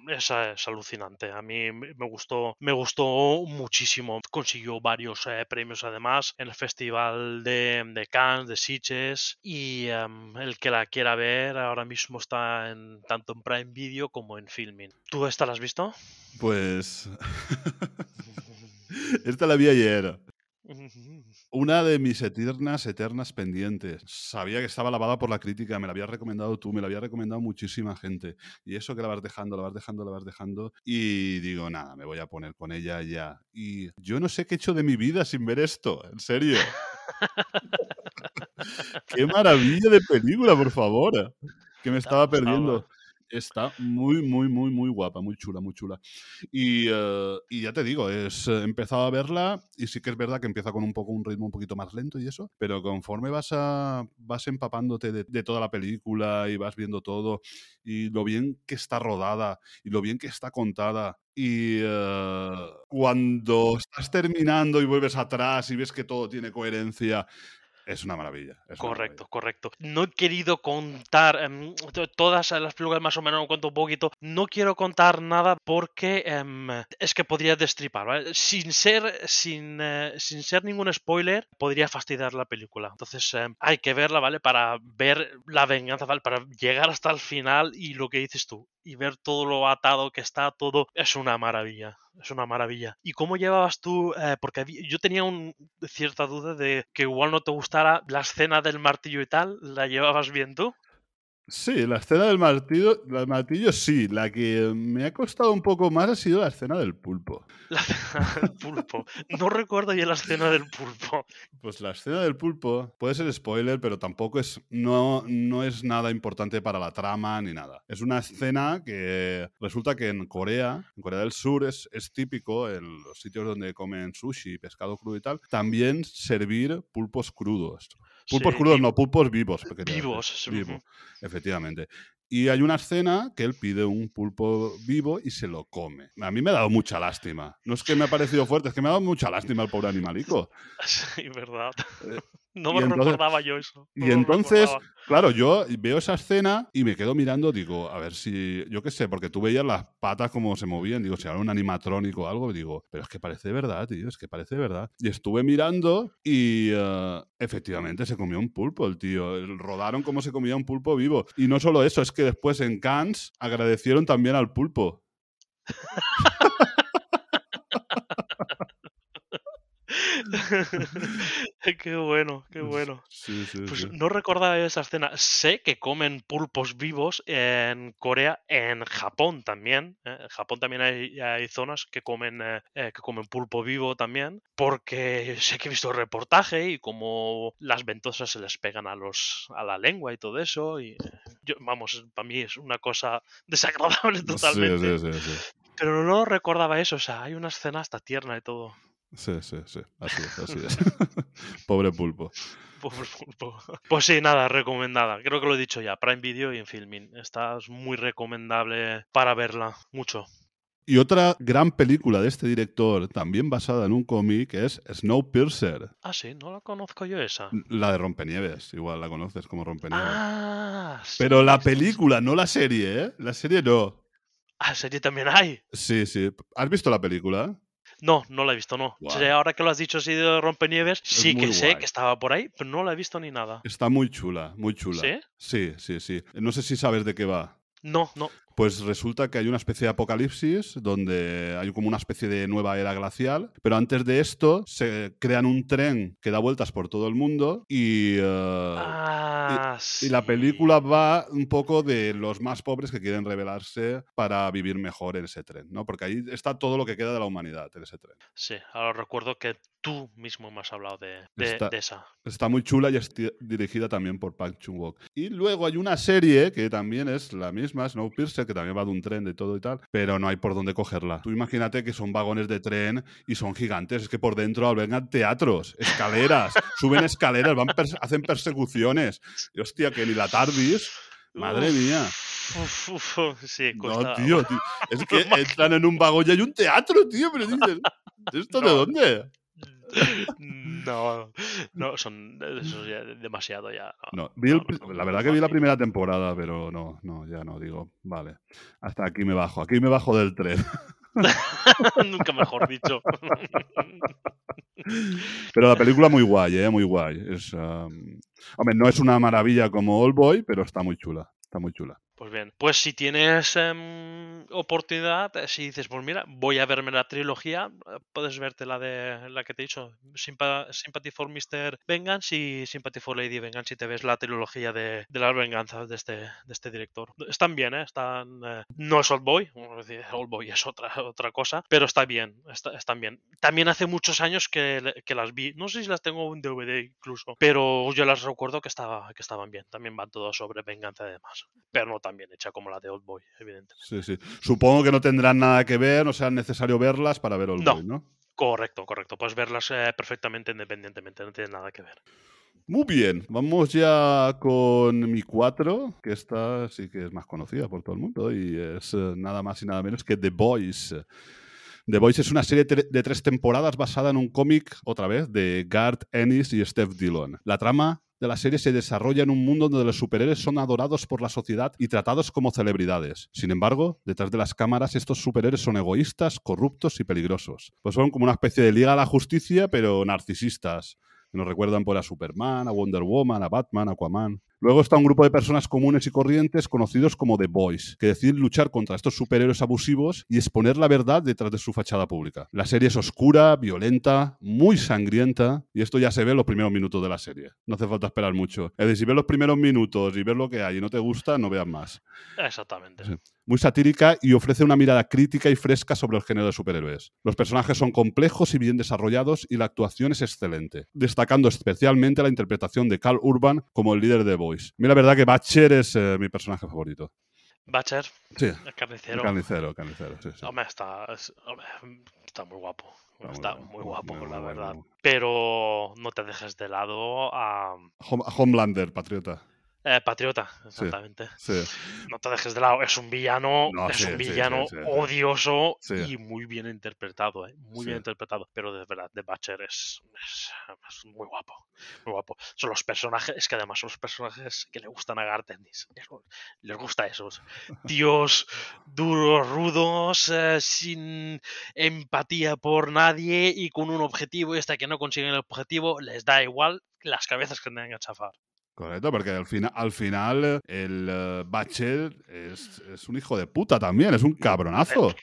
S2: esa es alucinante. A mí me me gustó, me gustó muchísimo. Consiguió varios eh, premios además en el Festival de, de Cannes, de Sitges. Y em, el que la quiera ver ahora mismo está en, tanto en Prime Video como en Filming. ¿Tú esta la has visto?
S1: Pues. esta la vi ayer. Una de mis eternas, eternas pendientes. Sabía que estaba lavada por la crítica, me la habías recomendado tú, me la había recomendado muchísima gente. Y eso que la vas dejando, la vas dejando, la vas dejando. Y digo, nada, me voy a poner con ella ya. Y yo no sé qué he hecho de mi vida sin ver esto, en serio. qué maravilla de película, por favor. Que me estaba perdiendo. Está muy, muy, muy, muy guapa, muy chula, muy chula. Y, eh, y ya te digo, es, eh, he empezado a verla y sí que es verdad que empieza con un poco un ritmo un poquito más lento y eso, pero conforme vas, a, vas empapándote de, de toda la película y vas viendo todo y lo bien que está rodada y lo bien que está contada y eh, cuando estás terminando y vuelves atrás y ves que todo tiene coherencia, es una maravilla. es
S2: Correcto, correcto. No he querido contar em, to- todas las películas, más o menos lo cuento un poquito. No quiero contar nada porque em, es que podría destripar, ¿vale? Sin ser, sin, eh, sin ser ningún spoiler, podría fastidiar la película. Entonces em, hay que verla, ¿vale? Para ver la venganza, ¿vale? Para llegar hasta el final y lo que dices tú. Y ver todo lo atado que está, todo es una maravilla. Es una maravilla. ¿Y cómo llevabas tú? eh, porque yo tenía un, cierta duda de que igual no te gustara la escena del martillo y tal. ¿La llevabas bien tú?
S1: Sí, la escena del martillo, del martillo sí. La que me ha costado un poco más ha sido la escena del pulpo.
S2: La escena del pulpo. No recuerdo ya la escena del pulpo.
S1: Pues la escena del pulpo puede ser spoiler, pero tampoco es no, no es nada importante para la trama ni nada. Es una escena que resulta que en Corea, en Corea del Sur, es, es típico en los sitios donde comen sushi, pescado crudo y tal, también servir pulpos crudos. Pulpos
S2: Sí,
S1: crudos, no, pulpos vivos.
S2: Vivos.
S1: Vivo,
S2: ujú.
S1: efectivamente. Y hay una escena que él pide un pulpo vivo y se lo come. A mí me ha dado mucha lástima. No es que me ha parecido fuerte, es que me ha dado mucha lástima el pobre animalico.
S2: Sí, verdad. No me
S1: entonces-
S2: recordaba yo eso. no
S1: Y entonces, claro, yo veo esa escena y me quedo mirando, digo, a ver si, yo qué sé, porque tú veías las patas como se movían, digo, si era un animatrónico o algo, digo, pero es que parece verdad, tío, es que parece verdad. Y estuve mirando y eh, efectivamente se comió un pulpo el tío, rodaron como se comía un pulpo vivo. Y no solo eso, es que después en Cannes agradecieron también al pulpo.
S2: qué bueno, qué bueno.
S1: Sí, sí,
S2: Pues
S1: sí.
S2: no recordaba esa escena. Sé que comen pulpos vivos en Corea, en Japón también. ¿eh? En Japón también hay, hay zonas que comen, eh, eh, que comen pulpo vivo también. Porque sé que he visto el reportaje y como las ventosas se les pegan a, los, a la lengua y todo eso. Y yo, vamos, para mí es una cosa desagradable totalmente. Pero no recordaba eso. O sea, hay una escena hasta tierna y todo.
S1: Sí, sí, sí. Así es, así es. Pobre pulpo.
S2: Pobre pulpo. Pues sí, nada, recomendada. Creo que lo he dicho ya. Prime Video y en Filmin. Está muy recomendable para verla. Mucho.
S1: Y otra gran película de este director, también basada en un cómic, es Snowpiercer.
S2: Ah, sí, no la conozco yo esa.
S1: La de Rompenieves, igual la conoces como Rompenieves.
S2: Ah, sí,
S1: Pero la
S2: esta es-
S1: película, no la serie, ¿eh? La serie no.
S2: Ah, serie también hay.
S1: Sí, sí. ¿Has visto la película?
S2: No, no la he visto, no. Sí, ahora que lo has dicho así de Rompenieves, sí que sé que estaba por ahí, pero no la he visto ni nada.
S1: Está muy chula, muy chula.
S2: ¿Sí?
S1: Sí, sí, sí. No sé si sabes de qué va.
S2: No, no.
S1: Pues resulta que hay una especie de apocalipsis donde hay como una especie de nueva era glacial, pero antes de esto se crean un tren que da vueltas por todo el mundo y, eh,
S2: Ah,
S1: y la película va un poco de los más pobres que quieren rebelarse para vivir mejor en ese tren, ¿no? Porque ahí está todo lo que queda de la humanidad en ese tren.
S2: Sí, ahora recuerdo que tú mismo me has hablado de, de-
S1: Está-
S2: de esa.
S1: Está muy chula y es ti- dirigida también por Park Chung-wook. Y luego hay una serie que también es la misma, Snowpiercer, que también va de un tren de todo y tal, pero no hay por dónde cogerla. Tú imagínate que son vagones de tren y son gigantes, es que por dentro albergan teatros, escaleras, suben escaleras, van hacen persecuciones. Y hostia, que ni la TARDIS, madre
S2: Uf,
S1: mía.
S2: uf, uf, sí,
S1: No, tío, tío, es que entran en un vagón y hay un teatro, tío, pero dices, ¿esto de dónde?
S2: No, no, son eso ya es demasiado ya. no.
S1: No, vi el
S2: no,
S1: la verdad que vi la primera temporada, pero no, no, ya no digo, vale, hasta aquí me bajo, aquí me bajo del tren.
S2: Nunca mejor dicho.
S1: Pero la película muy guay, ¿eh? Muy guay. Es, um, Hombre, no es una maravilla como All Boy, pero está muy chula, está muy chula.
S2: Pues bien, pues si tienes em, oportunidad, eh, si dices, pues mira, voy a verme la trilogía, eh, puedes verte la de la que te he dicho, Sympa- Sympathy for Mr. Vengeance y Sympathy for Lady Vengeance, si te ves la trilogía de, de las venganzas de este, de este director. Están bien, ¿eh? Están, eh, no es Old Boy, Old Boy es otra, otra cosa, pero está bien, está- están bien. También hace muchos años que, las vi, no sé si las tengo en DVD incluso, pero yo las recuerdo que, estaba, que estaban bien, también van todas sobre venganza y demás, pero no tan bien hecha como la de Old Boy, evidentemente.
S1: Sí, sí. Supongo que no tendrán nada que ver, no sea necesario verlas para ver
S2: No.
S1: Boy, ¿no?
S2: Correcto, correcto. Puedes verlas eh, perfectamente independientemente, no tiene nada que ver.
S1: Muy bien, vamos ya con mi 4, que esta sí que es más conocida por todo el mundo y es eh, nada más y nada menos que The Boys. The Boys es una serie de tres temporadas basada en un cómic, otra vez, de Garth Ennis y Steph Dillon. La trama de la serie se desarrolla en un mundo donde los superhéroes son adorados por la sociedad y tratados como celebridades. Sin embargo, detrás de las cámaras estos superhéroes son egoístas, corruptos y peligrosos. Pues son como una especie de Liga a la Justicia, pero narcisistas nos recuerdan por a Superman, a Wonder Woman, a Batman, a Aquaman. Luego está un grupo de personas comunes y corrientes conocidos como The Boys, que deciden luchar contra estos superhéroes abusivos y exponer la verdad detrás de su fachada pública. La serie es oscura, violenta, muy sangrienta, y esto ya se ve en los primeros minutos de la serie. No hace falta esperar mucho. Es decir, si ves los primeros minutos y ves lo que hay y no te gusta, no veas más
S2: Exactamente.
S1: Sí. muy satírica y ofrece una mirada crítica y fresca sobre el género de superhéroes. Los personajes son complejos y bien desarrollados y la actuación es excelente, destacando especialmente la interpretación de Carl Urban como el líder de The Boys. A mí la verdad que Batcher es eh, mi personaje favorito.
S2: Butcher,
S1: Sí,
S2: el
S1: el
S2: carnicero.
S1: carnicero, carnicero, sí, sí.
S2: Hombre, está, es- hombre, está muy guapo.
S1: Está muy
S2: Está muy
S1: muy-
S2: guapo,
S1: muy
S2: la
S1: bueno,
S2: verdad.
S1: muy-
S2: Pero no te dejes de lado a
S1: Hom- Homelander, patriota.
S2: Eh, Patriota, exactamente.
S1: Sí,
S2: No te dejes de lado. Es un villano,
S1: No,
S2: es
S1: sí,
S2: un villano odioso y muy bien interpretado, ¿eh? Muy bien interpretado. Pero de verdad, The Butcher es, es- es muy guapo. Muy guapo. Son los personajes, es que además son los personajes que le gustan a Garth Ennis. Les, les gusta esos. Tíos duros, rudos, eh, sin empatía por nadie y con un objetivo y hasta que no consiguen el objetivo les da igual las cabezas que tengan que chafar.
S1: Correcto, porque al, fina- al final eh, el eh, Batcher es, es un hijo de puta también, es un cabronazo.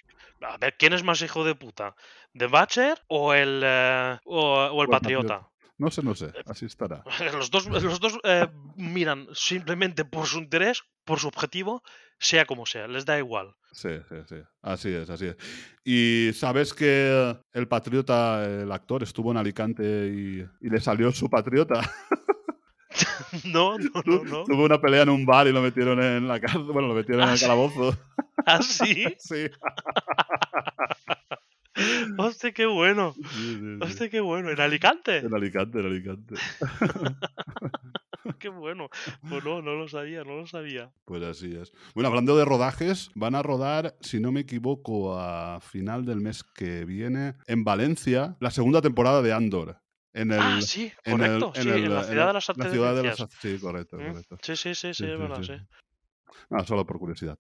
S2: A ver, ¿quién es más hijo de puta? ¿The Butcher o el, eh, o, o el
S1: el
S2: Patriota?
S1: No sé, no sé, así estará.
S2: Los dos, los dos eh, miran simplemente por su interés, por su objetivo, sea como sea, les da igual.
S1: Sí, sí, sí. Así es, así es. Y sabes que el patriota, el actor, estuvo en Alicante y, y le salió su patriota.
S2: No, no, no, no.
S1: Tuvo una pelea en un bar y lo metieron en la cárcel. Bueno, lo metieron en
S2: Ah,
S1: el calabozo.
S2: ¿Ah, sí?
S1: Sí.
S2: Hostia, qué bueno.
S1: Sí.
S2: Hostia, qué bueno. ¿En Alicante?
S1: En Alicante, en Alicante.
S2: Qué bueno. Pues no, no lo sabía, no lo sabía.
S1: Pues así es. Bueno, hablando de rodajes, van a rodar, si no me equivoco, a final del mes que viene en Valencia la segunda temporada de Andor. En el,
S2: ah, sí,
S1: en el-
S2: correcto.
S1: en
S2: sí,
S1: el-
S2: en la
S1: en
S2: ciudad de las
S1: la
S2: artes
S1: ciudad de las Sí, correcto, correcto.
S2: Sí, sí, sí, sí, es verdad,
S1: sí. Ah, solo por curiosidad.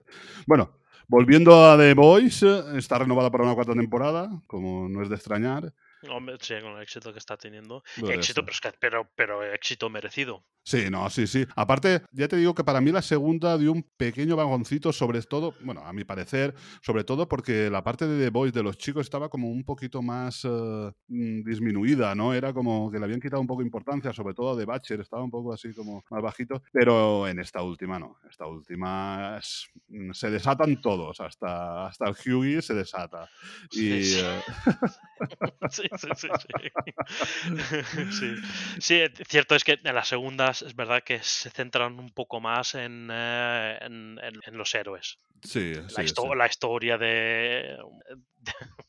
S1: Bueno, volviendo a The Voice, eh, está renovada para una cuarta temporada, como no es de extrañar.
S2: Hombre, sí, con el éxito que está teniendo. Éxito, pero, es que- pero, pero éxito merecido.
S1: Sí, no, sí, sí. Aparte, ya te digo que para mí la segunda dio un pequeño vagoncito, sobre todo, bueno, a mi parecer, sobre todo porque la parte de The Voice de los chicos estaba como un poquito más mm, disminuida, ¿no? Era como que le habían quitado un poco de importancia, sobre todo de Batcher, estaba un poco así como más bajito, pero en esta última no. Esta última es- mm, se desatan todos, hasta, hasta el Hughie se desata.
S2: Sí,
S1: Y,
S2: sí.
S1: eh,
S2: Sí, sí, sí, sí. sí. Sí, cierto es que en las segundas es verdad que se centran un poco más en, eh, en, en- en los héroes.
S1: sí,
S2: La, histo- la historia de...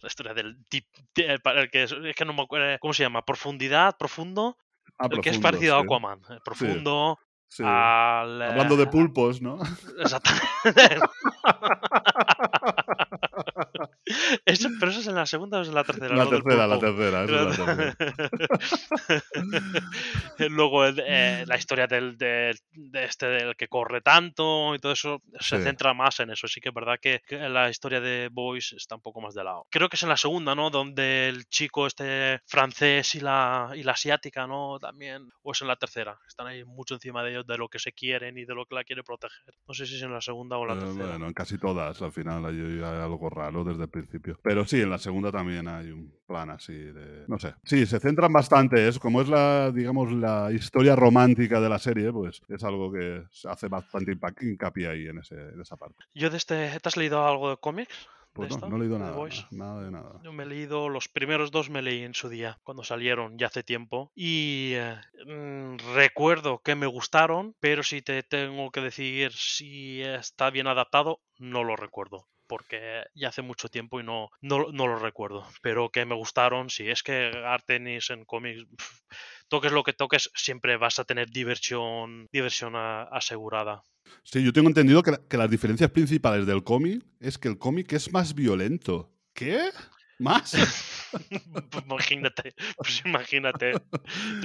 S2: La historia del tip, de- para el que es, es que no me acuerdo cómo se llama, profundidad, profundo,
S1: Ah,
S2: el que es parecido a Aquaman, eh, profundo,
S1: sí.
S2: al, eh,
S1: Hablando de pulpos, ¿no?
S2: Exactamente. Eso, pero eso es en la segunda o es en la tercera.
S1: La tercera, la tercera, es la tercera.
S2: Luego eh, la historia del, del- de este del que corre tanto y todo eso se
S1: Sí.
S2: centra más en eso. Sí que es verdad que, que la historia de Boys está un poco más de lado. Creo que es en la segunda, ¿no? Donde el chico este francés y la, y la asiática, ¿no? También. O es en la tercera. Están ahí mucho encima de ellos de lo que se quieren y de lo que la quiere proteger. No sé si es en la segunda o la
S1: Eh,
S2: tercera.
S1: bueno, en casi todas al final hay, hay algo raro desde el principio. Pero sí, en la segunda también hay un plan así de... No sé. Sí, se centran bastante. Es como es la, digamos, la historia romántica de la serie, pues es algo que se hace bastante hincapié ahí en, ese, en esa parte.
S2: Yo de este... ¿Te has leído algo de cómics?
S1: Pues
S2: ¿De
S1: no, no he leído
S2: ¿De
S1: nada, nada de nada.
S2: Yo me he leído los primeros dos, me leí en su día, cuando salieron, ya hace tiempo. Y eh, mm, recuerdo que me gustaron, pero si te tengo que decir si está bien adaptado, no lo recuerdo. Porque ya hace mucho tiempo y no, no, no lo recuerdo. Pero que me gustaron, sí. Es que Artenis en cómics, toques lo que toques, siempre vas a tener diversión, diversión a- asegurada.
S1: Sí, yo tengo entendido que, la- que las diferencias principales del cómic es que el cómic es más violento. ¿Qué? ¿Más?
S2: Pues imagínate, pues imagínate.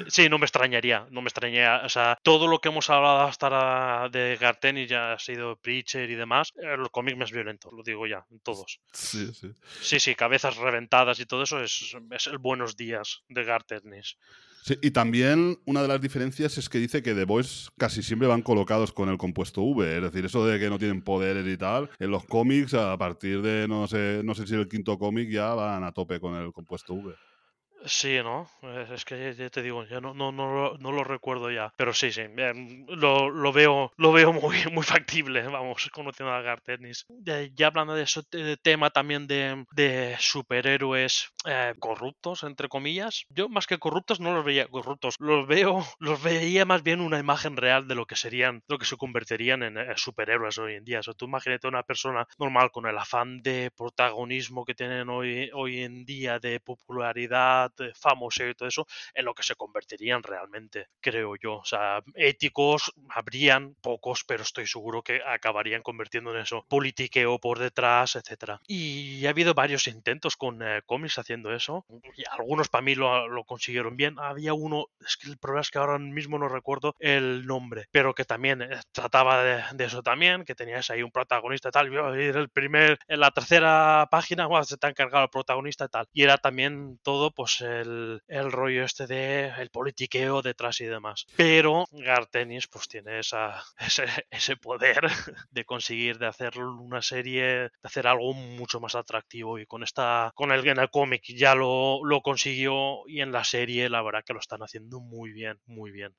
S2: Sí, no me extrañaría, no me extrañaría. O sea, todo lo que hemos hablado hasta ahora de Garten y ya ha sido Preacher y demás, el cómic más violento, lo digo ya, en todos.
S1: sí, sí.
S2: Sí, sí, cabezas reventadas y todo eso es, es el buenos días de Gartenis.
S1: Y también una de las diferencias es que dice que The Boys casi siempre van colocados con el compuesto V, es decir, eso de que no tienen poderes y tal, en los cómics a partir de no sé, no sé si el quinto cómic ya van a tope con el compuesto V.
S2: Sí, ¿no? Eh, Es que ya te digo, ya no, no, no, no lo recuerdo ya. Pero sí, sí, em, lo, lo veo, lo veo muy, muy factible, vamos, conociendo a Gartenis. De- ya hablando de eso, de tema también de, de superhéroes eh, corruptos, entre comillas. Yo más que corruptos no los veía corruptos, los veo, los veía más bien una imagen real de lo que serían, lo que se convertirían en eh, superhéroes hoy en día. O sea, tú imagínate una persona normal con el afán de protagonismo que tienen hoy, hoy en día, de popularidad, de famoso y todo eso, en lo que se convertirían realmente, creo yo. O sea, éticos habrían pocos, pero estoy seguro que acabarían convirtiendo en eso. Politiqueo por detrás, etcétera. Y ha habido varios intentos con eh, cómics haciendo eso. Algunos para mí lo, consiguieron bien. Había uno, es que el problema es que ahora mismo no recuerdo el nombre, pero que también eh, trataba de, eso también, que tenías ahí un protagonista y tal. En la tercera página, se te ha encargado el protagonista y tal. Y era también todo, pues, el, el rollo este de el politiqueo detrás y demás. Pero Gartenis, pues, tiene esa, ese, ese poder de conseguir de hacer una serie, de hacer algo mucho más atractivo. Y con esta, con el en el cómic ya lo, lo consiguió y en la serie, la verdad que lo están haciendo muy bien, muy bien.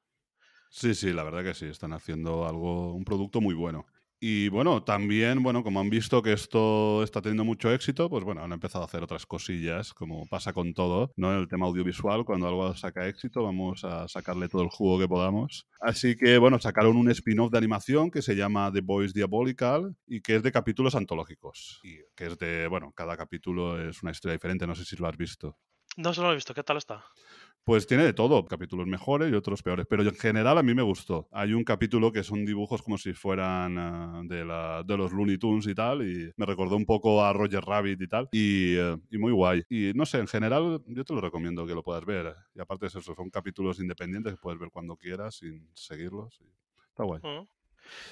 S1: Sí, sí, la verdad que sí, están haciendo algo, un producto muy bueno. Y bueno, también, bueno, como han visto que esto está teniendo mucho éxito, pues bueno, han empezado a hacer otras cosillas, como pasa con todo, ¿no? El tema audiovisual, cuando algo saca éxito, vamos a sacarle todo el jugo que podamos. Así que, bueno, sacaron un spin-off de animación que se llama The Boys Diabolical y que es de capítulos antológicos. Y que es de, bueno, cada capítulo es una historia diferente, no sé si lo has visto.
S2: No se lo he visto, ¿qué tal está?
S1: Pues tiene de todo, capítulos mejores y otros peores, pero en general a mí me gustó. Hay un capítulo que son dibujos como si fueran eh, de, de los Looney Tunes y tal, y me recordó un poco a Roger Rabbit y tal, y, y muy guay. Y no sé, en general yo te lo recomiendo que lo puedas ver. Y aparte es eso, son capítulos independientes que puedes ver cuando quieras sin seguirlos. está guay.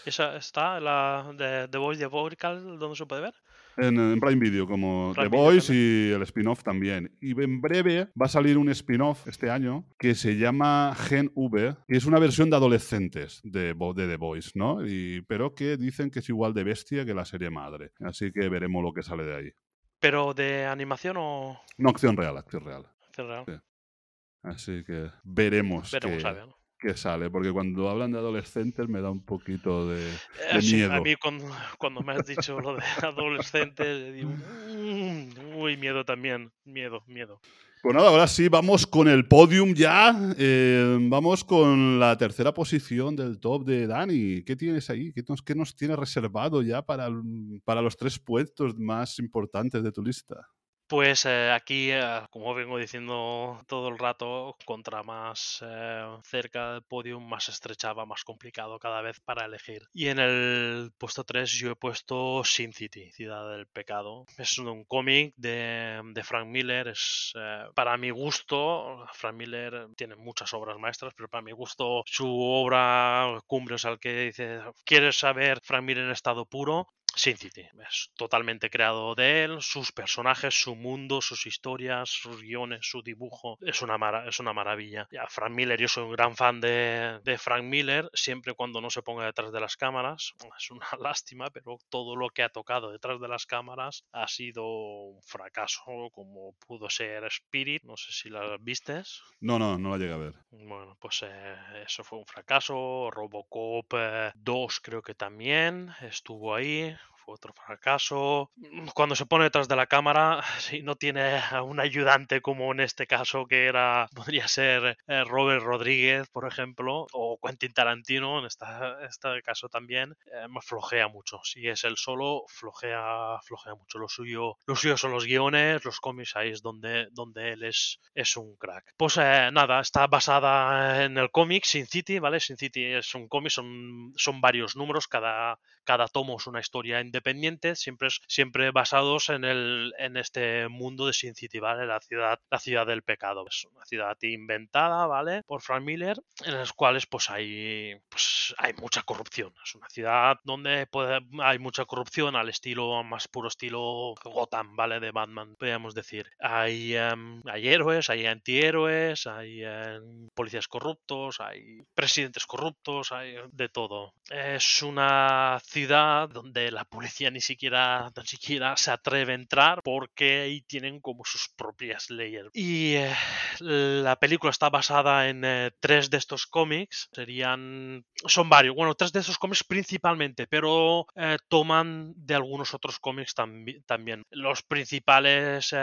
S2: ¿Esa está la de The Voice Diabolical donde se puede ver?
S1: En, en Prime Video, como
S2: Prime
S1: The Voice y el spin-off también. Y en breve va a salir un spin-off este año que se llama Gen V, que es una versión de adolescentes de, The Voice, ¿no? Y, pero que dicen que es igual de bestia que la serie madre. Así que veremos lo que sale de ahí.
S2: ¿Pero de animación o
S1: No, acción real, acción real.
S2: acción real?
S1: Sí. Así que veremos,
S2: Veremos
S1: qué,
S2: a ver.
S1: Qué sale, porque cuando hablan de adolescentes me da un poquito de,
S2: Eh,
S1: de
S2: sí,
S1: miedo.
S2: a mí cuando, cuando me has dicho lo de adolescentes, digo, "Mm, uy, miedo también, miedo, miedo.
S1: Pues nada, ahora sí, vamos con el podium ya. Eh, vamos con la tercera posición del top de Dani. ¿Qué tienes ahí? ¿Qué nos, qué nos tienes reservado ya para, para los tres puestos más importantes de tu lista?
S2: Pues eh, aquí, eh, como vengo diciendo todo el rato, contra más eh, cerca del podium, más estrechaba, más complicado cada vez para elegir. Y en el puesto 3 yo he puesto Sin City, Ciudad del Pecado. Es un cómic de, de Frank Miller. Es eh, para mi gusto, Frank Miller tiene muchas obras maestras, pero para mi gusto su obra cumbre, o sea, que dice, ¿quieres saber Frank Miller en estado puro? Sin City. Es totalmente creado de él, sus personajes, su mundo, sus historias, sus guiones, su dibujo. Es una, mara- es una maravilla. Ya, Frank Miller, yo soy un gran fan de, de Frank Miller, siempre cuando no se ponga detrás de las cámaras. Es una lástima, pero todo lo que ha tocado detrás de las cámaras ha sido un fracaso, como pudo ser Spirit. No sé si la vistes.
S1: No, no, no la llegué a ver.
S2: Bueno, pues eh, eso fue un fracaso. Robocop eh, 2 creo que también estuvo ahí. Otro fracaso. Mm, Cuando se pone detrás de la cámara, si no tiene a un ayudante como en este caso que era, podría ser eh, Robert Rodríguez, por ejemplo, o Quentin Tarantino, en esta- este caso también, eh, flojea mucho. Si es él solo, flojea, flojea mucho. Lo suyo, lo suyo son los guiones, los cómics, ahí es donde, donde él es, es un crack. Pues eh, nada, está basada en el cómic Sin City, ¿vale? Sin City es un cómic, son, son varios números, cada, cada tomo es una historia independiente, siempre, siempre basados en, el, en este mundo de Sin City, ¿vale? La ciudad, la ciudad del pecado. Es una ciudad inventada, ¿vale? Por Frank Miller, en las cuales pues hay, pues, hay mucha corrupción. Es una ciudad donde puede- hay mucha corrupción al estilo, más puro estilo Gotham, ¿vale? De Batman, podríamos decir. Hay, em, hay héroes, hay antihéroes, hay em, policías corruptos, hay presidentes corruptos, hay de todo. Es una donde la policía ni siquiera, ni siquiera se atreve a entrar porque ahí tienen como sus propias leyes. Y eh, la película está basada en eh, tres de estos cómics. Serían. Son varios. Bueno, tres de esos cómics principalmente, pero eh, toman de algunos otros cómics tambi- también. Los principales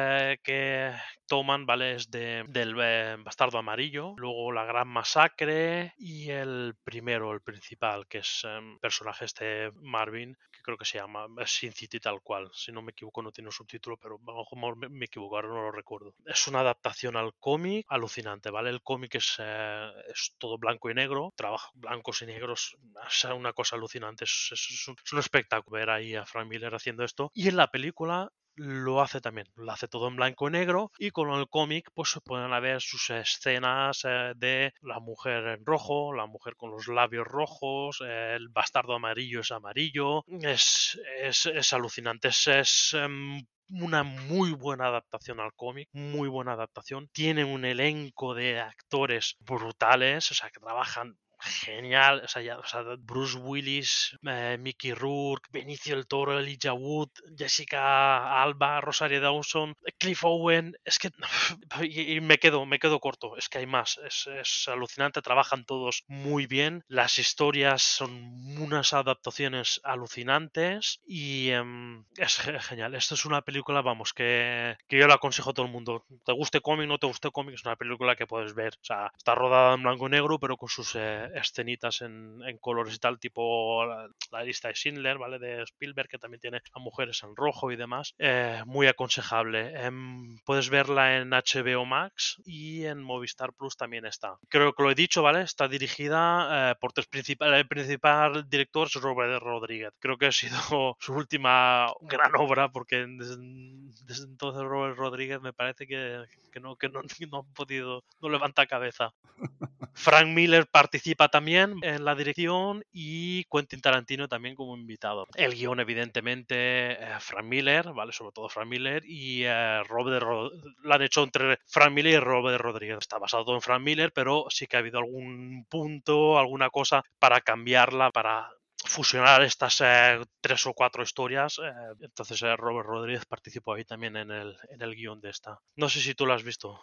S2: que toman, ¿vale? Es de, del Bastardo Amarillo, luego La Gran Masacre y el primero, el principal, que es eh, personaje este Marvin, que creo que se llama Sin City tal cual. Si no me equivoco, no tiene un subtítulo, pero a lo mejor me, equivoco, ahora no lo recuerdo. Es una adaptación al cómic alucinante, ¿vale? El cómic es, eh, es todo blanco y negro, trabaja blancos y negros, es una cosa alucinante, es, es un espectáculo ver ahí a Frank Miller haciendo esto. Y en la película lo hace también, lo hace todo en blanco y negro y con el cómic pues se pueden ver sus escenas eh, de la mujer en rojo, la mujer con los labios rojos, el bastardo amarillo es amarillo, es, es, es alucinante, es, es, em, una muy buena adaptación al cómic, muy buena adaptación. Tiene un elenco de actores brutales, o sea, que trabajan genial. O sea, ya- o sea, Bruce Willis, eh, Mickey Rourke, Benicio del Toro, Elijah Wood, Jessica Alba, Rosario Dawson, Cliff Owen. Es que y, me quedo, me quedo corto. Es que hay más. Es, es alucinante. Trabajan todos muy bien. Las historias son unas adaptaciones alucinantes y em, es ge- genial. Esto es una película, vamos, que, que yo le aconsejo a todo el mundo. Te guste cómic, no te guste cómic, es una película que puedes ver. O sea, está rodada en blanco y negro, pero con sus eh, escenitas en, en colores y tal, tipo la, la lista de Schindler, ¿vale? De Spielberg, que también tiene a mujeres en rojo y demás. Eh, muy aconsejable. Em, puedes verla en HBO Max y en Movistar Plus también está. Creo que lo he dicho, ¿vale? Está dirigida eh, por tres principales. El principal director es Robert Rodríguez. Creo que ha sido su última gran obra, porque desde, desde entonces Robert Rodríguez me parece que, que no, que no, no han podido, no levanta cabeza. Frank Miller participa también en la dirección y Quentin Tarantino también como invitado. El guion, evidentemente, eh, Frank Miller, ¿vale? Sobre todo Frank Miller y eh, Robert Ro- lo han hecho entre Frank Miller y Robert Rodríguez. Está basado en Frank Miller, pero sí que ha habido algún punto, alguna cosa para cambiarla, para fusionar estas eh, tres o cuatro historias. eh, entonces eh, Robert Rodríguez participó ahí también en el, en el guion de esta. No sé si tú lo has visto.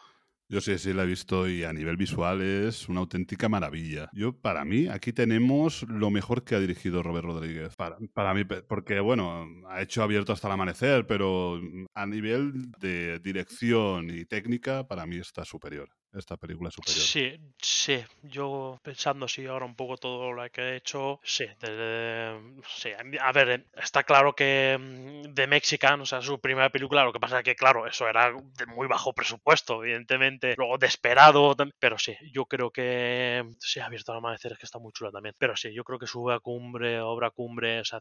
S1: Yo sí, sí la he visto y a nivel visual es una auténtica maravilla. Yo, para mí, aquí tenemos lo mejor que ha dirigido Robert Rodríguez. Para, para mí, porque, bueno, ha hecho abierto hasta el amanecer, pero a nivel de dirección y técnica, para mí está superior. Esta película superior.
S2: Sí, sí, yo pensando así ahora un poco todo lo que he hecho, sí, de- sí, a a ver, está claro que mm, The Mexican, o sea, su primera película, lo que pasa es que, claro, eso era de muy bajo presupuesto, evidentemente, luego de esperado, tam- pero sí, yo creo que sí, ha abierto al amanecer, es que está muy chula también, pero sí, yo creo que su obra cumbre, obra cumbre, o sea,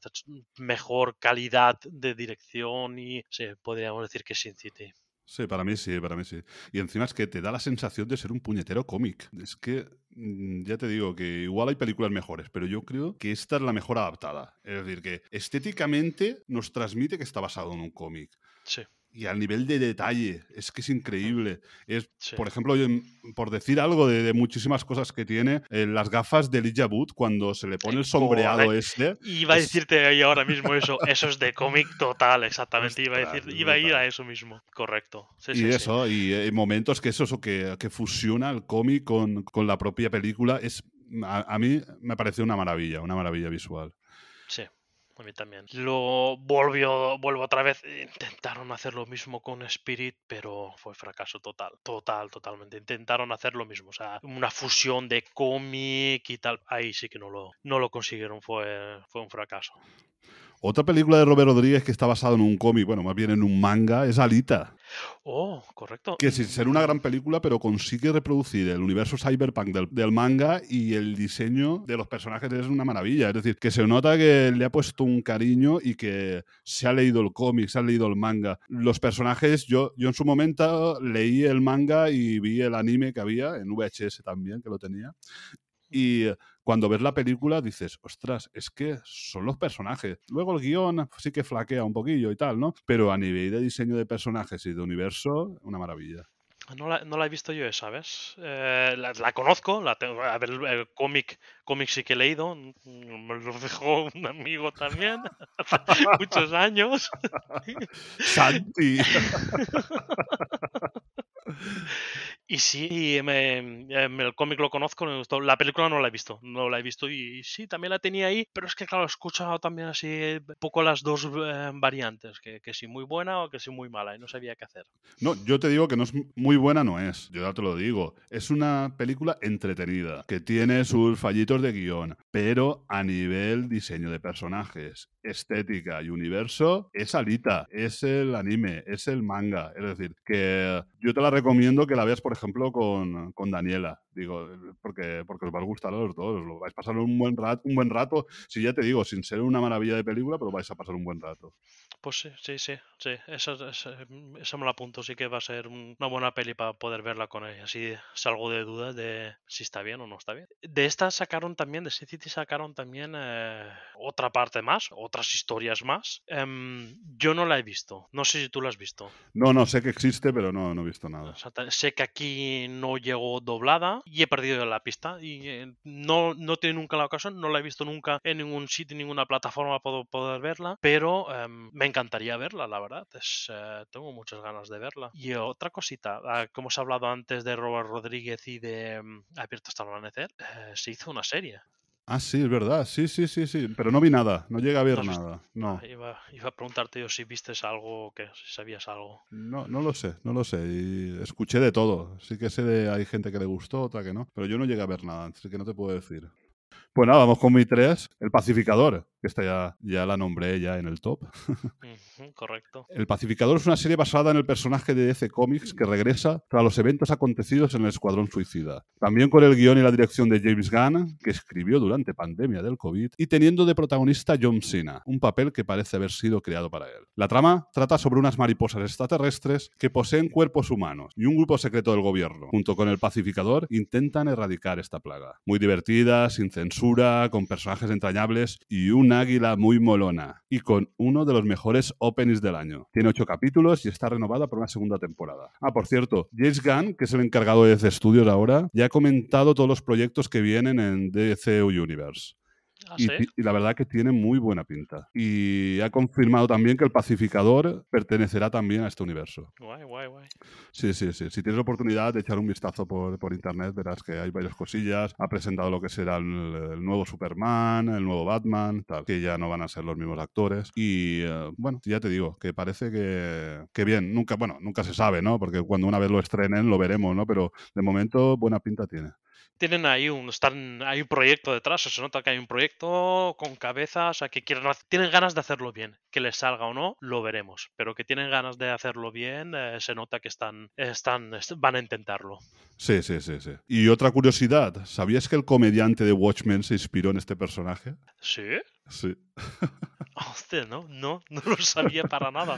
S2: mejor calidad de dirección y sí, podríamos decir que Sin City.
S1: Sí, para mí sí, para mí sí. Y encima es que te da la sensación de ser un puñetero cómic. Es que, mm, ya te digo, que igual hay películas mejores, pero yo creo que esta es la mejor adaptada. Es decir, que estéticamente nos transmite que está basado en un cómic.
S2: Sí,
S1: Y al nivel de detalle, es que es increíble. Es,
S2: sí.
S1: por ejemplo, yo, mm, por decir algo de, de muchísimas cosas que tiene, eh, las gafas de Elijah Wood, cuando se le pone el sombreado
S2: Correcto.
S1: este,
S2: Iba a
S1: Es-
S2: decirte ahí ahora mismo eso. Eso es de cómic total, exactamente. Iba a,
S1: Ostras,
S2: decir, iba a ir a eso mismo. Correcto. Sí,
S1: y
S2: sí,
S1: eso, y eh, momentos que eso, eso que, que fusiona el cómic con, con la propia película, es a, a mí me parece una maravilla, una maravilla visual.
S2: A mí también. Lo volvió, vuelvo otra vez. Intentaron hacer lo mismo con Spirit, pero fue fracaso total. Total, totalmente. Intentaron hacer lo mismo. O sea, una fusión de cómic y tal. Ahí sí que no lo, no lo consiguieron. Fue, fue un fracaso.
S1: Otra película de Robert Rodríguez que está basada en un cómic, bueno, más bien en un manga, es Alita.
S2: Oh, correcto.
S1: Que sin ser una gran película, pero consigue reproducir el universo cyberpunk del, del manga y el diseño de los personajes es una maravilla. Es decir, que se nota que le ha puesto un cariño y que se ha leído el cómic, se ha leído el manga. Los personajes, yo, yo en su momento leí el manga y vi el anime que había, en VHS también, que lo tenía. Y cuando ves la película dices, ostras, es que son los personajes. Luego el guion sí que flaquea un poquillo y tal, ¿no? Pero a nivel de diseño de personajes y de universo, una maravilla.
S2: No la, no la he visto yo, ¿sabes? Eh, la, la conozco, la tengo, a ver, el, cómic, cómic sí que he leído, me lo dejó un amigo también, hace muchos años.
S1: Santi.
S2: Y sí, me- em, el cómic lo conozco, me gustó. La película no la he visto, no la he visto y sí, también la tenía ahí, pero es que claro, he escuchado también así un poco las dos eh, variantes, que, que si muy buena o que si muy mala y no sabía qué hacer.
S1: No, yo te digo que no es muy buena, no es. Yo ya te lo digo. Es una película entretenida, que tiene sus fallitos de guion, pero a nivel diseño de personajes, estética y universo, es Alita, es el anime, es el manga. Es decir, que yo te la recomiendo que la veas, por ejemplo, con, con Daniela. Digo, porque, porque os va a gustar a los dos. Lo vais a pasar un buen rato, un buen rato. Si ya te digo, sin ser una maravilla de película, pero vais a pasar un buen rato.
S2: Pues sí, sí, sí, sí, esa, esa, esa me la apunto, sí que va a ser un- una buena peli para poder verla con ella, así salgo de dudas de si está bien o no está bien. De esta sacaron también, de Sin City sacaron también eh, otra parte más, otras historias más. Em, yo no la he visto, no sé si tú la has visto.
S1: No, no, sé que existe, pero no, no he visto nada.
S2: O sea, ta- sé que aquí no llegó doblada y he perdido la pista. Y eh, no, no tiene nunca la ocasión, no la he visto nunca en ningún sitio, en ninguna plataforma para poder verla, pero em, me encantaría verla, la verdad. Eh, tengo muchas ganas de verla. Y otra cosita, ah, como os he hablado antes de Robert Rodríguez y de em, Abierto hasta el amanecer, eh, se hizo una serie.
S1: Ah, sí, es verdad. Sí, sí, sí, sí. Pero no vi nada. No llegué a ver nada. No.
S2: Ah, iba, iba a preguntarte yo si vistes algo o qué, si sabías algo.
S1: No, no lo sé, no lo sé. Y escuché de todo. Sí que sé de hay gente que le gustó, otra que no. Pero yo no llegué a ver nada, así que no te puedo decir. Pues nada, vamos con mi 3, el pacificador, que esta ya, ya la nombré ya en el top.
S2: Correcto.
S1: El Pacificador es una serie basada en el personaje de DC Comics que regresa tras los eventos acontecidos en el Escuadrón Suicida. También con el guion y la dirección de James Gunn, que escribió durante pandemia del COVID, y teniendo de protagonista John Cena, un papel que parece haber sido creado para él. La trama trata sobre unas mariposas extraterrestres que poseen cuerpos humanos y un grupo secreto del gobierno, junto con el Pacificador, intentan erradicar esta plaga. Muy divertida, sin censura, con personajes entrañables y un águila muy molona. Y con uno de los mejores openings del año. Tiene ocho capítulos y está renovada por una segunda temporada. Ah, por cierto, James Gunn, que es el encargado de DC Studios ahora, ya ha comentado todos los proyectos que vienen en DC Universe.
S2: Ah,
S1: Y,
S2: sí.
S1: y la verdad que tiene muy buena pinta. Y ha confirmado también que el pacificador pertenecerá también a este universo.
S2: Guay, guay, guay.
S1: Sí, sí, sí. Si tienes la oportunidad de echar un vistazo por, por internet, verás que hay varias cosillas. Ha presentado lo que será el, el nuevo Superman, el nuevo Batman, tal, que ya no van a ser los mismos actores. Y eh, bueno, ya te digo, que parece que, que bien. Nunca, bueno, nunca se sabe, ¿no? Porque cuando una vez lo estrenen lo veremos, ¿no? Pero de momento buena pinta tiene.
S2: Tienen ahí un, están, hay un proyecto detrás, se nota que hay un proyecto con cabeza, o sea, que quieren, tienen ganas de hacerlo bien. Que les salga o no, lo veremos. Pero que tienen ganas de hacerlo bien, eh, se nota que están, están, est- van a intentarlo.
S1: Sí, sí, sí, sí. Y otra curiosidad, ¿sabías que el comediante de Watchmen se inspiró en este personaje?
S2: ¿Sí?
S1: Sí.
S2: Hostia, no, no, no lo sabía para nada.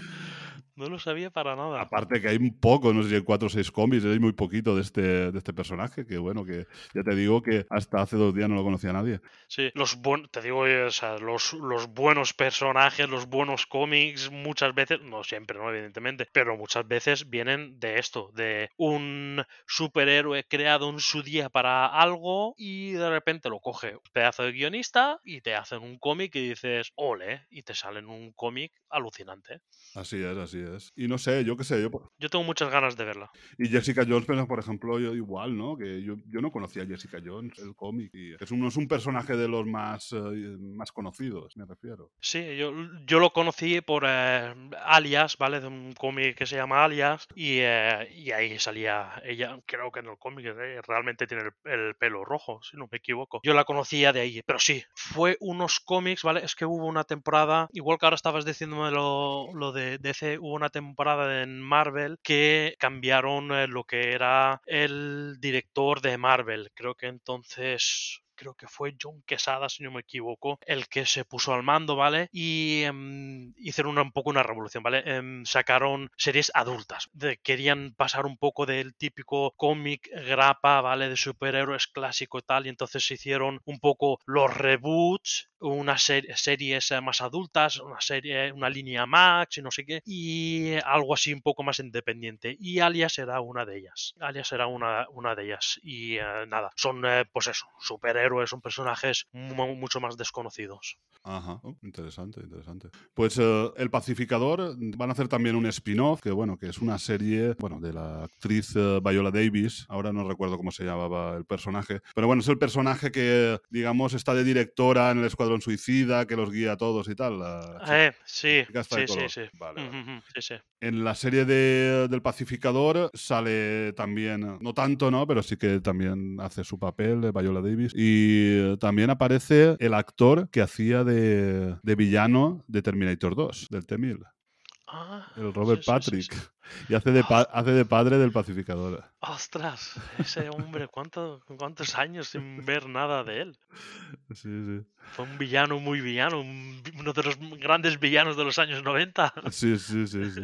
S2: No lo sabía para nada.
S1: Aparte que hay un poco, no sé si hay cuatro o seis cómics, hay muy poquito de este, de este personaje, que bueno, que ya te digo que hasta hace dos días no lo conocía nadie.
S2: Sí, los buen, te digo, eh, o sea, los, los buenos personajes, los buenos cómics, muchas veces, no siempre, no, evidentemente, pero muchas veces vienen de esto, de un superhéroe creado en su día para algo y de repente lo coge un pedazo de guionista y te hacen un cómic y dices, ole, y te salen un cómic alucinante.
S1: Así es, así es. Y no sé, yo qué sé, yo...
S2: Yo tengo muchas ganas de verla.
S1: Y Jessica Jones, pero, por ejemplo, yo igual, ¿no? Que yo, yo no conocía a Jessica Jones, el cómic. Y es un, no es un personaje de los más, eh, más conocidos, me refiero.
S2: Sí, yo, yo lo conocí por eh, Alias, ¿vale? De un cómic que se llama Alias y, eh, y ahí salía ella, creo que en el cómic eh, realmente tiene el, el pelo rojo, si no me equivoco. Yo la conocía de ahí, pero sí, fue unos cómics, ¿vale? Es que hubo una temporada, igual que ahora estabas diciéndome lo, lo de DC, una temporada en Marvel que cambiaron eh, lo que era el director de Marvel. Creo que entonces creo que fue John Quesada, si no me equivoco, el que se puso al mando, ¿vale? Y em, hicieron una- un poco una revolución, ¿vale? Em, sacaron series adultas. Querían pasar un poco del típico cómic grapa, ¿vale? De superhéroes clásico y tal. Y entonces se hicieron un poco los reboots, unas ser- series eh, más adultas, una serie, una línea Max y no sé qué. Y algo así un poco más independiente. Y Alias era una de ellas. Alias era una, una de ellas. Y eh, nada, son eh, pues eso, superhéroes, son personajes mu- mucho más desconocidos.
S1: Ajá, oh, interesante, interesante. Pues El Pacificador van a hacer también un spin-off, que bueno, que es una serie, bueno, de la actriz Viola Davis, ahora no recuerdo cómo se llamaba el personaje, pero bueno, es el personaje que, digamos, está de directora en el Escuadrón Suicida, que los guía a todos y tal. la
S2: Eh, sí, sí, sí, sí.
S1: Vale, vale.
S2: Ujú, ujú, sí, sí.
S1: En la serie de- del Pacificador sale también, no tanto, ¿no? Pero sí que también hace su papel, Viola Davis. Y también aparece el actor que hacía de, de villano de Terminator 2, del T-1000,
S2: Ah,
S1: el Robert
S2: sí,
S1: Patrick. Y hace de, pa- hace de padre del Pacificador.
S2: Ostras, ese hombre, ¿cuánto- ¿cuántos años sin ver nada de él?
S1: Sí, sí.
S2: Fue un villano muy villano, un vi- uno de los grandes villanos de los años 90.
S1: Sí, sí, sí, sí.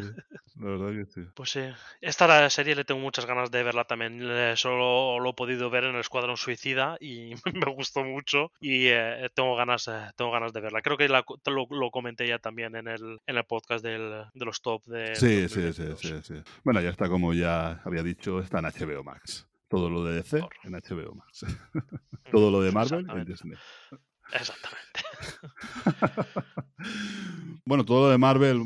S1: La verdad que sí.
S2: Pues sí, esta serie le tengo muchas ganas de verla también. Solo lo he podido ver en el Escuadrón Suicida y me gustó mucho y eh, tengo ganas, eh, tengo ganas de verla. Creo que la lo, lo comenté ya también en el, en el podcast del- de los top de
S1: Sí, sí, sí,
S2: 2022.
S1: sí, sí. Bueno, ya está como ya había dicho, está en HBO Max. Todo lo de DC en HBO Max. Todo lo de Marvel en. Disney.
S2: Exactamente.
S1: Bueno, todo lo de Marvel,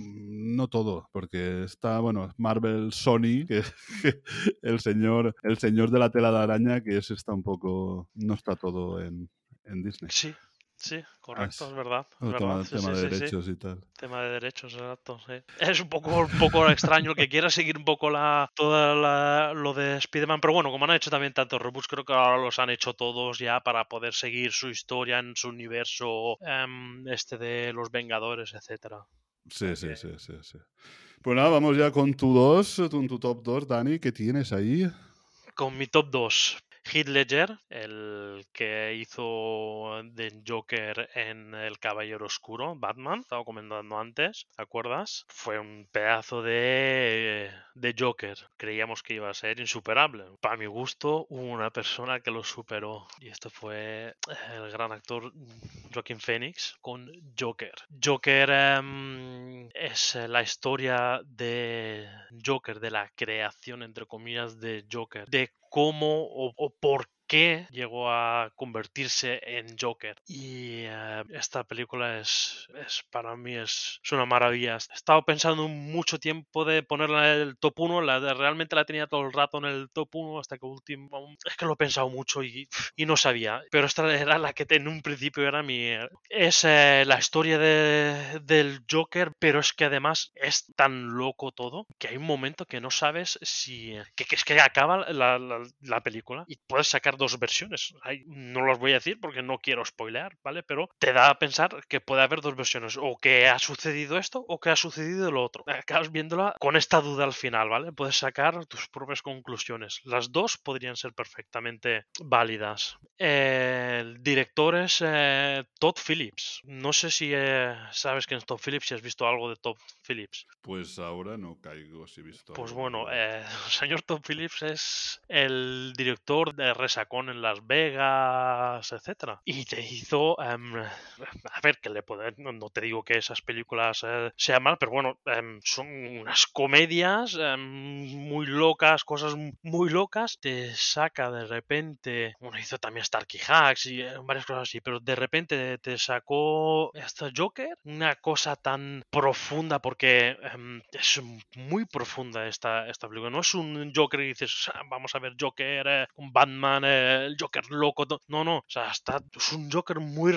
S1: no todo, porque está, bueno, Marvel Sony, que, que el señor, el señor de la tela de araña, que ese está un poco, no está todo en, en Disney.
S2: Sí, sí, correcto,
S1: es-
S2: es verdad. es
S1: El tema,
S2: verdad, sí,
S1: tema
S2: sí,
S1: de
S2: sí,
S1: derechos y tal.
S2: Tema de derechos, exacto. sí. Es un poco, un poco extraño el que quiera seguir un poco la, toda la- lo de Spider-Man, pero bueno, como han hecho también tantos reboots, creo que ahora los han hecho todos ya para poder seguir su historia en su universo em, este de los Vengadores, etcétera.
S1: Sí, sí, sí, sí, sí. Pues nada, vamos ya con tu 2, con tu top 2, Dani, ¿qué tienes ahí?
S2: Con mi top 2, Heath el que hizo de Joker en El Caballero Oscuro, Batman, estaba comentando antes, ¿te acuerdas? Fue un pedazo de, de Joker. Creíamos que iba a ser insuperable. Para mi gusto, hubo una persona que lo superó. Y esto fue el gran actor Joaquin Phoenix con Joker. Joker em, es la historia de Joker, de la creación, entre comillas, de Joker, cómo o, o por qué llegó a convertirse en Joker. Y eh, esta película es, para mí es, una maravilla. He estado pensando mucho tiempo de ponerla en el top 1, la realmente la tenía todo el rato en el top 1 hasta que último... Es que lo he pensado mucho y, no sabía. Pero esta era la que en un principio era mi... Es eh, la historia de, del Joker, pero es que además es tan loco todo que hay un momento que no sabes si... Que, es que acaba la, la- la película y puedes sacar dos versiones. Hay- no los voy a decir porque no quiero spoilear, ¿vale? Pero te da a pensar que puede haber dos versiones. O que ha sucedido esto o que ha sucedido lo otro. Acabas viéndola con esta duda al final, ¿vale? Puedes sacar tus propias conclusiones. Las dos podrían ser perfectamente válidas. El director es eh, Todd Phillips. No sé si eh, sabes quién es Todd Phillips, si has visto algo de Todd Phillips.
S1: Pues ahora no caigo si he visto.
S2: Pues
S1: algo
S2: bueno,
S1: de-
S2: eh, el señor Todd Phillips es el director de Resacón en Las Vegas, etcétera. Y te hizo, em, a ver, que le puede, no, no te digo que esas películas eh, sean mal, pero bueno, em, son unas comedias em, muy locas, cosas muy locas. Te saca de repente, bueno, hizo también Starkey Hacks y eh, varias cosas así, pero de repente te sacó esta Joker, una cosa tan profunda porque es muy profunda esta, esta película. No es un Joker que dices, "Ah, vamos a ver Joker, eh, un Batman, eh, el Joker loco. to-". No, no, o sea, está, es un Joker muy,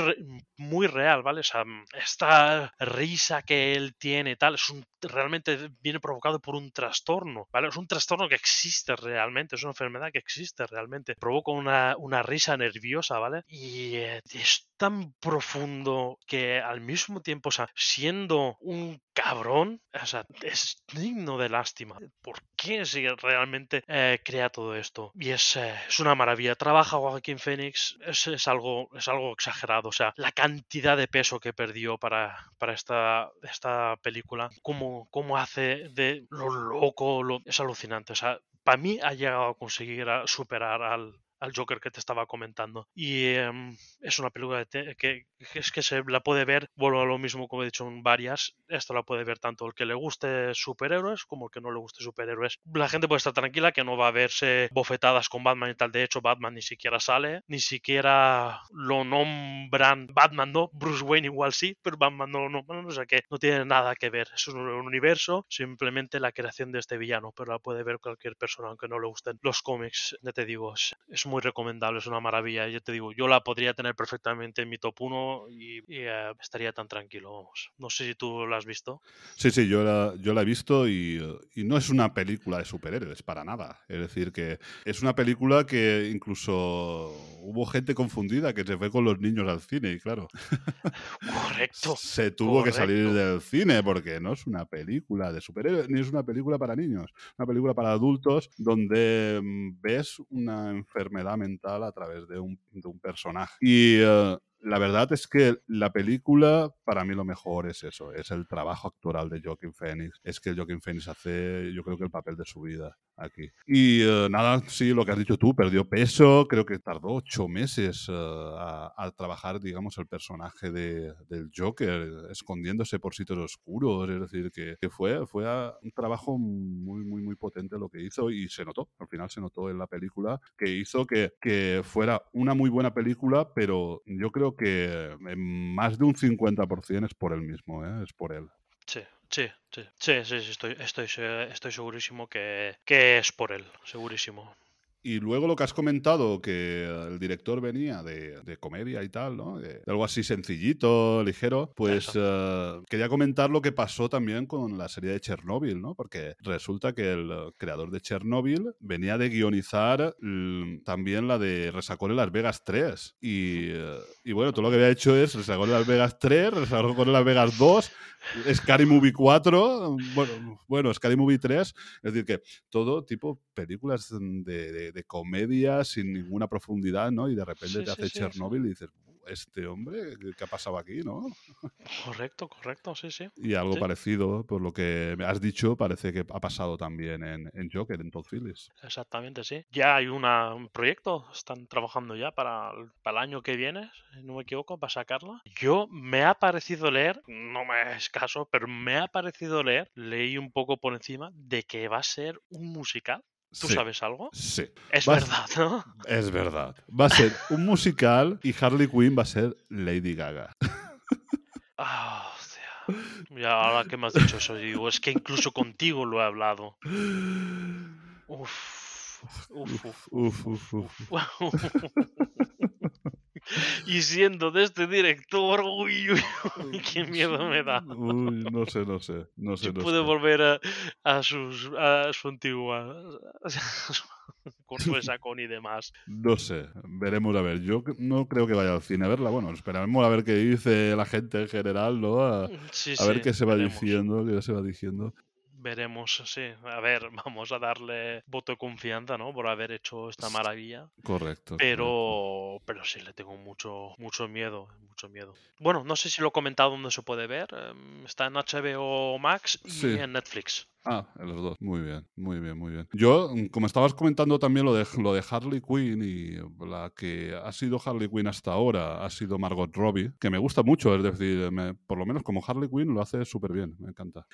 S2: muy real, ¿vale? O sea, mm, esta risa que él tiene tal, es un, realmente viene provocado por un trastorno, ¿vale? Es un trastorno que existe realmente, es una enfermedad que existe realmente. Provoca una, una risa nerviosa, ¿vale? Y eh, es tan profundo que al mismo tiempo, o sea, siendo un cabrón, o sea, es digno de lástima. ¿Por qué si realmente eh, crea todo esto? Y es, eh, es una maravilla. Trabaja Joaquín Phoenix, es, es algo, es algo exagerado. O sea, la cantidad de peso que perdió para, para esta, esta película, cómo, cómo hace de lo loco, lo- es alucinante. O sea, para mí ha llegado a conseguir superar al, al Joker que te estaba comentando. Y em, es una película que- que es que se la puede ver, vuelvo a lo mismo como he dicho en varias, esto la puede ver tanto el que le guste superhéroes como el que no le guste superhéroes. La gente puede estar tranquila que no va a verse bofetadas con Batman y tal. De hecho, Batman ni siquiera sale, ni siquiera lo nombran. Batman no, Bruce Wayne igual sí, pero Batman no lo nombran, o sea que no tiene nada que ver. Es un universo, simplemente la creación de este villano, pero la puede ver cualquier persona aunque no le gusten los cómics. Ya te digo, es, es muy recomendable, es una maravilla. Yo te digo, yo la podría tener perfectamente en mi top 1 y, y, eh, estaría tan tranquilo, vamos. No sé si tú la has visto.
S1: Sí, sí, yo la, yo la he visto y, y no es una película de superhéroes para nada. Es decir, que es una película que incluso hubo gente confundida que se fue con los niños al cine y claro,
S2: Correcto.
S1: se tuvo que salir del cine porque no es una película de superhéroes ni es una película para niños, una película para adultos donde mm, ves una enfermedad mental a través de un, de un personaje. Y eh, la verdad es que la película, para mí lo mejor es eso, es el trabajo actoral de Joaquin Phoenix. Es que Joaquin Phoenix hace, yo creo que el papel de su vida aquí. Y eh, nada, sí, lo que has dicho tú, perdió peso, creo que tardó ocho meses eh, a, a trabajar, digamos, el personaje de- del Joker, escondiéndose por sitios oscuros, es decir, que, que fue, fue a- un trabajo muy, muy, muy potente lo que hizo y se notó, al final se notó en la película, que hizo que, que fuera una muy buena película, pero yo creo que en más de un 50% es por él mismo, ¿eh? es por él.
S2: Sí, sí, sí, sí, sí, sí, estoy, estoy, estoy segurísimo que, que es por él, segurísimo.
S1: Y luego lo que has comentado, que el director venía de, de comedia y tal, ¿no? De, de algo así sencillito, ligero, pues eh, quería comentar lo que pasó también con la serie de Chernobyl, ¿no? Porque resulta que el creador de Chernobyl venía de guionizar mm, también la de Resacón en Las Vegas 3. Y, eh, y bueno, todo lo que había hecho es Resacón en Las Vegas 3, Resacón en Las Vegas 2, Scary Movie 4, bueno, bueno, Scary Movie 3, es decir, que todo tipo películas de, de- de comedia sin ninguna profundidad, ¿no? Y de repente
S2: Sí,
S1: te hace
S2: sí, sí.
S1: Chernobyl y dices, este hombre, ¿qué, ha pasado aquí, no?
S2: Correcto, correcto, sí, sí.
S1: Y algo parecido, por lo que me has dicho, parece que ha pasado también en, en Joker, en Todd Phillips.
S2: Exactamente, sí. Ya hay una- un proyecto, están trabajando ya para el, para el año que viene, si no me equivoco, para sacarla. Yo me ha parecido leer, no me es caso, pero me ha parecido leer, leí un poco por encima, de que va a ser un musical. ¿Tú
S1: Sí,
S2: sabes algo?
S1: Sí,
S2: Es
S1: Va
S2: verdad, ¿no?
S1: es verdad. Va a ser un musical y Harley Quinn va a ser Lady Gaga.
S2: Ah, hostia. Ya ahora que me has dicho eso, digo, es que incluso contigo lo he hablado. Uf, uf, uf,
S1: Uf, uf, uf.
S2: y siendo de este director, uy, uy, uy, qué miedo me da.
S1: Uy, no sé, no sé, no sé.
S2: Si
S1: no
S2: puede
S1: sé.
S2: volver a, a sus a su antigua con su Sacón y demás.
S1: No sé, veremos a ver. Yo no creo que vaya al cine a verla. Bueno, esperaremos a ver qué dice la gente en general, ¿no? A,
S2: Sí,
S1: a ver
S2: sí,
S1: qué se va
S2: veremos.
S1: diciendo, qué se va diciendo.
S2: Veremos, sí. A ver, vamos a darle voto de confianza, ¿no? Por haber hecho esta maravilla.
S1: Correcto. correcto.
S2: Pero, pero sí le tengo mucho, mucho miedo, mucho miedo. Bueno, no sé si lo he comentado dónde se puede ver. em, Está en HBO Max y
S1: Sí.
S2: en Netflix.
S1: Ah, los dos. Muy bien, muy bien, muy bien. Yo, mm, como estabas comentando también lo de, lo de Harley Quinn y la que ha sido Harley Quinn hasta ahora ha sido Margot Robbie, que me gusta mucho, es decir, me- por lo menos como Harley Quinn lo hace súper bien, me encanta.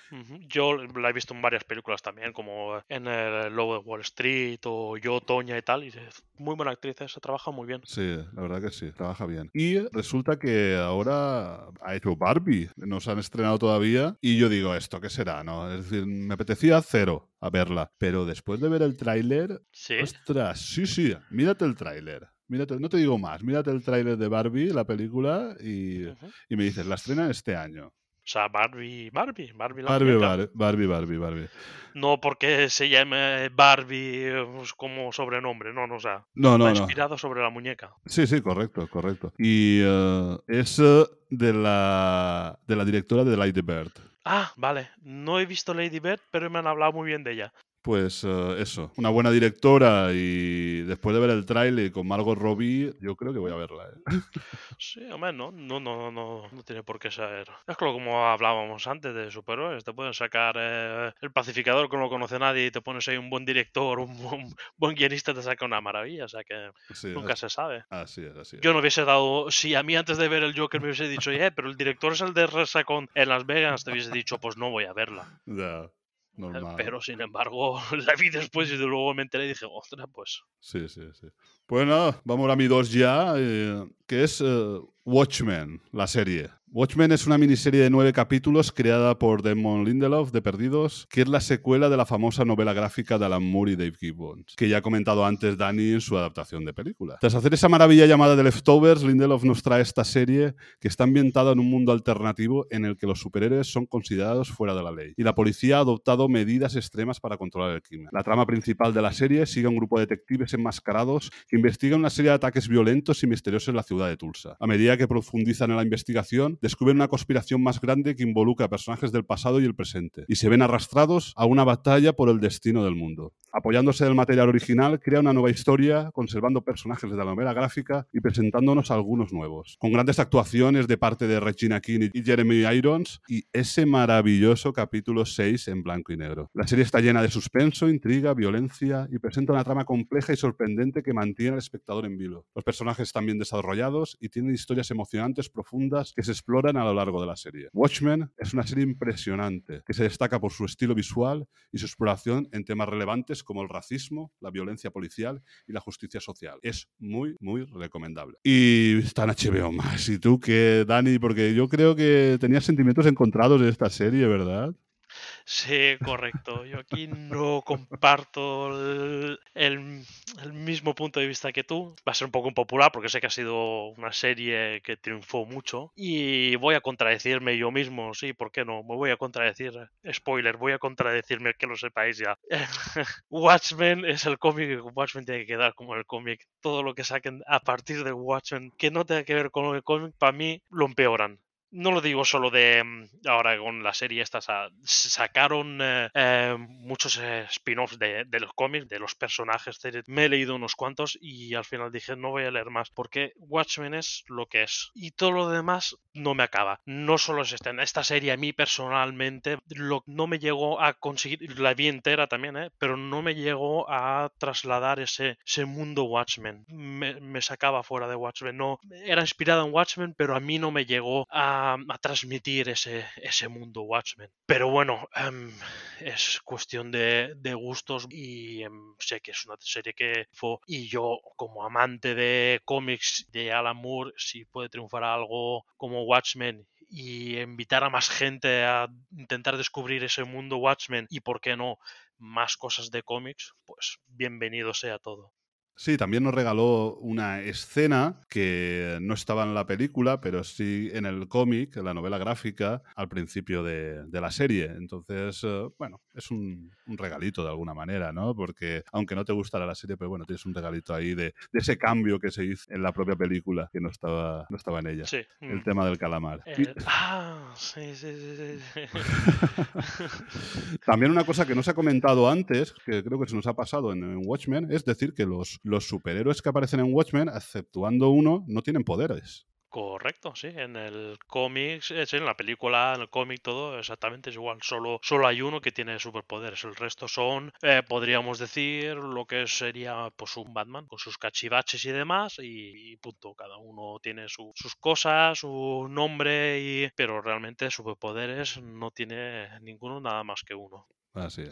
S2: Yo la he visto en varias películas también, como en el Lobo de Wall Street o Yo, Toña y tal. Y es muy buena actriz, se trabaja muy bien.
S1: Sí, la verdad que sí, trabaja bien. Y resulta que ahora ha hecho Barbie, no se han estrenado todavía, y yo digo, ¿esto qué será? no Es decir, me apetecía cero a verla, pero después de ver el tráiler,
S2: Sí.
S1: ostras, sí, sí, mírate el tráiler. Mírate, no te digo más, mírate el tráiler de Barbie, la película, y, y me dices, la estrenan este año.
S2: O sea, Barbie, Barbie, Barbie la
S1: Barbie,
S2: muñeca.
S1: Bar- Barbie, Barbie, Barbie.
S2: No porque se llame Barbie pues, como sobrenombre, no, no, o sea,
S1: No, no, no.
S2: inspirado sobre la muñeca.
S1: Sí, sí, correcto, correcto. Y eh, es eh, de la, de la directora de Lady Bird.
S2: Ah, vale. No he visto Lady Bird, pero me han hablado muy bien de ella.
S1: Pues eh, eso, una buena directora y después de ver el tráiler con Margot Robbie, yo creo que voy a verla. ¿eh?
S2: Sí, hombre, no, no, no, no, no tiene por qué ser. Es como hablábamos antes de superhéroes, te pueden sacar eh, el pacificador que no lo conoce nadie y te pones ahí un buen director, un buen, buen guionista, te saca una maravilla, o sea que
S1: Sí,
S2: nunca
S1: así,
S2: se sabe.
S1: así es, así es.
S2: Yo no hubiese dado, si a mí antes de ver el Joker me hubiese dicho, eh, pero el director es el de Resacon en Las Vegas, te hubiese dicho, pues no voy a verla.
S1: Ya,
S2: Eh,
S1: normal.
S2: Pero sin embargo, la vi después y de luego me enteré y dije, ostras, pues.
S1: Sí, sí, sí. Pues nada, vamos a mi dos ya, eh, que es eh, Watchmen, la serie. Watchmen es una miniserie de nueve capítulos creada por Damon Lindelof de Perdidos, que es la secuela de la famosa novela gráfica de Alan Moore y Dave Gibbons, que ya ha comentado antes Dani en su adaptación de película. Tras hacer esa maravilla llamada The Leftovers, Lindelof nos trae esta serie que está ambientada en un mundo alternativo en el que los superhéroes son considerados fuera de la ley y la policía ha adoptado medidas extremas para controlar el crimen. La trama principal de la serie sigue a un grupo de detectives enmascarados que investigan una serie de ataques violentos y misteriosos en la ciudad de Tulsa. A medida que profundizan en la investigación, descubren una conspiración más grande que involucra a personajes del pasado y el presente, y se ven arrastrados a una batalla por el destino del mundo. Apoyándose del material original, crea una nueva historia, conservando personajes de la novela gráfica y presentándonos algunos nuevos. Con grandes actuaciones de parte de Regina King y Jeremy Irons y ese maravilloso capítulo 6 en blanco y negro. La serie está llena de suspenso, intriga, violencia y presenta una trama compleja y sorprendente que mantiene al espectador en vilo. Los personajes están bien desarrollados y tienen historias emocionantes profundas que se exploran a lo largo de la serie. Watchmen es una serie impresionante que se destaca por su estilo visual y su exploración en temas relevantes como el racismo, la violencia policial y la justicia social. Es muy, muy recomendable. Y está en HBO más. ¿Y tú qué, Dani? Porque yo creo que tenías sentimientos encontrados de esta serie, ¿verdad?
S2: Sí, correcto. Yo aquí no comparto el, mismo punto de vista que tú. Va a ser un poco impopular porque sé que ha sido una serie que triunfó mucho. Y voy a contradecirme yo mismo, sí, ¿por qué no? Me voy a contradecir. Spoiler, voy a contradecirme, que lo sepáis ya. Watchmen es el cómic Watchmen tiene que quedar como el cómic. Todo lo que saquen a partir de Watchmen que no tenga que ver con el cómic, para mí lo empeoran no lo digo solo de mm, ahora con la serie esta, sa- sacaron eh, eh, muchos eh, spin-offs de, los cómics, de los personajes, me he leído unos cuantos y al final dije no voy a leer más porque Watchmen es lo que es y todo lo demás no me acaba. No solo es esta, esta serie a mí personalmente lo, no me llegó a conseguir, la vi entera también, pero no me llegó a trasladar ese, ese mundo Watchmen. Me, me sacaba fuera de Watchmen. No, era inspirado en Watchmen, pero a mí no me llegó a, a transmitir ese, ese mundo Watchmen. Pero bueno, em, es cuestión de, gustos y em, sé que es una serie que fue y yo como amante de cómics de Alan Moore, si puede triunfar algo como Watchmen y invitar a más gente a intentar descubrir ese mundo Watchmen y por qué no más cosas de cómics, pues bienvenido sea todo.
S1: Sí, también nos regaló una escena que no estaba en la película, pero sí en el cómic, en la novela gráfica, al principio de, de la serie. Entonces, eh, bueno, es un, un regalito de alguna manera, ¿no? Porque aunque no te gustara la serie, pero bueno, tienes un regalito ahí de, de ese cambio que se hizo en la propia película, que no estaba, no estaba en ella.
S2: Sí.
S1: El
S2: mm.
S1: tema del calamar.
S2: El- Ah, sí, sí, sí, sí, sí.
S1: También una cosa que no se ha comentado antes, que creo que se nos ha pasado en, en Watchmen, es decir que los, los superhéroes que aparecen en Watchmen, exceptuando uno, no tienen poderes.
S2: Correcto, sí. En el cómic, eh, en la película, en el cómic, todo exactamente es igual. Solo, solo hay uno que tiene superpoderes. El resto son, eh, podríamos decir, lo que sería pues un Batman con sus cachivaches y demás. Y, punto. Cada uno tiene su- sus cosas, su nombre, y, pero realmente superpoderes no tiene ninguno nada más que uno.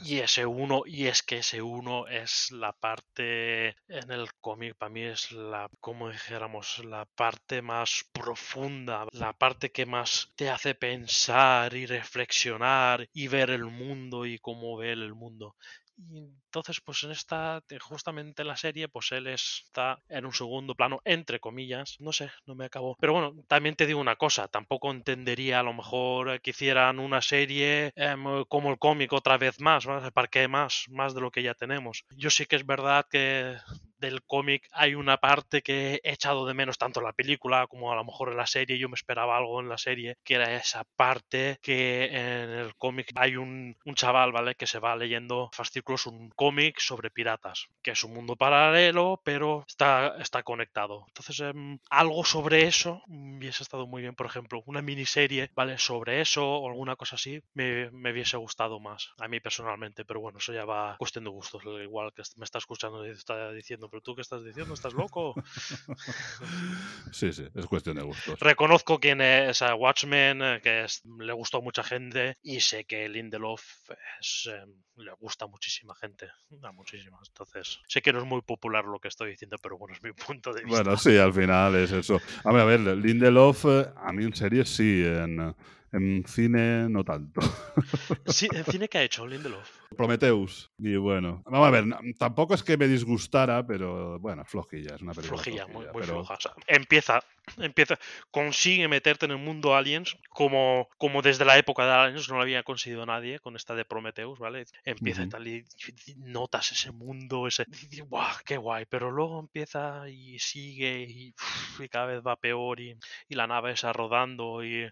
S2: Y ese uno, y es que ese uno es la parte en el cómic, para mí es la, como dijéramos, la parte más profunda, la parte que más te hace pensar y reflexionar y ver el mundo y cómo ve él el mundo. Y entonces, pues en esta, te- justamente en la serie, pues él está en un segundo plano, entre comillas. No sé, no me acabó. Pero bueno, también te digo una cosa, tampoco entendería a lo mejor eh, que hicieran una serie em, como el cómic otra vez más, ¿vale? ¿para qué más? Más de lo que ya tenemos. Yo sí que es verdad que del cómic hay una parte que he echado de menos tanto en la película como a lo mejor en la serie. Yo me esperaba algo en la serie, que era esa parte que en el cómic hay un, un chaval, ¿vale? Que se va leyendo fascículos, un cómic sobre piratas, que es un mundo paralelo, pero está, está conectado. Entonces, em, algo sobre eso mm, hubiese estado muy bien. Por ejemplo, una miniserie, ¿vale? Sobre eso o alguna cosa así, me, me hubiese gustado más, a mí personalmente. Pero bueno, eso ya va cuestión de gustos. Igual que me está escuchando y está diciendo, pero tú qué estás diciendo, ¿estás loco?
S1: Sí, sí, es cuestión de gustos.
S2: Reconozco quién es a Watchmen, eh, que es- le gustó a mucha gente, y sé que Lindelof es, eh, le gusta a muchísima gente, a muchísimas. Entonces, sé que no es muy popular lo que estoy diciendo, pero bueno, es mi punto de vista.
S1: Bueno, sí, al final es eso. A ver, a ver, Lindelof, eh, a mí en series sí, en, en cine no tanto.
S2: Sí, ¿en cine qué ha hecho Lindelof?
S1: Prometheus. Y bueno, vamos a ver, tampoco es que me disgustara, pero bueno, flojilla, es una película
S2: Flojilla,
S1: flojilla.
S2: muy, muy
S1: pero-
S2: floja. O sea, empieza, empieza, consigue meterte en el mundo Aliens como, como desde la época de Aliens no lo había conseguido nadie con esta de Prometheus, ¿vale? Empieza y tal y, notas ese mundo, ese, y ¡guau! ¡Qué guay! Pero luego empieza y sigue y, y cada vez va peor y, y la nave está rodando y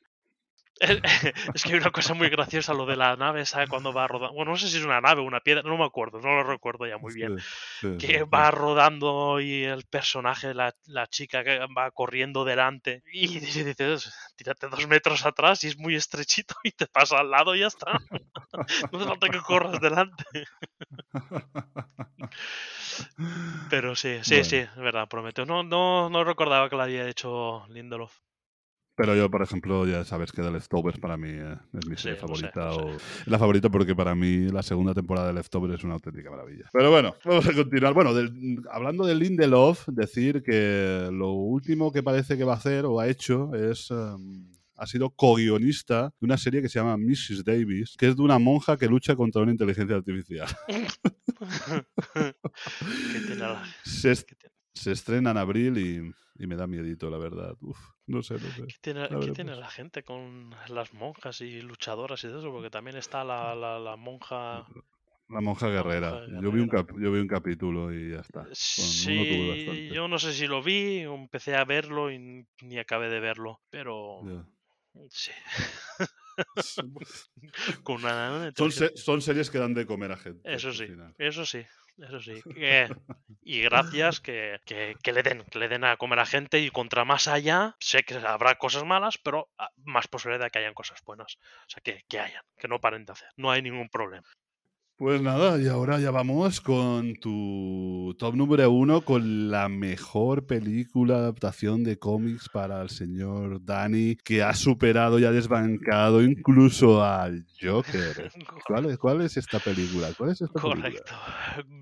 S2: es que hay una cosa muy graciosa, lo de la nave, ¿sabes? Cuando va rodando. Bueno, no sé si es una nave o una piedra, no me acuerdo, no lo recuerdo ya muy bien.
S1: Sí, sí, sí,
S2: Que
S1: sí.
S2: va rodando y el personaje, la, la chica que va corriendo delante y dices, tírate dos metros atrás y es muy estrechito y te pasa al lado y ya está. No hace falta que corras delante. Pero sí, sí,
S1: Bueno.
S2: sí, es verdad, prometo. No, no, no recordaba que lo había hecho Lindelof.
S1: Pero yo, por ejemplo, ya sabes que The Leftovers para mí eh, es mi
S2: Sí,
S1: serie
S2: sé,
S1: favorita.
S2: sé.
S1: o- es la favorita porque para mí la segunda temporada de Leftovers es una auténtica maravilla. Pero bueno, vamos a continuar. Bueno, del- hablando de Lindelof, decir que lo último que parece que va a hacer o ha hecho es... em, ha sido co-guionista de una serie que se llama Mrs. Davis, que es de una monja que lucha contra una inteligencia artificial.
S2: ¿Qué tiene la-
S1: Se, es-
S2: qué tiene-
S1: se estrena en abril y, y me da miedito, la verdad. Uf, no sé, no sé.
S2: ¿Qué tiene, qué la gente con las monjas y luchadoras y todo eso? Porque también está la, la, la monja.
S1: La monja guerrera.
S2: monja
S1: Yo, vi un cap- yo vi un capítulo y ya está. Uno tuve
S2: Sí, yo no sé si lo vi, empecé a verlo y ni acabé de verlo, pero sí. Con una
S1: Son, se- son series que dan de comer a gente.
S2: Eso sí, eso sí, eso sí. que- y gracias que, que- que le den, que le den a comer a gente y contra más allá, sé que habrá cosas malas, pero ah, más posibilidad de que hayan cosas buenas. O sea, que, que hayan, que no paren de hacer. No hay ningún problema.
S1: Pues nada, y ahora ya vamos con tu top número uno, con la mejor película adaptación de cómics para el señor Dani, que ha superado y ha desbancado incluso al Joker. ¿Cuál es, cuál es esta película? ¿Cuál es esta película?
S2: Correcto.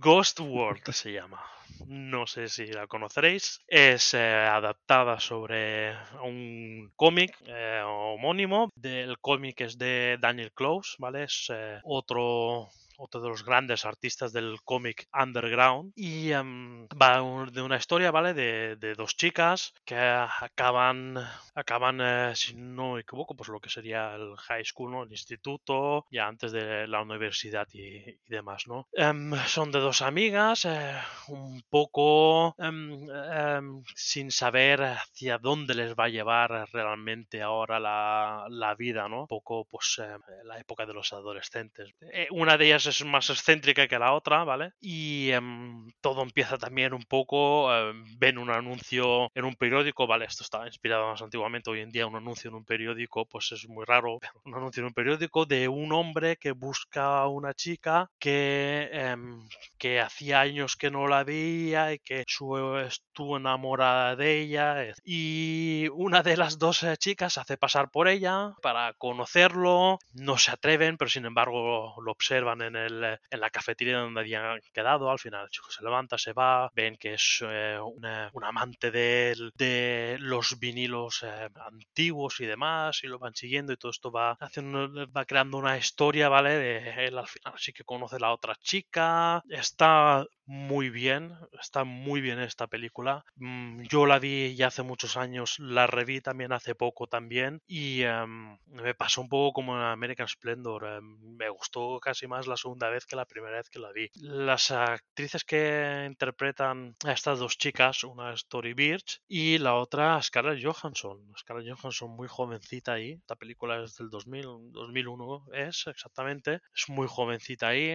S2: Ghost World se llama. No sé si la conoceréis. Es eh, adaptada sobre un cómic eh, homónimo. El cómic es de Daniel Close, ¿vale? Es eh, otro otro de los grandes artistas del cómic underground. Y em, va un- de una historia vale de, de dos chicas que acaban acaban eh, si no me equivoco pues lo que sería el high school ¿no? el instituto ya antes de la universidad y, y demás no Em, son de dos amigas eh, un poco em, sin saber hacia dónde les va a llevar realmente ahora la, la vida no un poco pues em, la época de los adolescentes. Eh, una de ellas es más excéntrica que la otra vale y em, todo empieza también un poco em, ven un anuncio en un periódico vale esto estaba inspirado más antiguamente hoy en día un anuncio en un periódico pues es muy raro un anuncio en un periódico de un hombre que busca a una chica que em, que hacía años que no la veía y que su- estuvo enamorada de ella eh, y una de las dos eh, chicas hace pasar por ella para conocerlo no se atreven pero sin embargo lo observan en, eh, en la cafetería donde habían quedado al final el chico se levanta se va ven que es eh, un amante de, de los vinilos eh, antiguos y demás y lo van siguiendo y todo esto va haciendo va creando una historia vale de él al final sí que conoce a la otra chica está muy bien está muy bien esta película. Mm, yo la vi ya hace muchos años la reví también hace poco también y em, me pasó un poco como en American Splendor em, me gustó casi más la segunda vez que la primera vez que la vi. Las actrices que interpretan a estas dos chicas una es Tori Birch y la otra Scarlett Johansson. Scarlett Johansson muy jovencita ahí esta película es del 2000 2001 es exactamente es muy jovencita ahí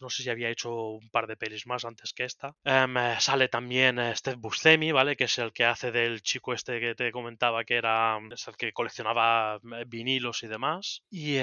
S2: no sé si había hecho un par de pelis más antes que esta. Em, eh, sale también eh, Steve Buscemi vale que es el que hace del chico este que te comentaba que era es el que coleccionaba eh, vinilos y demás. Y,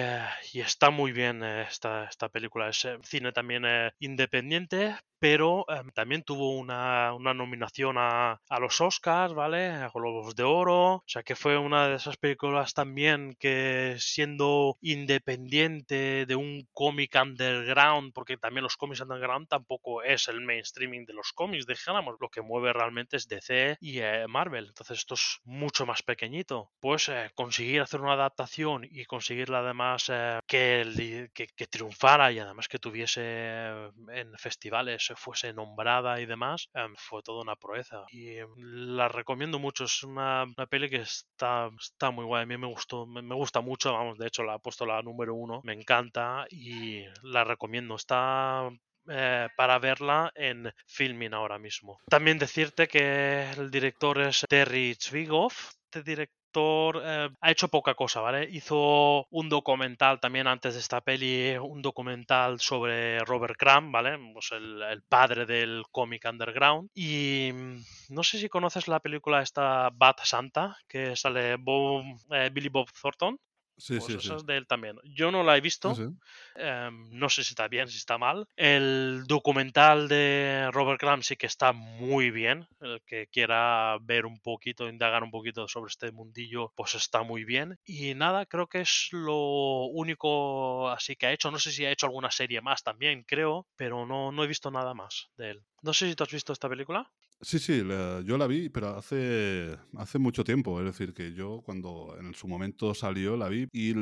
S2: está muy bien esta, esta película. Es cine también independiente pero em, también tuvo una, una nominación a, a los Oscars, ¿vale? A Globos de Oro. O sea que fue una de esas películas también que siendo independiente de un cómic underground, porque también los cómics underground tampoco es el mainstreaming de los cómics, dijéramos, lo que mueve realmente es DC y eh, Marvel. Entonces esto es mucho más pequeñito. Pues eh, conseguir hacer una adaptación y conseguirla además eh, que, que, que triunfara y además que tuviese eh, en festivales se fuese nombrada y demás, em, fue toda una proeza. Y em, la recomiendo mucho, es una, una peli que está, está muy guay, a mí me gustó, me, gusta mucho, vamos, de hecho la he puesto la número uno, me encanta y la recomiendo, está eh, para verla en Filmin ahora mismo. También decirte que el director es Terry Zwigoff, este director eh, ha hecho poca cosa, ¿vale? Hizo un documental también antes de esta peli, un documental sobre Robert Crumb, ¿vale? Pues el, padre del cómic underground. Y mm, no sé si conoces la película esta Bad Santa, que sale eh, Billy Bob Thornton.
S1: Sí,
S2: Pues
S1: sí, sí.
S2: es de él también. Yo no la he visto.
S1: Sí, sí.
S2: Em, no sé si está bien, si está mal. El documental de Robert Crumb sí que está muy bien. El que quiera ver un poquito, indagar un poquito sobre este mundillo, pues está muy bien. Y nada, creo que es lo único así que ha hecho. No sé si ha hecho alguna serie más también, creo, pero no, no he visto nada más de él. No sé si tú has visto esta película.
S1: Sí, sí, la- yo la vi, pero hace, hace mucho tiempo. Es decir, que yo cuando en su momento salió la vi y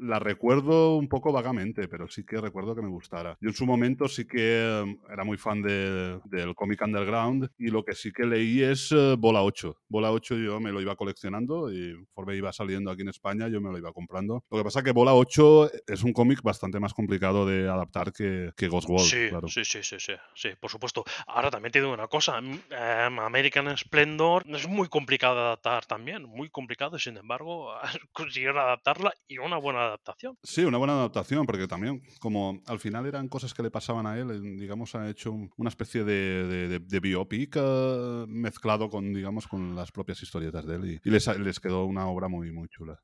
S1: la recuerdo un poco vagamente, pero sí que recuerdo que me gustara. Yo en su momento sí que eh, era muy fan de- del cómic underground y lo que sí que leí es eh, Bola 8. Bola 8 yo me lo iba coleccionando y conforme iba saliendo aquí en España yo me lo iba comprando. Lo que pasa que Bola 8 es un cómic bastante más complicado de adaptar que, que Ghost World,
S2: sí,
S1: claro.
S2: sí, sí, sí, sí, sí, por supuesto. Ahora también te digo una cosa, em, American Splendor es muy complicado de adaptar también, muy complicado, sin embargo consiguieron adaptarla y una buena adaptación.
S1: Sí, una buena adaptación, porque también, como al final eran cosas que le pasaban a él, digamos, ha hecho un- una especie de, de- de- de biopic eh, mezclado con, digamos, con las propias historietas de él y, y les, les quedó una obra muy, muy chula.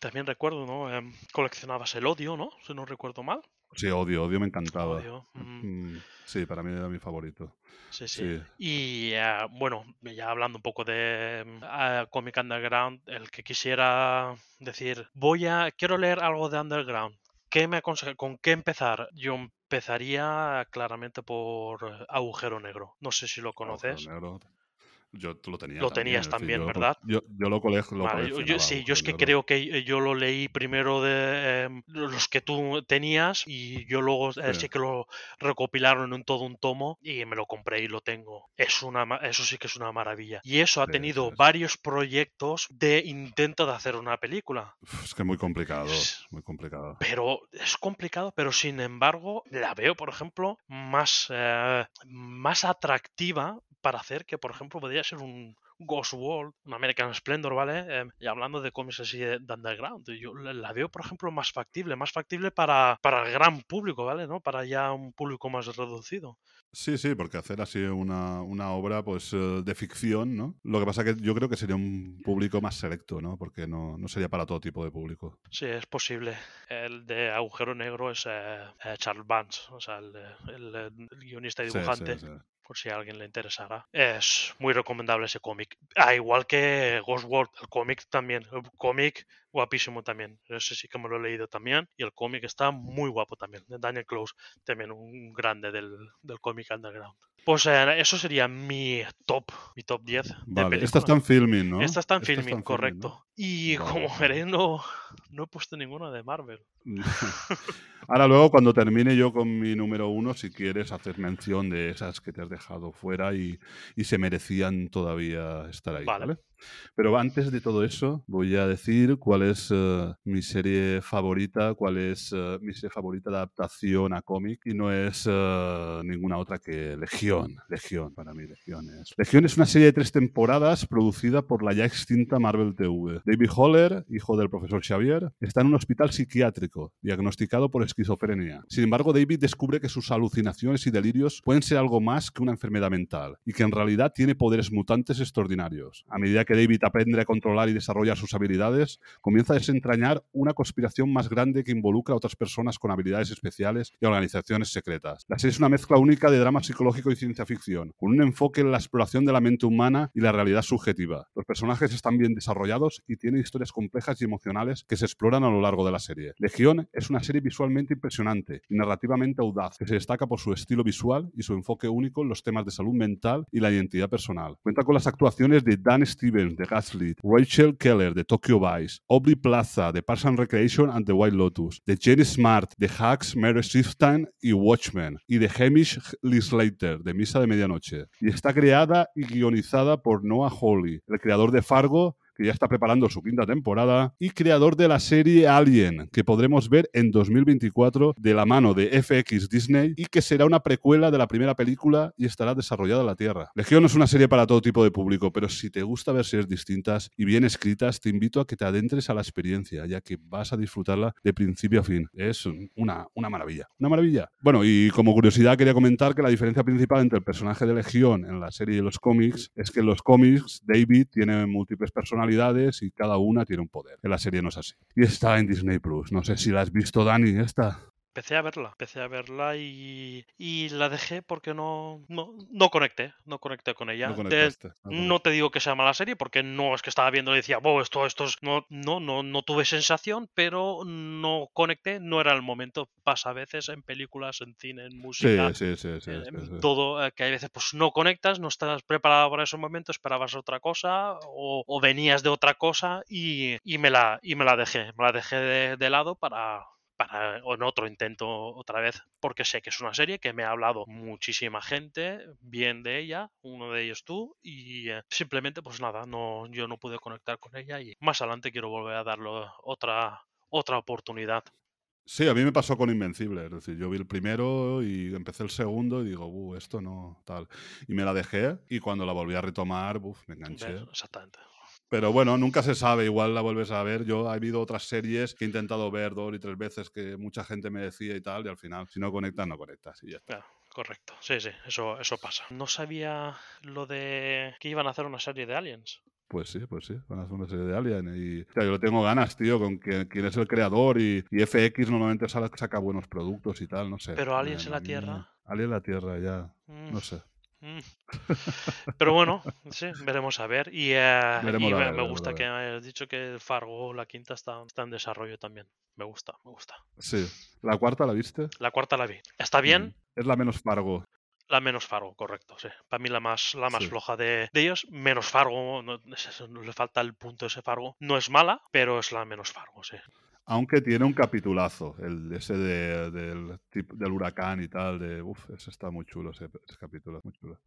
S2: También recuerdo, ¿no? Em, coleccionabas el odio, ¿no? Si no recuerdo mal.
S1: Sí, odio, odio me encantaba.
S2: Odio. mm,
S1: Mm, Sí, para mí era mi favorito.
S2: sí, sí.
S1: Sí.
S2: Y eh, bueno, ya hablando un poco de ah, Comic Underground, el que quisiera decir, voy a, quiero leer algo de Underground. ¿Qué me aconseja? ¿Con qué empezar? Yo empezaría claramente por Agujero Negro. No sé si lo
S1: Agujero
S2: conoces.
S1: Negro. Yo lo tenía
S2: Lo
S1: también,
S2: tenías
S1: decir,
S2: también,
S1: yo-
S2: ¿verdad?
S1: Yo, yo lo, cole- lo
S2: Vale, yo- sí, yo es que creo que eh, yo lo leí primero de em, los que tú tenías y yo luego eh,
S1: Sí.
S2: sí que lo recopilaron en todo un tomo y me lo compré y lo tengo. Es una, eso sí que es una maravilla. Y eso ha
S1: Sí,
S2: tenido
S1: sí,
S2: varios proyectos de intento de hacer una película.
S1: Es que muy complicado,
S2: Es-
S1: muy complicado.
S2: Pero es complicado, pero sin embargo la veo, por ejemplo, más, eh, más atractiva para hacer que, por ejemplo, podría ser un Ghost World, un American Splendor, ¿vale? Eh, y hablando de cómics así de, de underground, yo la, veo, por ejemplo, más factible, más factible para, para el gran público, ¿vale? ¿No? Para ya un público más reducido.
S1: Sí, sí, porque hacer así una, una obra pues eh, de ficción, ¿no? Lo que pasa que yo creo que sería un público más selecto, ¿no? Porque no, no sería para todo tipo de público.
S2: Sí, es posible. El de Agujero Negro es eh, eh, Charles Vance, o sea, el, el- el guionista y
S1: Sí, sí,
S2: dibujante.
S1: sí.
S2: Por si a alguien le interesara. Es muy recomendable ese cómic. Ah, igual que Ghost World, el cómic también. El cómic guapísimo también. Ese sí que me lo he leído también. Y el cómic está muy guapo también. Daniel Close, también un grande del, del cómic underground. Pues eh, eso sería mi top, mi top 10 de
S1: Vale, esta está en filming, ¿no?
S2: Esta está en filming,
S1: ¿no?
S2: correcto. Y
S1: Vale,
S2: como veréis, no, no he puesto ninguna de Marvel.
S1: Ahora luego, cuando termine yo con mi número uno, si quieres hacer mención de esas que te has dejado fuera y, y se merecían todavía estar ahí,
S2: Vale.
S1: ¿vale? Pero antes de todo eso, voy a decir cuál es eh, mi serie favorita, cuál es eh, mi serie favorita de adaptación a cómic, y no es eh, ninguna otra que Legión. Legión, para mí, Legión es. Legión es una serie de tres temporadas producida por la ya extinta Marvel TV. David Holler, hijo del profesor Xavier, está en un hospital psiquiátrico, diagnosticado por esquizofrenia. Sin embargo, David descubre que sus alucinaciones y delirios pueden ser algo más que una enfermedad mental, y que en realidad tiene poderes mutantes extraordinarios. A medida que David aprende a controlar y desarrollar sus habilidades, comienza a desentrañar una conspiración más grande que involucra a otras personas con habilidades especiales y organizaciones secretas. La serie es una mezcla única de drama psicológico y ciencia ficción, con un enfoque en la exploración de la mente humana y la realidad subjetiva. Los personajes están bien desarrollados y tienen historias complejas y emocionales que se exploran a lo largo de la serie. Legión es una serie visualmente impresionante y narrativamente audaz, que se destaca por su estilo visual y su enfoque único en los temas de salud mental y la identidad personal. Cuenta con las actuaciones de Dan Stevens de Gaslit, Rachel Keller de Tokyo Vice, Aubrey Plaza de Parks and Recreation and the White Lotus, de Jenny Smart de Hacks, Mary Shiftan y Watchmen, y de Hamish Lee Slater de Misa de Medianoche. Y está creada y guionizada por Noah Hawley, el creador de Fargo, que ya está preparando su quinta temporada, y creador de la serie Alien, que podremos ver en 2024 de la mano de FX Disney y que será una precuela de la primera película y estará desarrollada en la Tierra. Legión es una serie para todo tipo de público, pero si te gusta ver series distintas y bien escritas, te invito a que te adentres a la experiencia, ya que vas a disfrutarla de principio a fin. Es una, una maravilla. Una maravilla. Bueno, y como curiosidad quería comentar que la diferencia principal entre el personaje de Legión en la serie y los cómics es que en los cómics David tiene múltiples personalidades y cada una tiene un poder. En la serie no es así. Y está en Disney Plus. No sé si la has visto, Dani, esta.
S2: Empecé a verla, empecé a verla y, y la dejé porque no, no, no conecté, no conecté con ella.
S1: No
S2: De- no te digo que sea mala serie porque no es que estaba viendo y decía, "Bo, esto, esto es... No, no, no, no tuve sensación, pero no conecté, no era el momento. Pasa a veces en películas, en cine, en música,
S1: sí, sí, sí,
S2: en-
S1: sí.
S2: todo, eh, que hay veces pues no conectas, no estás preparado para ese momento, esperabas otra cosa o, o venías de otra cosa y, y me, la, y me la dejé, me la dejé de, de lado para, para en otro intento otra vez, porque sé que es una serie que me ha hablado muchísima gente bien de ella, uno de ellos tú, y eh, simplemente pues nada, no, yo no pude conectar con ella y más adelante quiero volver a darle otra, otra oportunidad.
S1: Sí, a mí me pasó con Invencible. Es decir, yo vi el primero y empecé el segundo y digo, uh, esto no, tal. Y me la dejé y cuando la volví a retomar, uf, me enganché.
S2: Exactamente.
S1: Pero bueno, nunca se sabe, igual la vuelves a ver. Yo ha habido otras series que he intentado ver dos y tres veces que mucha gente me decía y tal, y al final, si no conectas, no conectas. Y ya está.
S2: Claro, correcto. Sí, sí, eso, eso pasa. No sabía lo de que iban a hacer una serie de aliens.
S1: Pues sí, pues sí, van a hacer una serie de Alien. Y, o sea, yo tengo ganas, tío, con que, quién es el creador y, y FX normalmente saca buenos productos y tal, no sé.
S2: Pero Aliens en la Tierra.
S1: Aliens en la Tierra, ya,
S2: Mm,
S1: no sé.
S2: Mm. Pero bueno, sí, veremos a ver. Y,
S1: Veremos
S2: y
S1: a
S2: me,
S1: ver,
S2: me
S1: veremos
S2: gusta que hayas dicho que Fargo, la quinta, está, está en desarrollo también. Me gusta, me gusta.
S1: Sí. ¿La cuarta la viste?
S2: La cuarta la vi. Está bien.
S1: Es la menos Fargo.
S2: la menos Fargo, correcto, sí. Para mí la más, la más
S1: Sí.
S2: floja de, de ellos, menos Fargo, no, no le falta el punto ese Fargo. No es mala, pero es la menos Fargo, sí.
S1: Aunque tiene un capitulazo, el ese de- del, del huracán y tal, de uf, ese está muy chulo, ese, ese capítulo, muy chulo.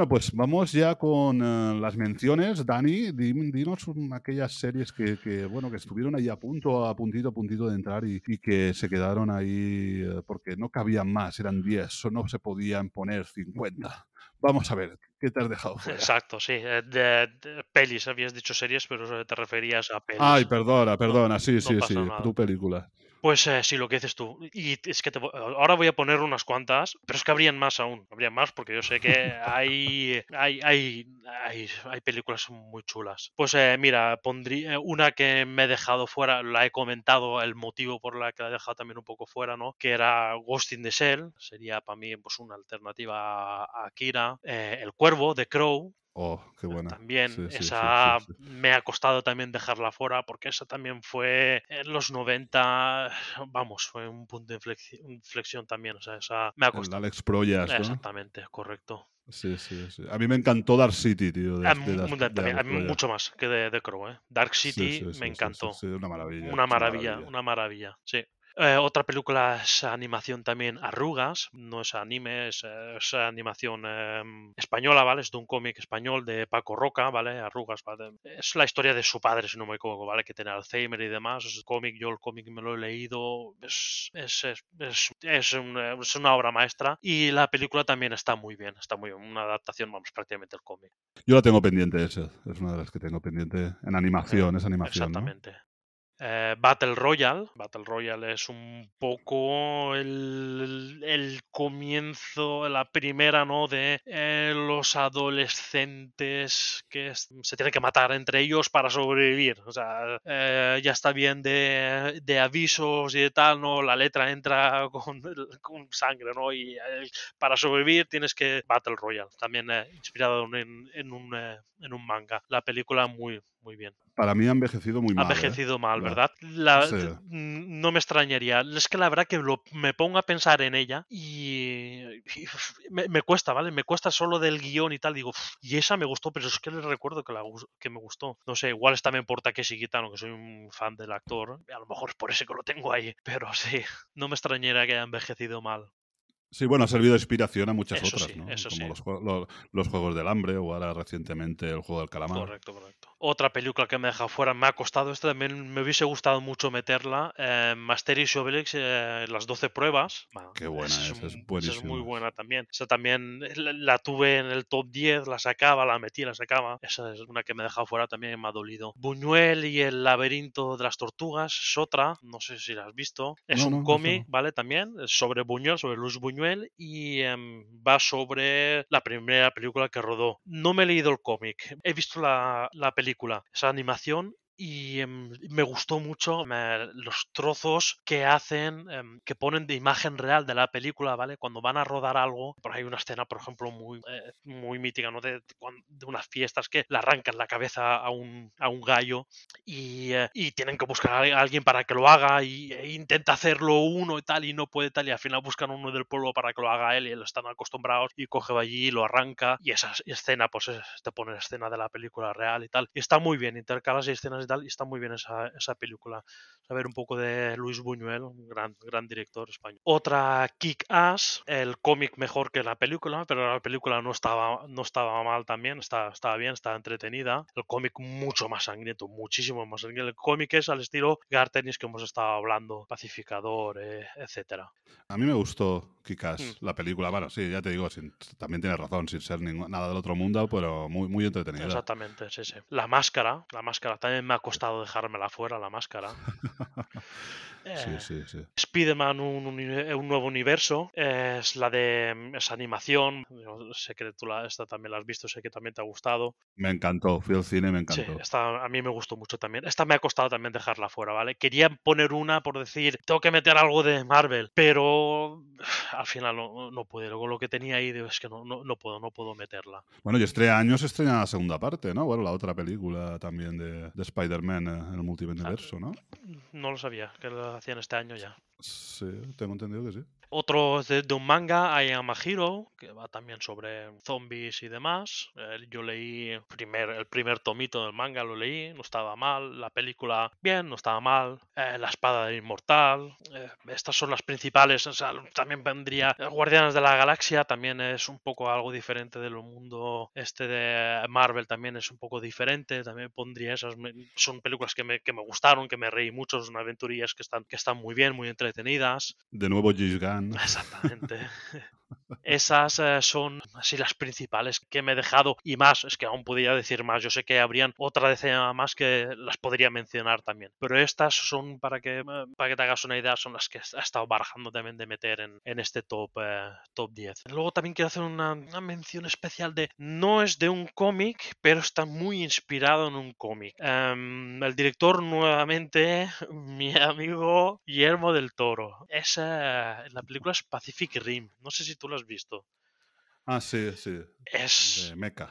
S1: Bueno, pues vamos ya con eh, las menciones. Dani, dinos aquellas series que, que, bueno, que estuvieron ahí a punto, a puntito, a puntito de entrar y, y que se quedaron ahí eh, porque no cabían más, eran 10, o no se podían poner 50. Vamos a ver, ¿qué te has dejado fuera?
S2: Exacto, sí. eh, De, de pelis, habías dicho series, pero te referías a pelis.
S1: Ay, perdona, perdona, sí,
S2: no
S1: sí, sí,
S2: nada.
S1: tu película.
S2: Pues eh, sí, lo que dices tú. Y es que te ahora voy a poner unas cuantas, pero es que habrían más aún. Habrían más porque yo sé que hay, hay, hay, hay, hay películas muy chulas. Pues eh, mira, pondría una que me he dejado fuera, la he comentado, el motivo por la que la he dejado también un poco fuera, ¿no? Que era Ghost in the Shell. Sería para mí pues una alternativa a a Akira. Eh, el Cuervo, de Crow,
S1: Oh, qué buena.
S2: también
S1: Sí,
S2: esa
S1: sí, sí.
S2: me ha costado también dejarla fuera porque esa también fue en los 90, vamos, fue un punto de inflexi- inflexión también, o sea, esa me ha
S1: El
S2: costado.
S1: Alex Proyas, ¿no?
S2: Exactamente, correcto.
S1: Sí, sí, sí. A mí me encantó Dark City, tío. De,
S2: A
S1: de
S2: mí-
S1: Dark-
S2: mu-
S1: de
S2: también- a
S1: Alex
S2: mí
S1: Proyas.
S2: mucho más que de, de Crow, ¿eh? Dark City me encantó.
S1: sí, una maravilla.
S2: Una maravilla, una maravilla, sí. Eh, otra película es animación también, Arrugas, no es anime, es, eh, es animación eh, española, ¿vale? Es de un cómic español de Paco Roca, ¿vale? Arrugas, ¿vale? Es la historia de su padre, si no me equivoco, ¿vale? Que tiene Alzheimer y demás. Es cómic, yo el cómic me lo he leído, es, es, es, es, es un- eh, es una obra maestra y la película también está muy bien, está muy bien, una adaptación, vamos, prácticamente del cómic.
S1: Yo la tengo pendiente esa. Es una de las que tengo pendiente en animación, es animación, ¿no?
S2: Eh, Battle Royale. Battle Royale es un poco el, el comienzo, la primera, ¿no? De eh, los adolescentes que se tienen que matar entre ellos para sobrevivir. O sea, eh, ya está bien de, de avisos y de tal, ¿no? La letra entra con, con sangre, ¿no? Y para sobrevivir tienes que Battle Royale, también inspirado en, en un, en un manga. La película muy, muy bien.
S1: Para mí ha envejecido muy
S2: Ha
S1: mal. ¿eh?
S2: envejecido mal, ¿verdad? La-
S1: sí.
S2: No me extrañaría. Es que la verdad que lo- me pongo a pensar en ella y, me, me cuesta, ¿vale? Me cuesta solo del guion y tal. Digo, "Uf, y esa me gustó, pero es que le recuerdo que, la, que me gustó. No sé, igual es también por Takeshi Kitano, que soy un fan del actor. A lo mejor es por eso que lo tengo ahí. Pero sí, no me extrañaría que haya envejecido mal.
S1: Sí, bueno, ha servido de inspiración a muchas
S2: Eso
S1: otras,
S2: sí,
S1: ¿no?
S2: eso
S1: Como
S2: sí.
S1: Los, los Juegos del Hambre o ahora recientemente el Juego del Calamar.
S2: Correcto, correcto. Otra película que me ha dejado fuera, me ha costado, esta también me hubiese gustado mucho meterla, eh, Masteris y Obelix, eh, las 12 pruebas. Bueno,
S1: Qué buena
S2: esa
S1: es, es
S2: un- esa es
S1: buenísima.
S2: muy buena también. Esa también eh, la, la tuve en el top 10, la sacaba, la metí, la sacaba. Esa es una que me ha dejado fuera también y me ha dolido. Buñuel y el laberinto de las tortugas es otra, no sé si la has visto. Es
S1: No,
S2: un
S1: no, esa
S2: cómic,
S1: no.
S2: ¿vale? También sobre Buñuel, sobre Luis Buñuel y em, va sobre la primera película que rodó. No me he leído el cómic, he visto la, la película, esa animación y em, me gustó mucho me- los trozos que hacen, em, que ponen de imagen real de la película, ¿vale? Cuando van a rodar algo, por ahí hay una escena, por ejemplo, muy, eh, muy mítica, ¿no? De, de unas fiestas que le arrancan la cabeza a un, a un gallo y, eh, y tienen que buscar a alguien para que lo haga y e intenta hacerlo uno y tal y no puede tal y al final buscan uno del pueblo para que lo haga él y él están acostumbrados y coge allí y lo arranca y esa es- escena pues es- te pone escena de la película real y tal y está muy bien intercalas y escenas y tal y está muy bien esa, esa película saber un poco de Luis Buñuel un gran gran director español otra Kick Ass el cómic mejor que la película pero la película no estaba no estaba mal también estaba, estaba bien estaba entretenida el cómic mucho más sangriento muchísimo más sangriento el cómic es al estilo Gartenis que hemos estado hablando pacificador eh, etcétera
S1: A mí me gustó Kikas,
S2: Mm.
S1: la película. Bueno, sí, ya te digo, sin- también tienes razón, sin ser nada del otro mundo, pero muy, muy entretenida.
S2: Exactamente, sí, sí. La máscara, la máscara también me ha costado dejármela fuera, la máscara.
S1: Sí,
S2: Eh,
S1: sí, sí.
S2: Spider-Man, un, uni- un nuevo universo, eh, es la de mm, esa animación. Yo sé que tú la, esta también la has visto, sé que también te ha gustado.
S1: Me encantó, fui al cine me
S2: Sí,
S1: encantó.
S2: esta a mí me gustó mucho también. Esta me ha costado también dejarla fuera, ¿vale? Quería poner una por decir, tengo que meter algo de Marvel, pero al final no, no pude. Luego lo que tenía ahí, digo, es que no, no, no puedo, no puedo meterla.
S1: Bueno, y este año se estrena la segunda parte, ¿no? Bueno, la otra película también de, de Spider-Man eh, en el multiverso, ¿no?
S2: No lo sabía, que lo hacían este año ya.
S1: Sí, tengo entendido que sí.
S2: Otro de, un manga, I Am que va también sobre zombies y demás. Eh, yo leí primer, el primer tomito del manga, lo leí, no estaba mal. La película, bien, no estaba mal. Eh, la espada del inmortal. eh, estas son las principales. También vendría Guardianes de la Galaxia, también es un poco algo diferente del mundo este de Marvel, también es un poco diferente. También pondría esas. Son películas que me, que me gustaron, que me reí mucho, son aventurillas que están, que están muy bien, muy entretenidas.
S1: De nuevo Gunn.
S2: Exactamente. Esas eh, son así las principales que me he dejado y más, es que aún podría decir más, yo sé que habrían otra decena más que las podría mencionar también, pero estas son para que, eh, para que te hagas una idea, son las que he estado barajando también de meter en, en este top, eh, top 10. Luego también quiero hacer una, mención especial de, no es de un cómic, pero está muy inspirado en un cómic. Em, el director nuevamente, mi amigo Guillermo del Toro. Esa, la película es Pacific Rim. No sé si tú lo has visto.
S1: Ah, sí, sí.
S2: Es,
S1: De Mecha.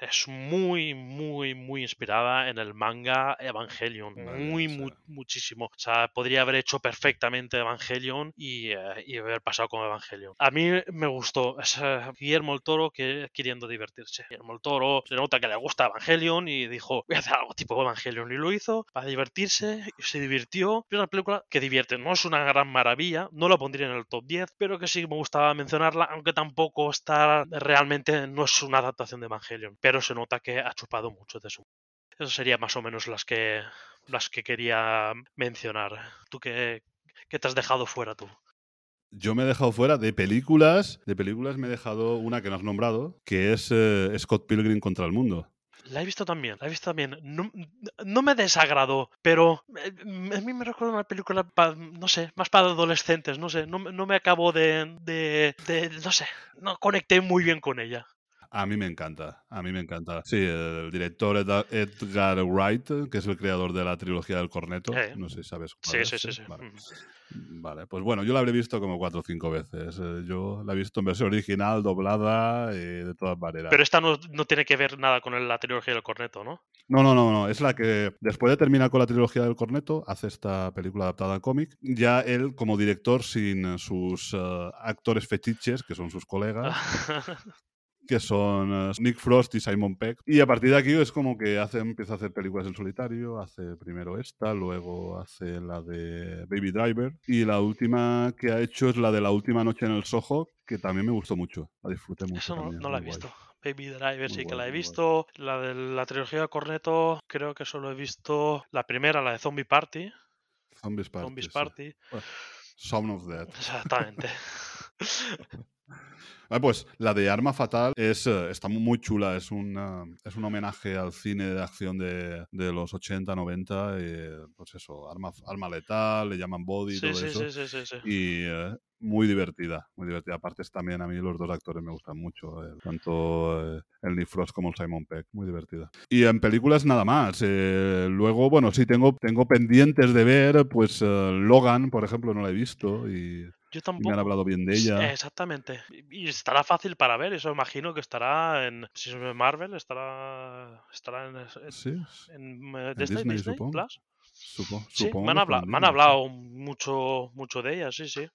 S2: Es, muy, muy, muy inspirada en el manga Evangelion.
S1: Vale,
S2: muy,
S1: o sea.
S2: mu- muchísimo. O sea, podría haber hecho perfectamente Evangelion y, eh, y haber pasado con Evangelion. A mí me gustó. Es eh, Guillermo el Toro que, queriendo divertirse. Guillermo el Toro se nota que le gusta Evangelion y dijo, voy a hacer algo tipo Evangelion. Y lo hizo para divertirse y se divirtió. Es una película que divierte. No es una gran maravilla. No la pondría en el top 10, pero que sí me gustaba mencionarla, aunque tampoco está realmente, no es una adaptación de Evangelion. Pero se nota que ha chupado mucho de su. Esas serían más o menos las que, las que quería mencionar. ¿Tú qué, qué te has dejado fuera tú?
S1: Yo me he dejado fuera de películas. De películas me he dejado una que no has nombrado, que es eh, Scott Pilgrim contra el mundo.
S2: La he visto también, la he visto también. No, no me desagradó, pero eh, a mí me recuerda una película, pa- no sé, más para adolescentes, no sé, no, me- no me acabo de, de, de- no sé, no conecté muy bien con ella.
S1: A mí me encanta, a mí me encanta. Sí, el director Ed- Edgar Wright, que es el creador de la trilogía del corneto.
S2: Eh.
S1: No sé si sabes cuál
S2: Sí,
S1: es,
S2: sí, sí, sí.
S1: Vale.
S2: Mm.
S1: Vale, pues bueno, yo la habré visto como cuatro o cinco veces. Eh, Yo la he visto en versión original, doblada, eh, de todas maneras.
S2: Pero esta no, no tiene que ver nada con la trilogía del corneto, ¿no?
S1: No, no, no, no. Es la que después de terminar con la trilogía del corneto, hace esta película adaptada al cómic. Ya él, como director, sin sus eh, actores fetiches, que son sus colegas, que son eh, Nick Frost y Simon Peck. Y a partir de aquí es como que hace, empieza a hacer películas en solitario, hace primero esta, luego hace la de Baby Driver y la última que ha hecho es la de La última noche en el Soho, que también me gustó mucho, la disfruté mucho.
S2: Eso no,
S1: también,
S2: no la he
S1: guay.
S2: visto. Baby Driver
S1: Muy
S2: sí que la he
S1: guay.
S2: visto. La de la trilogía de Corneto, creo que solo he visto la primera, la de Zombie Party.
S1: Zombies Party.
S2: Zombies
S1: sí.
S2: Party.
S1: Sound of Death.
S2: Exactamente.
S1: Ah, pues la de Arma Fatal es, eh, está muy chula, es un, eh, es un homenaje al cine de acción de, de los 80, 90, eh, pues eso, Arma, Arma Letal, le llaman Body y
S2: sí,
S1: todo
S2: sí,
S1: eso.
S2: sí, sí, sí, sí.
S1: Y eh, muy divertida, muy divertida. Aparte también a mí los dos actores me gustan mucho, eh, tanto eh, el Nick Frost como el Simon Peck, muy divertida. Y en películas nada más. eh, luego, bueno, sí tengo, tengo pendientes de ver, pues Logan, por ejemplo, no la he visto y,
S2: Yo tampoco.
S1: me han hablado bien de ella.
S2: Exactamente. Y estará fácil para ver, eso imagino que estará en. Si es Marvel, estará. Estará en. en-
S1: Sí,
S2: en, eh, Disney,
S1: Disney,
S2: Disney
S1: supongo.
S2: Plus.
S1: supo-
S2: Sí,
S1: supongo
S2: me han,
S1: que
S2: habla-
S1: estará en
S2: me han hablado mucho, mucho de ella, sí, sí.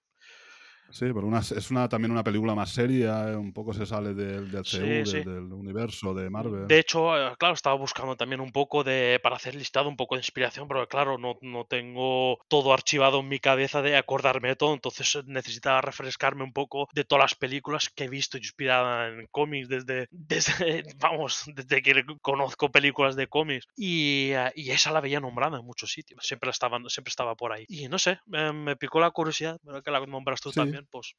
S1: Sí, pero una, es una, también una película más seria, eh, un poco se sale del, del
S2: Sí,
S1: CU, del,
S2: sí.
S1: del universo de Marvel.
S2: De hecho, eh, claro, estaba buscando también un poco de, para hacer listado, un poco de inspiración, pero claro, no, no tengo todo archivado en mi cabeza de acordarme de todo, entonces eh, necesitaba refrescarme un poco de todas las películas que he visto inspiradas en cómics desde, desde, vamos, desde que conozco películas de cómics. Y, y esa la veía nombrada en muchos sitios, siempre, estaban, siempre estaba por ahí. Y no sé, me picó la curiosidad, que la nombras tú
S1: Sí.
S2: también, pues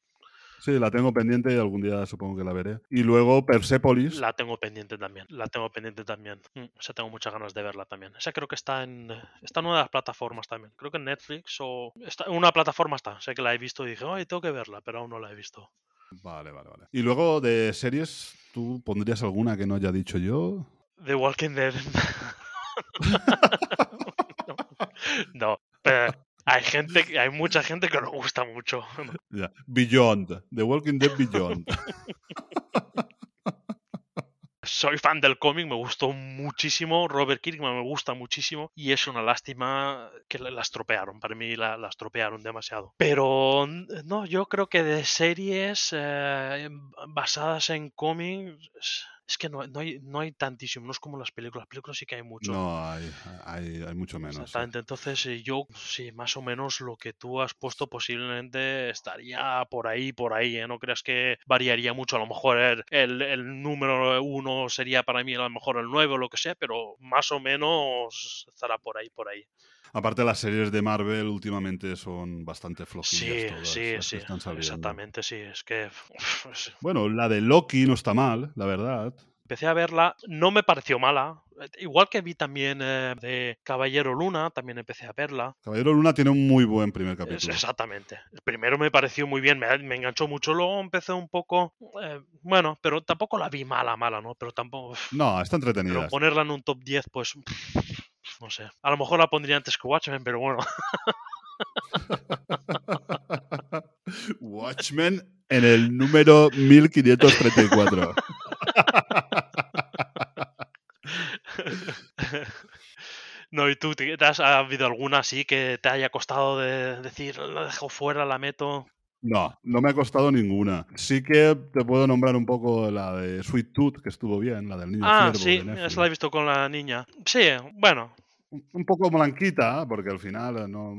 S1: Sí, la tengo pendiente y algún día supongo que la veré. Y luego Persepolis.
S2: La tengo pendiente también. La tengo pendiente también. Mm, Esa tengo muchas ganas de verla también. Esa creo que está en. Está en una de las plataformas también. Creo que en Netflix o. Está, en una plataforma está. Sé que la he visto y dije, ay, tengo que verla, pero aún no la he visto.
S1: Vale, vale, vale. Y luego de series, ¿tú pondrías alguna que no haya dicho yo?
S2: The Walking Dead. no. pero hay gente, que- hay mucha gente que no gusta mucho.
S1: Beyond. The Walking Dead Beyond.
S2: Soy fan del cómic, me gustó muchísimo. Robert Kirkman me gusta muchísimo. Y es una lástima que la, la estropearon. Para mí la, la estropearon demasiado. Pero no, yo creo que de series eh, basadas en cómics. Es- que no, no hay, no hay tantísimo. No es como las películas. Las películas sí que hay mucho.
S1: no, hay, hay, hay mucho menos. sí.
S2: Exactamente, entonces eh, yo, sí, más o menos lo que tú has puesto posiblemente estaría por ahí, por ahí, ¿eh? No creas que variaría mucho, a lo mejor el, el- el número uno sería para mí a lo mejor el 9 o lo que sea, pero más o menos estará por ahí, por ahí.
S1: Aparte, las series de Marvel últimamente son bastante
S2: Sí,
S1: flojillas todas.
S2: sí, sí,
S1: están saliendo.
S2: exactamente, sí, es que pues,
S1: Bueno, la de Loki no está mal, la verdad.
S2: empecé a verla, no me pareció mala, igual que vi también eh, de Caballero Luna, también empecé a verla.
S1: Caballero Luna tiene un muy buen primer
S2: Es-
S1: capítulo.
S2: Exactamente. El primero me pareció muy bien, me, me enganchó mucho. Luego empecé un poco. eh, bueno, pero tampoco la vi mala, mala, ¿no? Pero tampoco.
S1: No, está
S2: Pero
S1: entretenida.
S2: ponerla en un top 10, pues. No sé. A lo mejor la pondría antes que Watchmen, pero bueno.
S1: Watchmen en el número 1534.
S2: No, ¿y tú te, has ha habido alguna así que te haya costado de decir, la dejo fuera, la meto?
S1: No, no me ha costado ninguna. Sí que te puedo nombrar un poco la de Sweet Tooth, que estuvo bien, la del niño
S2: Ah,
S1: ciervo
S2: sí, esa la he visto con la niña. Sí, bueno,
S1: un poco blanquita, porque al final eh, no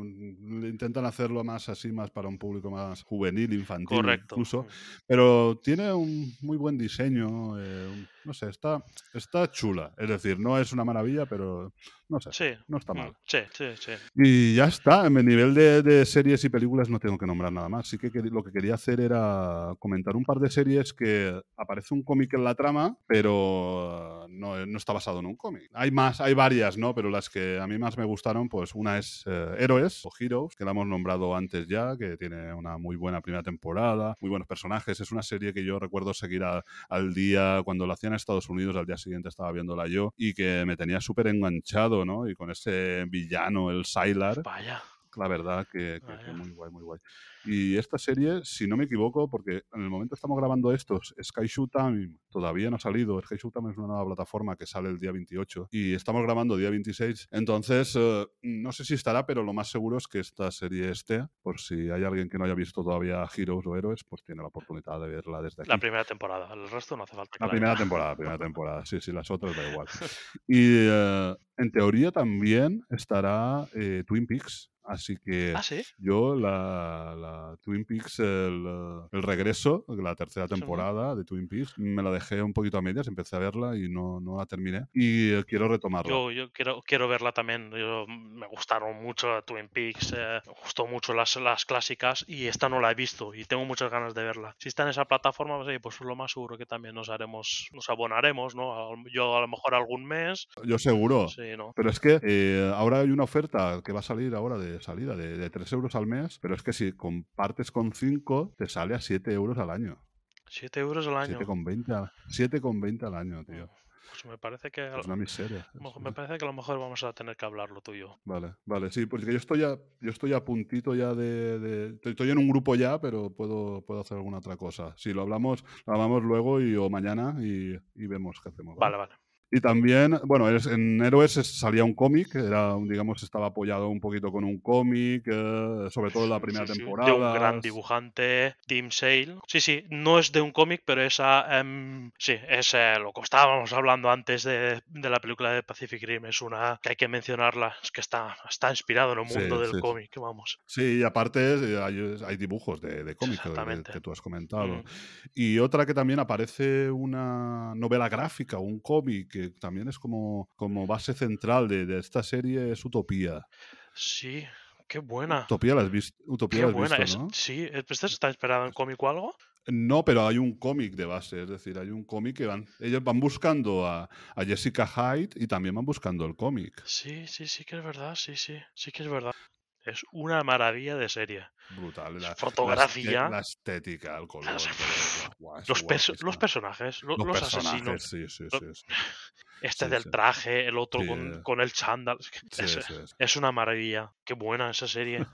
S1: intentan hacerlo más así, más para un público más juvenil, infantil,
S2: correcto.
S1: incluso. Pero tiene un muy buen diseño, eh, un- no sé, está, está chula. Es decir, no es una maravilla, pero no sé,
S2: Sí.
S1: no está
S2: mm,
S1: mal.
S2: Sí, sí, sí.
S1: Y ya está, en mi nivel de, de series y películas no tengo que nombrar nada más. Sí que lo que quería hacer era comentar un par de series que aparece un cómic en la trama, pero no, no está basado en un cómic. Hay más, hay varias, ¿no? Pero las que a mí más me gustaron, pues una es eh, Héroes o Heroes, que la hemos nombrado antes ya, que tiene una muy buena primera temporada, muy buenos personajes. Es una serie que yo recuerdo seguir a- al día, cuando lo hacían Estados Unidos, al día siguiente estaba viéndola yo, y que me tenía súper enganchado, ¿no? Y con ese villano, el Sylar,
S2: Vaya.
S1: La verdad que, que- que muy guay, muy guay. Y esta serie, si no me equivoco, porque en el momento estamos grabando estos, Sky Showtime todavía no ha salido. Sky Showtime es una nueva plataforma que sale el día 28 y estamos grabando día 26. Entonces, eh, no sé si estará, pero lo más seguro es que esta serie esté. Por si hay alguien que no haya visto todavía Heroes o Héroes, pues tiene la oportunidad de verla desde aquí.
S2: La primera temporada. El resto no hace falta que
S1: La
S2: la
S1: primera temporada, primera temporada. Sí, sí, las otras da igual. Y eh, en teoría también estará eh, Twin Peaks. Así que
S2: Ah, sí.
S1: yo la, la Twin Peaks, el, eh, el regreso, la tercera temporada de Twin Peaks, me la dejé un poquito a medias, empecé a verla y no, no la terminé. Y eh, quiero retomarla.
S2: Yo, yo quiero, quiero verla también. Yo, me gustaron mucho Twin Peaks, eh, me gustó mucho las, las clásicas y esta no la he visto y tengo muchas ganas de verla. Si está en esa plataforma, pues, pues lo más seguro que también nos haremos, nos abonaremos, ¿no? Yo a lo mejor algún mes.
S1: Yo seguro.
S2: Sí, ¿no?
S1: Pero es que eh, ahora hay una oferta que va a salir ahora de salida de, de 3 euros al mes, pero es que si compartes con 5, te sale a 7 euros al año.
S2: 7 euros al año.
S1: 7,20 al, 7,20 al año, tío.
S2: Pues me parece que
S1: Es una miseria.
S2: lo- me parece que a lo mejor vamos a tener que hablarlo tú y yo.
S1: Vale, vale, sí, porque yo estoy a, yo estoy a puntito ya de, de- estoy- en un grupo ya, pero puedo, puedo hacer alguna otra cosa. Si lo hablamos, lo hablamos luego y, o mañana y, y vemos qué hacemos. ¿vale?
S2: Vale, vale.
S1: Y también, bueno, en Héroes es- salía un cómic, era, digamos, estaba apoyado un poquito con un cómic, eh, sobre todo en la primera
S2: Sí, sí,
S1: temporada.
S2: De un gran dibujante, Tim Sale. Sí, sí, no es de un cómic, pero esa. em, sí, es eh, lo que estábamos hablando antes de, de la película de Pacific Rim. Es una que hay que mencionarla. Es que está, está inspirado en el mundo
S1: sí,
S2: del cómic, vamos.
S1: Sí, y aparte eh, hay, hay dibujos de, de cómic que-
S2: Exactamente.
S1: que tú has comentado.
S2: Mm.
S1: Y otra que también aparece una novela gráfica, un cómic, que también es como, como base central de, de esta serie, es Utopía.
S2: Sí, qué buena.
S1: Utopía la has, vis- Utopía
S2: Qué
S1: la has
S2: buena.
S1: visto,
S2: Es-
S1: ¿no?
S2: Sí, ¿este está inspirado en cómic o algo?
S1: No, pero hay un cómic de base, es decir, hay un cómic que van, ellos van buscando a, a Jessica Hyde y también van buscando el cómic.
S2: Sí, sí, sí que es verdad. Sí, sí, sí que es verdad. Es una maravilla de serie.
S1: Brutal. La,
S2: Fotografía.
S1: La, estética, el color.
S2: Las-
S1: guau,
S2: Los, perso-
S1: guapísima.
S2: los personajes, lo-
S1: Los
S2: los,
S1: personajes,
S2: asesinos.
S1: sí, sí, sí.
S2: Este del traje, el otro con, con el chándal. es una maravilla. Qué buena esa serie.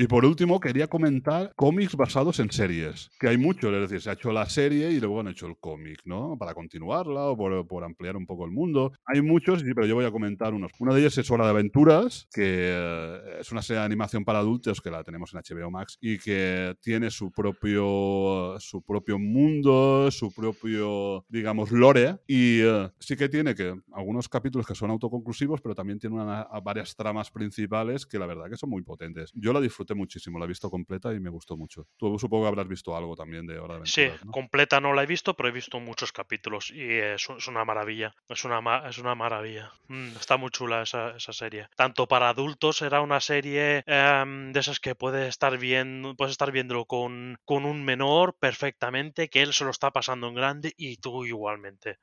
S1: Y por último, quería comentar cómics basados en series, que hay muchos, es decir, se ha hecho la serie y luego han hecho el cómic, ¿no? Para continuarla o por, por ampliar un poco el mundo. Hay muchos, pero yo voy a comentar unos. Uno de ellos es Hora de Aventuras, que eh, es una serie de animación para adultos que la tenemos en HBO Max y que tiene su propio, su propio mundo, su propio, digamos, lore. Y eh, sí que tiene que algunos capítulos que son autoconclusivos, pero también tiene una- varias tramas principales que la verdad que son muy potentes. Yo la disfruté muchísimo, la he visto completa y me gustó mucho. Tú supongo que habrás visto algo también de Hora de
S2: Sí, completa no la he visto, pero he visto muchos capítulos y es, es una maravilla. Es una, ma- es una maravilla. Mm, está muy chula esa, esa serie. Tanto para adultos era una serie em, de esas que puedes estar viendo, puedes estar viéndolo con, con un menor perfectamente, que él se lo está pasando en grande y tú igualmente.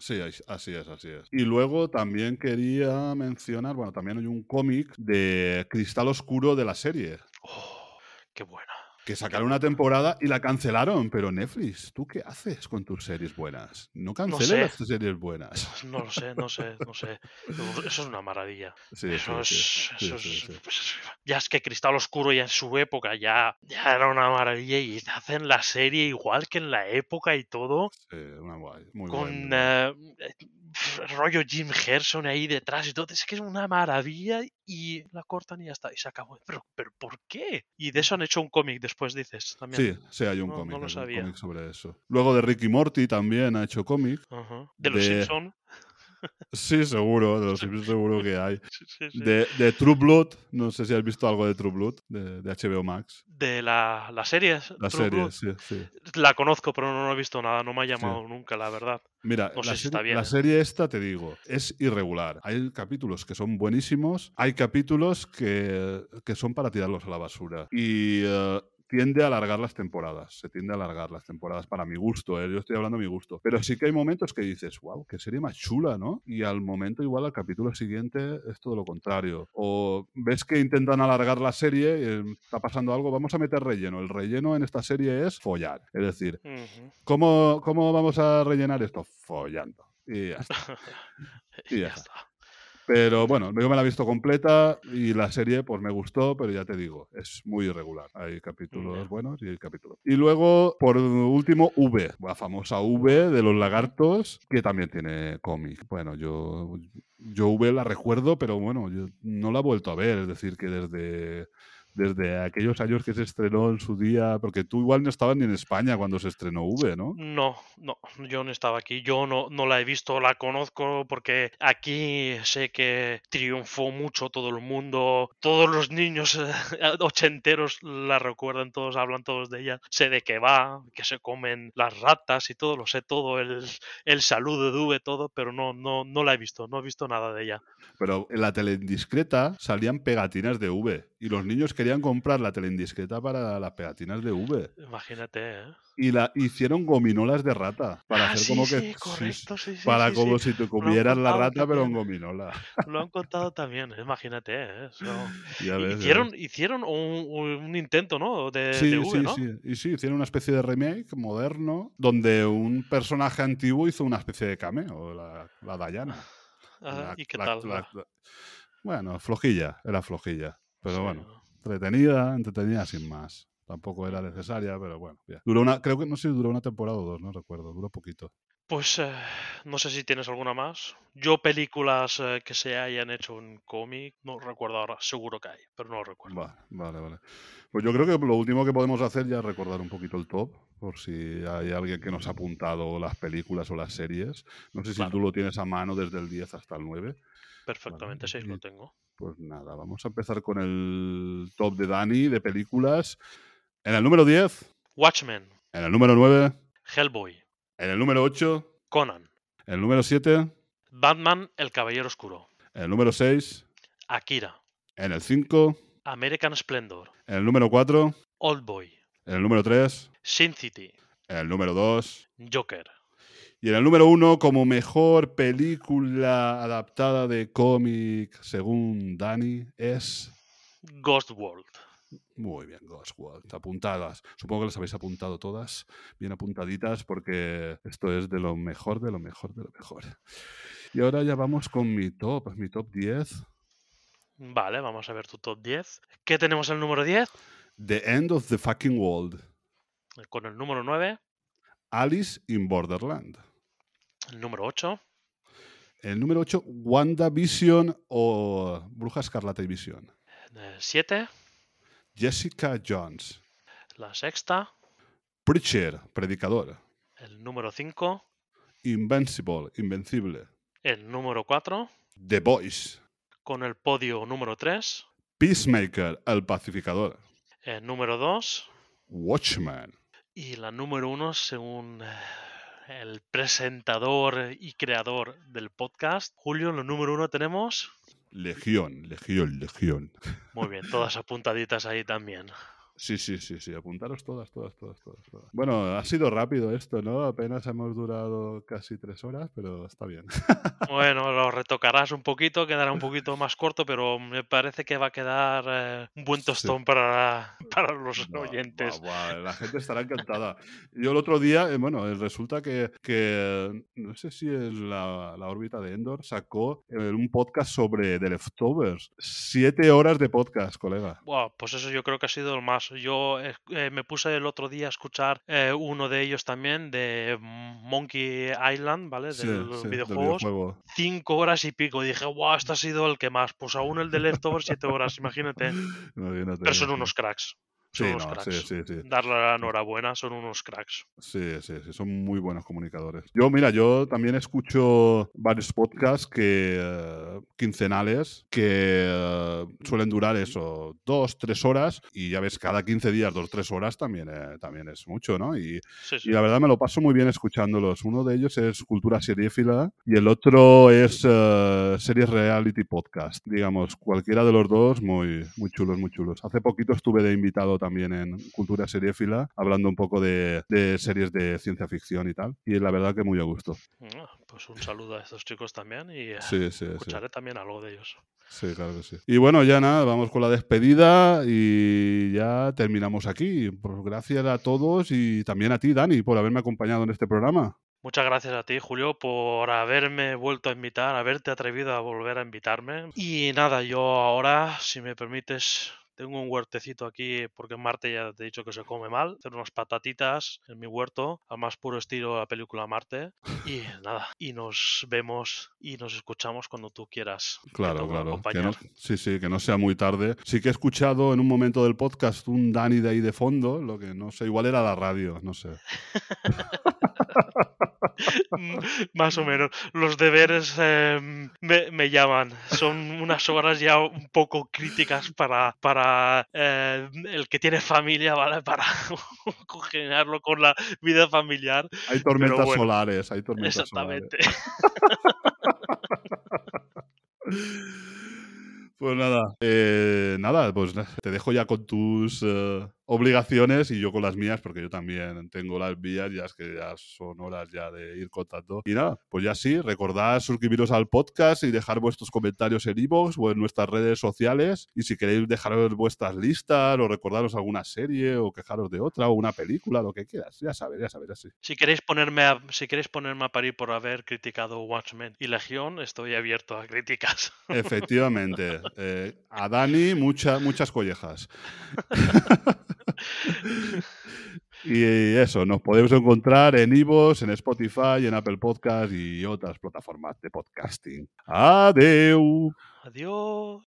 S1: Sí, así es, así es. Y luego también quería mencionar, bueno, también hay un cómic de Cristal Oscuro de la serie,
S2: Oh, qué buena.
S1: Que sacaron una temporada y la cancelaron, pero Netflix, ¿tú qué haces con tus series buenas? No canceles
S2: sé.
S1: las series buenas.
S2: No lo sé, no sé, no sé. Eso es una maravilla.
S1: Sí,
S2: Eso
S1: sí,
S2: es,
S1: Sí,
S2: eso es- pues, ya es que Cristal Oscuro ya en su época ya, ya era una maravilla y hacen la serie igual que en la época y todo
S1: Sí, una guay, muy guay, muy
S2: con
S1: guay.
S2: eh, rollo Jim Gerson ahí detrás y todo. Es que es una maravilla y la cortan y ya está y se acabó. Pero, pero ¿por qué? Y de eso han hecho un cómic después dices también.
S1: Sí, sí, hay un
S2: No-
S1: cómic,
S2: no lo
S1: hay un
S2: sabía.
S1: cómic sobre eso. Luego de Ricky Morty también ha hecho cómic.
S2: Ajá. De los
S1: de-
S2: Simpson.
S1: Sí, seguro, de los Simpsons seguro que hay.
S2: Sí.
S1: De, de True Blood, no sé si has visto algo de True Blood, de, de HBO Max.
S2: De la, la serie.
S1: La
S2: True
S1: serie, sí, sí.
S2: La conozco, pero no, no he visto nada. No me ha llamado nunca, la verdad.
S1: Mira,
S2: No
S1: la,
S2: sé si está
S1: serie,
S2: bien,
S1: la
S2: ¿eh?
S1: serie esta, te digo, es irregular. Hay capítulos que son buenísimos, hay capítulos que, que son para tirarlos a la basura. Y eh, tiende a alargar las temporadas. Se tiende a alargar las temporadas para mi gusto, ¿eh? yo estoy hablando de mi gusto. Pero sí que hay momentos que dices, wow, qué serie más chula, ¿no? Y al momento igual al capítulo siguiente es todo lo contrario. O ves que intentan alargar la serie, y está pasando algo, vamos a meter relleno. El relleno en esta serie es follar. Es decir. ¿Cómo, ¿Cómo vamos a rellenar esto? Follando. Y ya está.
S2: Y ya está.
S1: Pero bueno, yo me la he visto completa y la serie pues me gustó, pero ya te digo, es muy irregular. Hay capítulos buenos y hay capítulos. Y luego, por último, V, la famosa V de los lagartos, que también tiene cómic. Bueno, yo, yo V la recuerdo, pero bueno, yo no la he vuelto a ver. Es decir, que desde, desde aquellos años que se estrenó en su día, porque tú igual no estabas ni en España cuando se estrenó V, ¿no?
S2: No, no, yo no estaba aquí. Yo no, no la he visto, la conozco porque aquí sé que triunfó mucho todo el mundo. Todos los niños eh, ochenteros la recuerdan, todos hablan todos de ella. Sé de qué va, que se comen las ratas y todo, lo sé todo, el, el saludo de V, todo, pero no, no, no la he visto, no he visto nada de ella.
S1: Pero en la tele indiscreta salían pegatinas de V y los niños querían comprar la tele indiscreta para las pegatinas de V.
S2: Imagínate, ¿eh?
S1: Y la hicieron gominolas de rata para
S2: Ah,
S1: hacer
S2: sí,
S1: como que
S2: sí,
S1: sí,
S2: correcto, sí, sí,
S1: para como si te comieras la rata pero en gominola.
S2: Lo han contado también, imagínate, ¿eh? Eso-
S1: ves, ya
S2: hicieron, hicieron un, un intento, ¿no? De,
S1: Sí,
S2: de V,
S1: sí,
S2: ¿no?
S1: sí. Y sí, hicieron una especie de remake moderno donde un personaje antiguo hizo una especie de cameo, la, la Diana.
S2: Ah, ¿Y qué
S1: la-
S2: tal?
S1: la- bueno, flojilla, era flojilla. Pero
S2: Sí,
S1: bueno,
S2: ¿no?
S1: entretenida, entretenida sin más. Tampoco era necesaria, pero bueno. ya. Duró una, creo que no sé si duró una temporada o dos, no recuerdo, duró poquito.
S2: Pues eh, no sé si tienes alguna más. Yo películas eh, que se hayan hecho en cómic, no recuerdo ahora, seguro que hay, pero no lo recuerdo.
S1: Va, vale, vale. Pues yo creo que lo último que podemos hacer ya es recordar un poquito el top, por si hay alguien que nos ha apuntado las películas o las series. No sé si
S2: Claro.
S1: tú lo tienes a mano desde el 10 hasta el 9.
S2: Perfectamente, sí,
S1: y-
S2: lo tengo.
S1: Pues nada, vamos a empezar con el top de Dani de películas. En el número 10,
S2: Watchmen,
S1: en el número 9,
S2: Hellboy,
S1: en el número 8,
S2: Conan,
S1: en el número 7,
S2: Batman, El Caballero Oscuro,
S1: en el número 6,
S2: Akira,
S1: en el 5,
S2: American Splendor,
S1: en el número 4,
S2: Oldboy,
S1: en el número 3,
S2: Sin City,
S1: en el número 2
S2: Joker,
S1: y en el número 1 como mejor película adaptada de cómic según Dani es...
S2: Ghost World.
S1: Muy bien, Ghost World. Apuntadas. Supongo que las habéis apuntado todas, bien apuntaditas, porque esto es de lo mejor, de lo mejor, de lo mejor. Y ahora ya vamos con mi top, mi top 10.
S2: Vale, vamos a ver tu top 10. ¿Qué tenemos en el número 10?
S1: The End of the Fucking World.
S2: Con el número 9,
S1: Alice in Borderland.
S2: El número 8,
S1: El número 8, WandaVision o Bruja Escarlata y Visión.
S2: el 7,
S1: Jessica Jones.
S2: la sexta,
S1: Preacher, Predicador.
S2: el número 5,
S1: Invincible, Invencible.
S2: el número 4,
S1: The Boys.
S2: con el podio número 3,
S1: Peacemaker, El Pacificador.
S2: el número 2
S1: Watchmen.
S2: y la número 1 según eh, el presentador y creador del podcast. Julio, el número 1 tenemos...
S1: Legión, Legión, Legión.
S2: Muy bien, todas apuntaditas ahí también.
S1: Sí, sí, sí, sí. Apuntaros todas, todas, todas, todas, todas. Bueno, ha sido rápido esto, ¿no? Apenas hemos durado casi tres horas, pero está bien.
S2: Bueno, lo retocarás un poquito, quedará un poquito más corto, pero me parece que va a quedar eh, un buen
S1: Sí.
S2: tostón para, para los oyentes.
S1: buah, buah, La gente estará encantada. Yo el otro día, eh, bueno, eh, resulta que, que no sé si es la, la órbita de Endor, sacó eh, un podcast sobre The Leftovers. Siete horas de podcast, colega.
S2: Buah, pues eso yo creo que ha sido el más. Yo eh, me puse el otro día a escuchar eh, uno de ellos también, de Monkey Island, ¿vale?
S1: Sí,
S2: de los
S1: sí,
S2: videojuegos.
S1: videojuego.
S2: Cinco horas y pico. Y dije, wow, este ha sido el que más. Pues aún el de Leftovers, siete horas, imagínate.
S1: Imagínate,
S2: Pero son
S1: imagínate.
S2: unos cracks. Son
S1: Sí,
S2: unos
S1: no,
S2: cracks.
S1: sí, sí, sí.
S2: Darle la enhorabuena, son unos cracks.
S1: Sí, sí, sí, son muy buenos comunicadores. Yo, mira, yo también escucho varios podcasts que eh, quincenales que eh, suelen durar eso, dos, tres horas, y ya ves, cada 15 días, dos, tres horas también, eh, también es mucho, ¿no? Y, la verdad me lo paso muy bien escuchándolos. Uno de ellos es Cultura Seriéfila y el otro es Series Reality Podcast. Digamos, cualquiera de los dos muy, muy chulos, muy chulos. Hace poquito estuve de invitado también en Cultura Seriéfila, hablando un poco de, de series de ciencia ficción y tal. Y la verdad que muy a gusto.
S2: Pues un saludo a estos chicos también y eh,
S1: sí.
S2: escucharé también algo de ellos.
S1: Sí, claro que sí. Y bueno, ya nada, vamos con la despedida y ya terminamos aquí. Pues gracias a todos y también a ti, Dani, por haberme acompañado en este programa.
S2: Muchas gracias a ti, Julio, por haberme vuelto a invitar, haberte atrevido a volver a invitarme. Y nada, yo ahora, si me permites, tengo un huertecito aquí, porque en Marte ya te he dicho que se come mal. Hacer unas patatitas en mi huerto, al más puro estilo de la película Marte. Y nada, y nos vemos y nos escuchamos cuando tú quieras.
S1: Claro, claro. Que
S2: acompañar.
S1: no, sí, sí, que no sea muy tarde. Sí que he escuchado en un momento del podcast un Dani de ahí de fondo, lo que no sé, igual era la radio, no sé.
S2: Más o menos. Los deberes eh, me, me llaman. Son unas horas ya un poco críticas para, para eh, el que tiene familia, ¿vale? Para congeniarlo con la vida familiar.
S1: Hay tormentas
S2: bueno,
S1: solares, hay tormentas solares.
S2: Exactamente.
S1: Pues nada, eh, nada, pues te dejo ya con tus eh, obligaciones y yo con las mías, porque yo también tengo las mías, ya es que ya son horas ya de ir contando. Y nada, pues ya sí, recordad suscribiros al podcast y dejar vuestros comentarios en iVoox o en nuestras redes sociales. Y si queréis dejaros vuestras listas o recordaros alguna serie o quejaros de otra o una película, lo que quieras, ya sabes, ya sabes, así.
S2: Si queréis ponerme a, si queréis ponerme a parir por haber criticado Watchmen y Legión, estoy abierto a críticas.
S1: Efectivamente. Eh, a Dani, mucha- muchas collejas. y eso, nos podemos encontrar en Ivos, en Spotify, en Apple Podcast y otras plataformas de podcasting. Adeu.
S2: Adiós.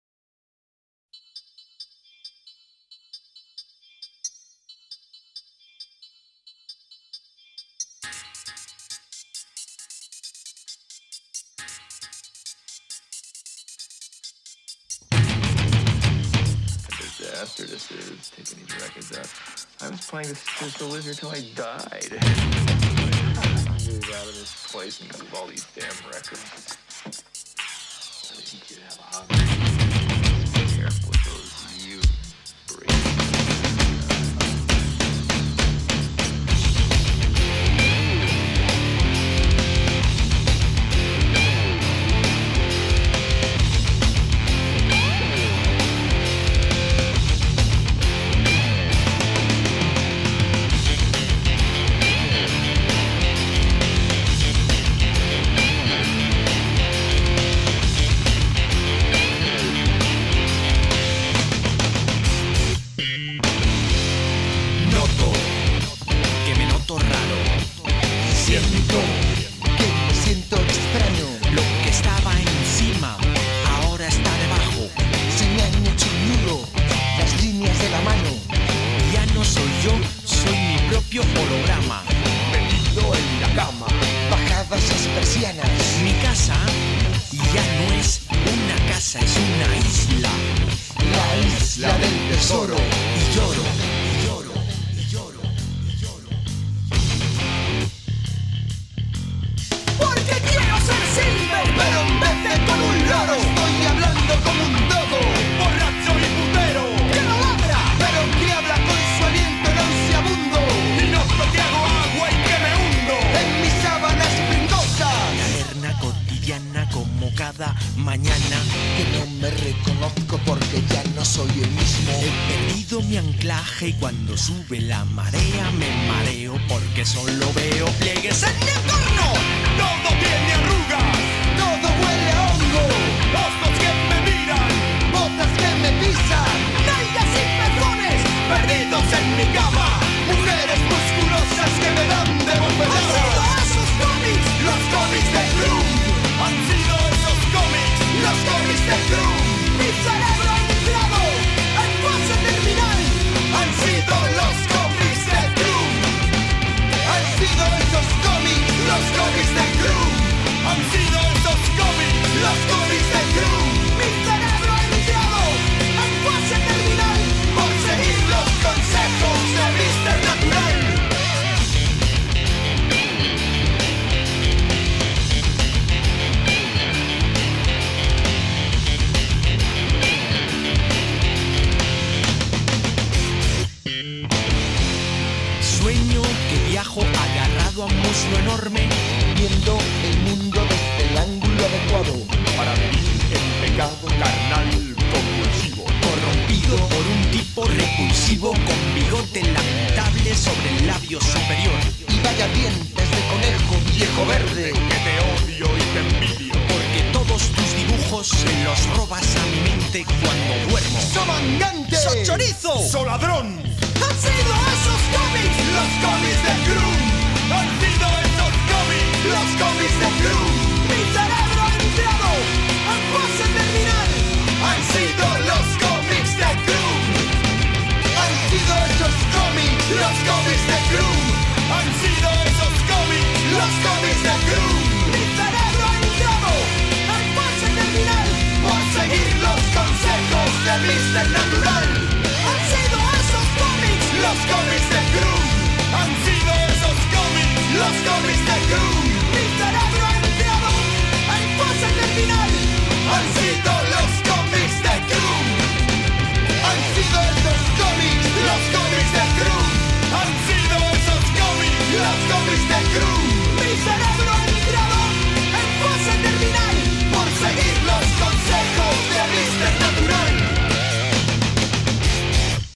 S3: Disaster this is, taking these records. I was playing this Sister Wizard till I died. Move out of this place and move all these damn records. I think you'd have a hobby.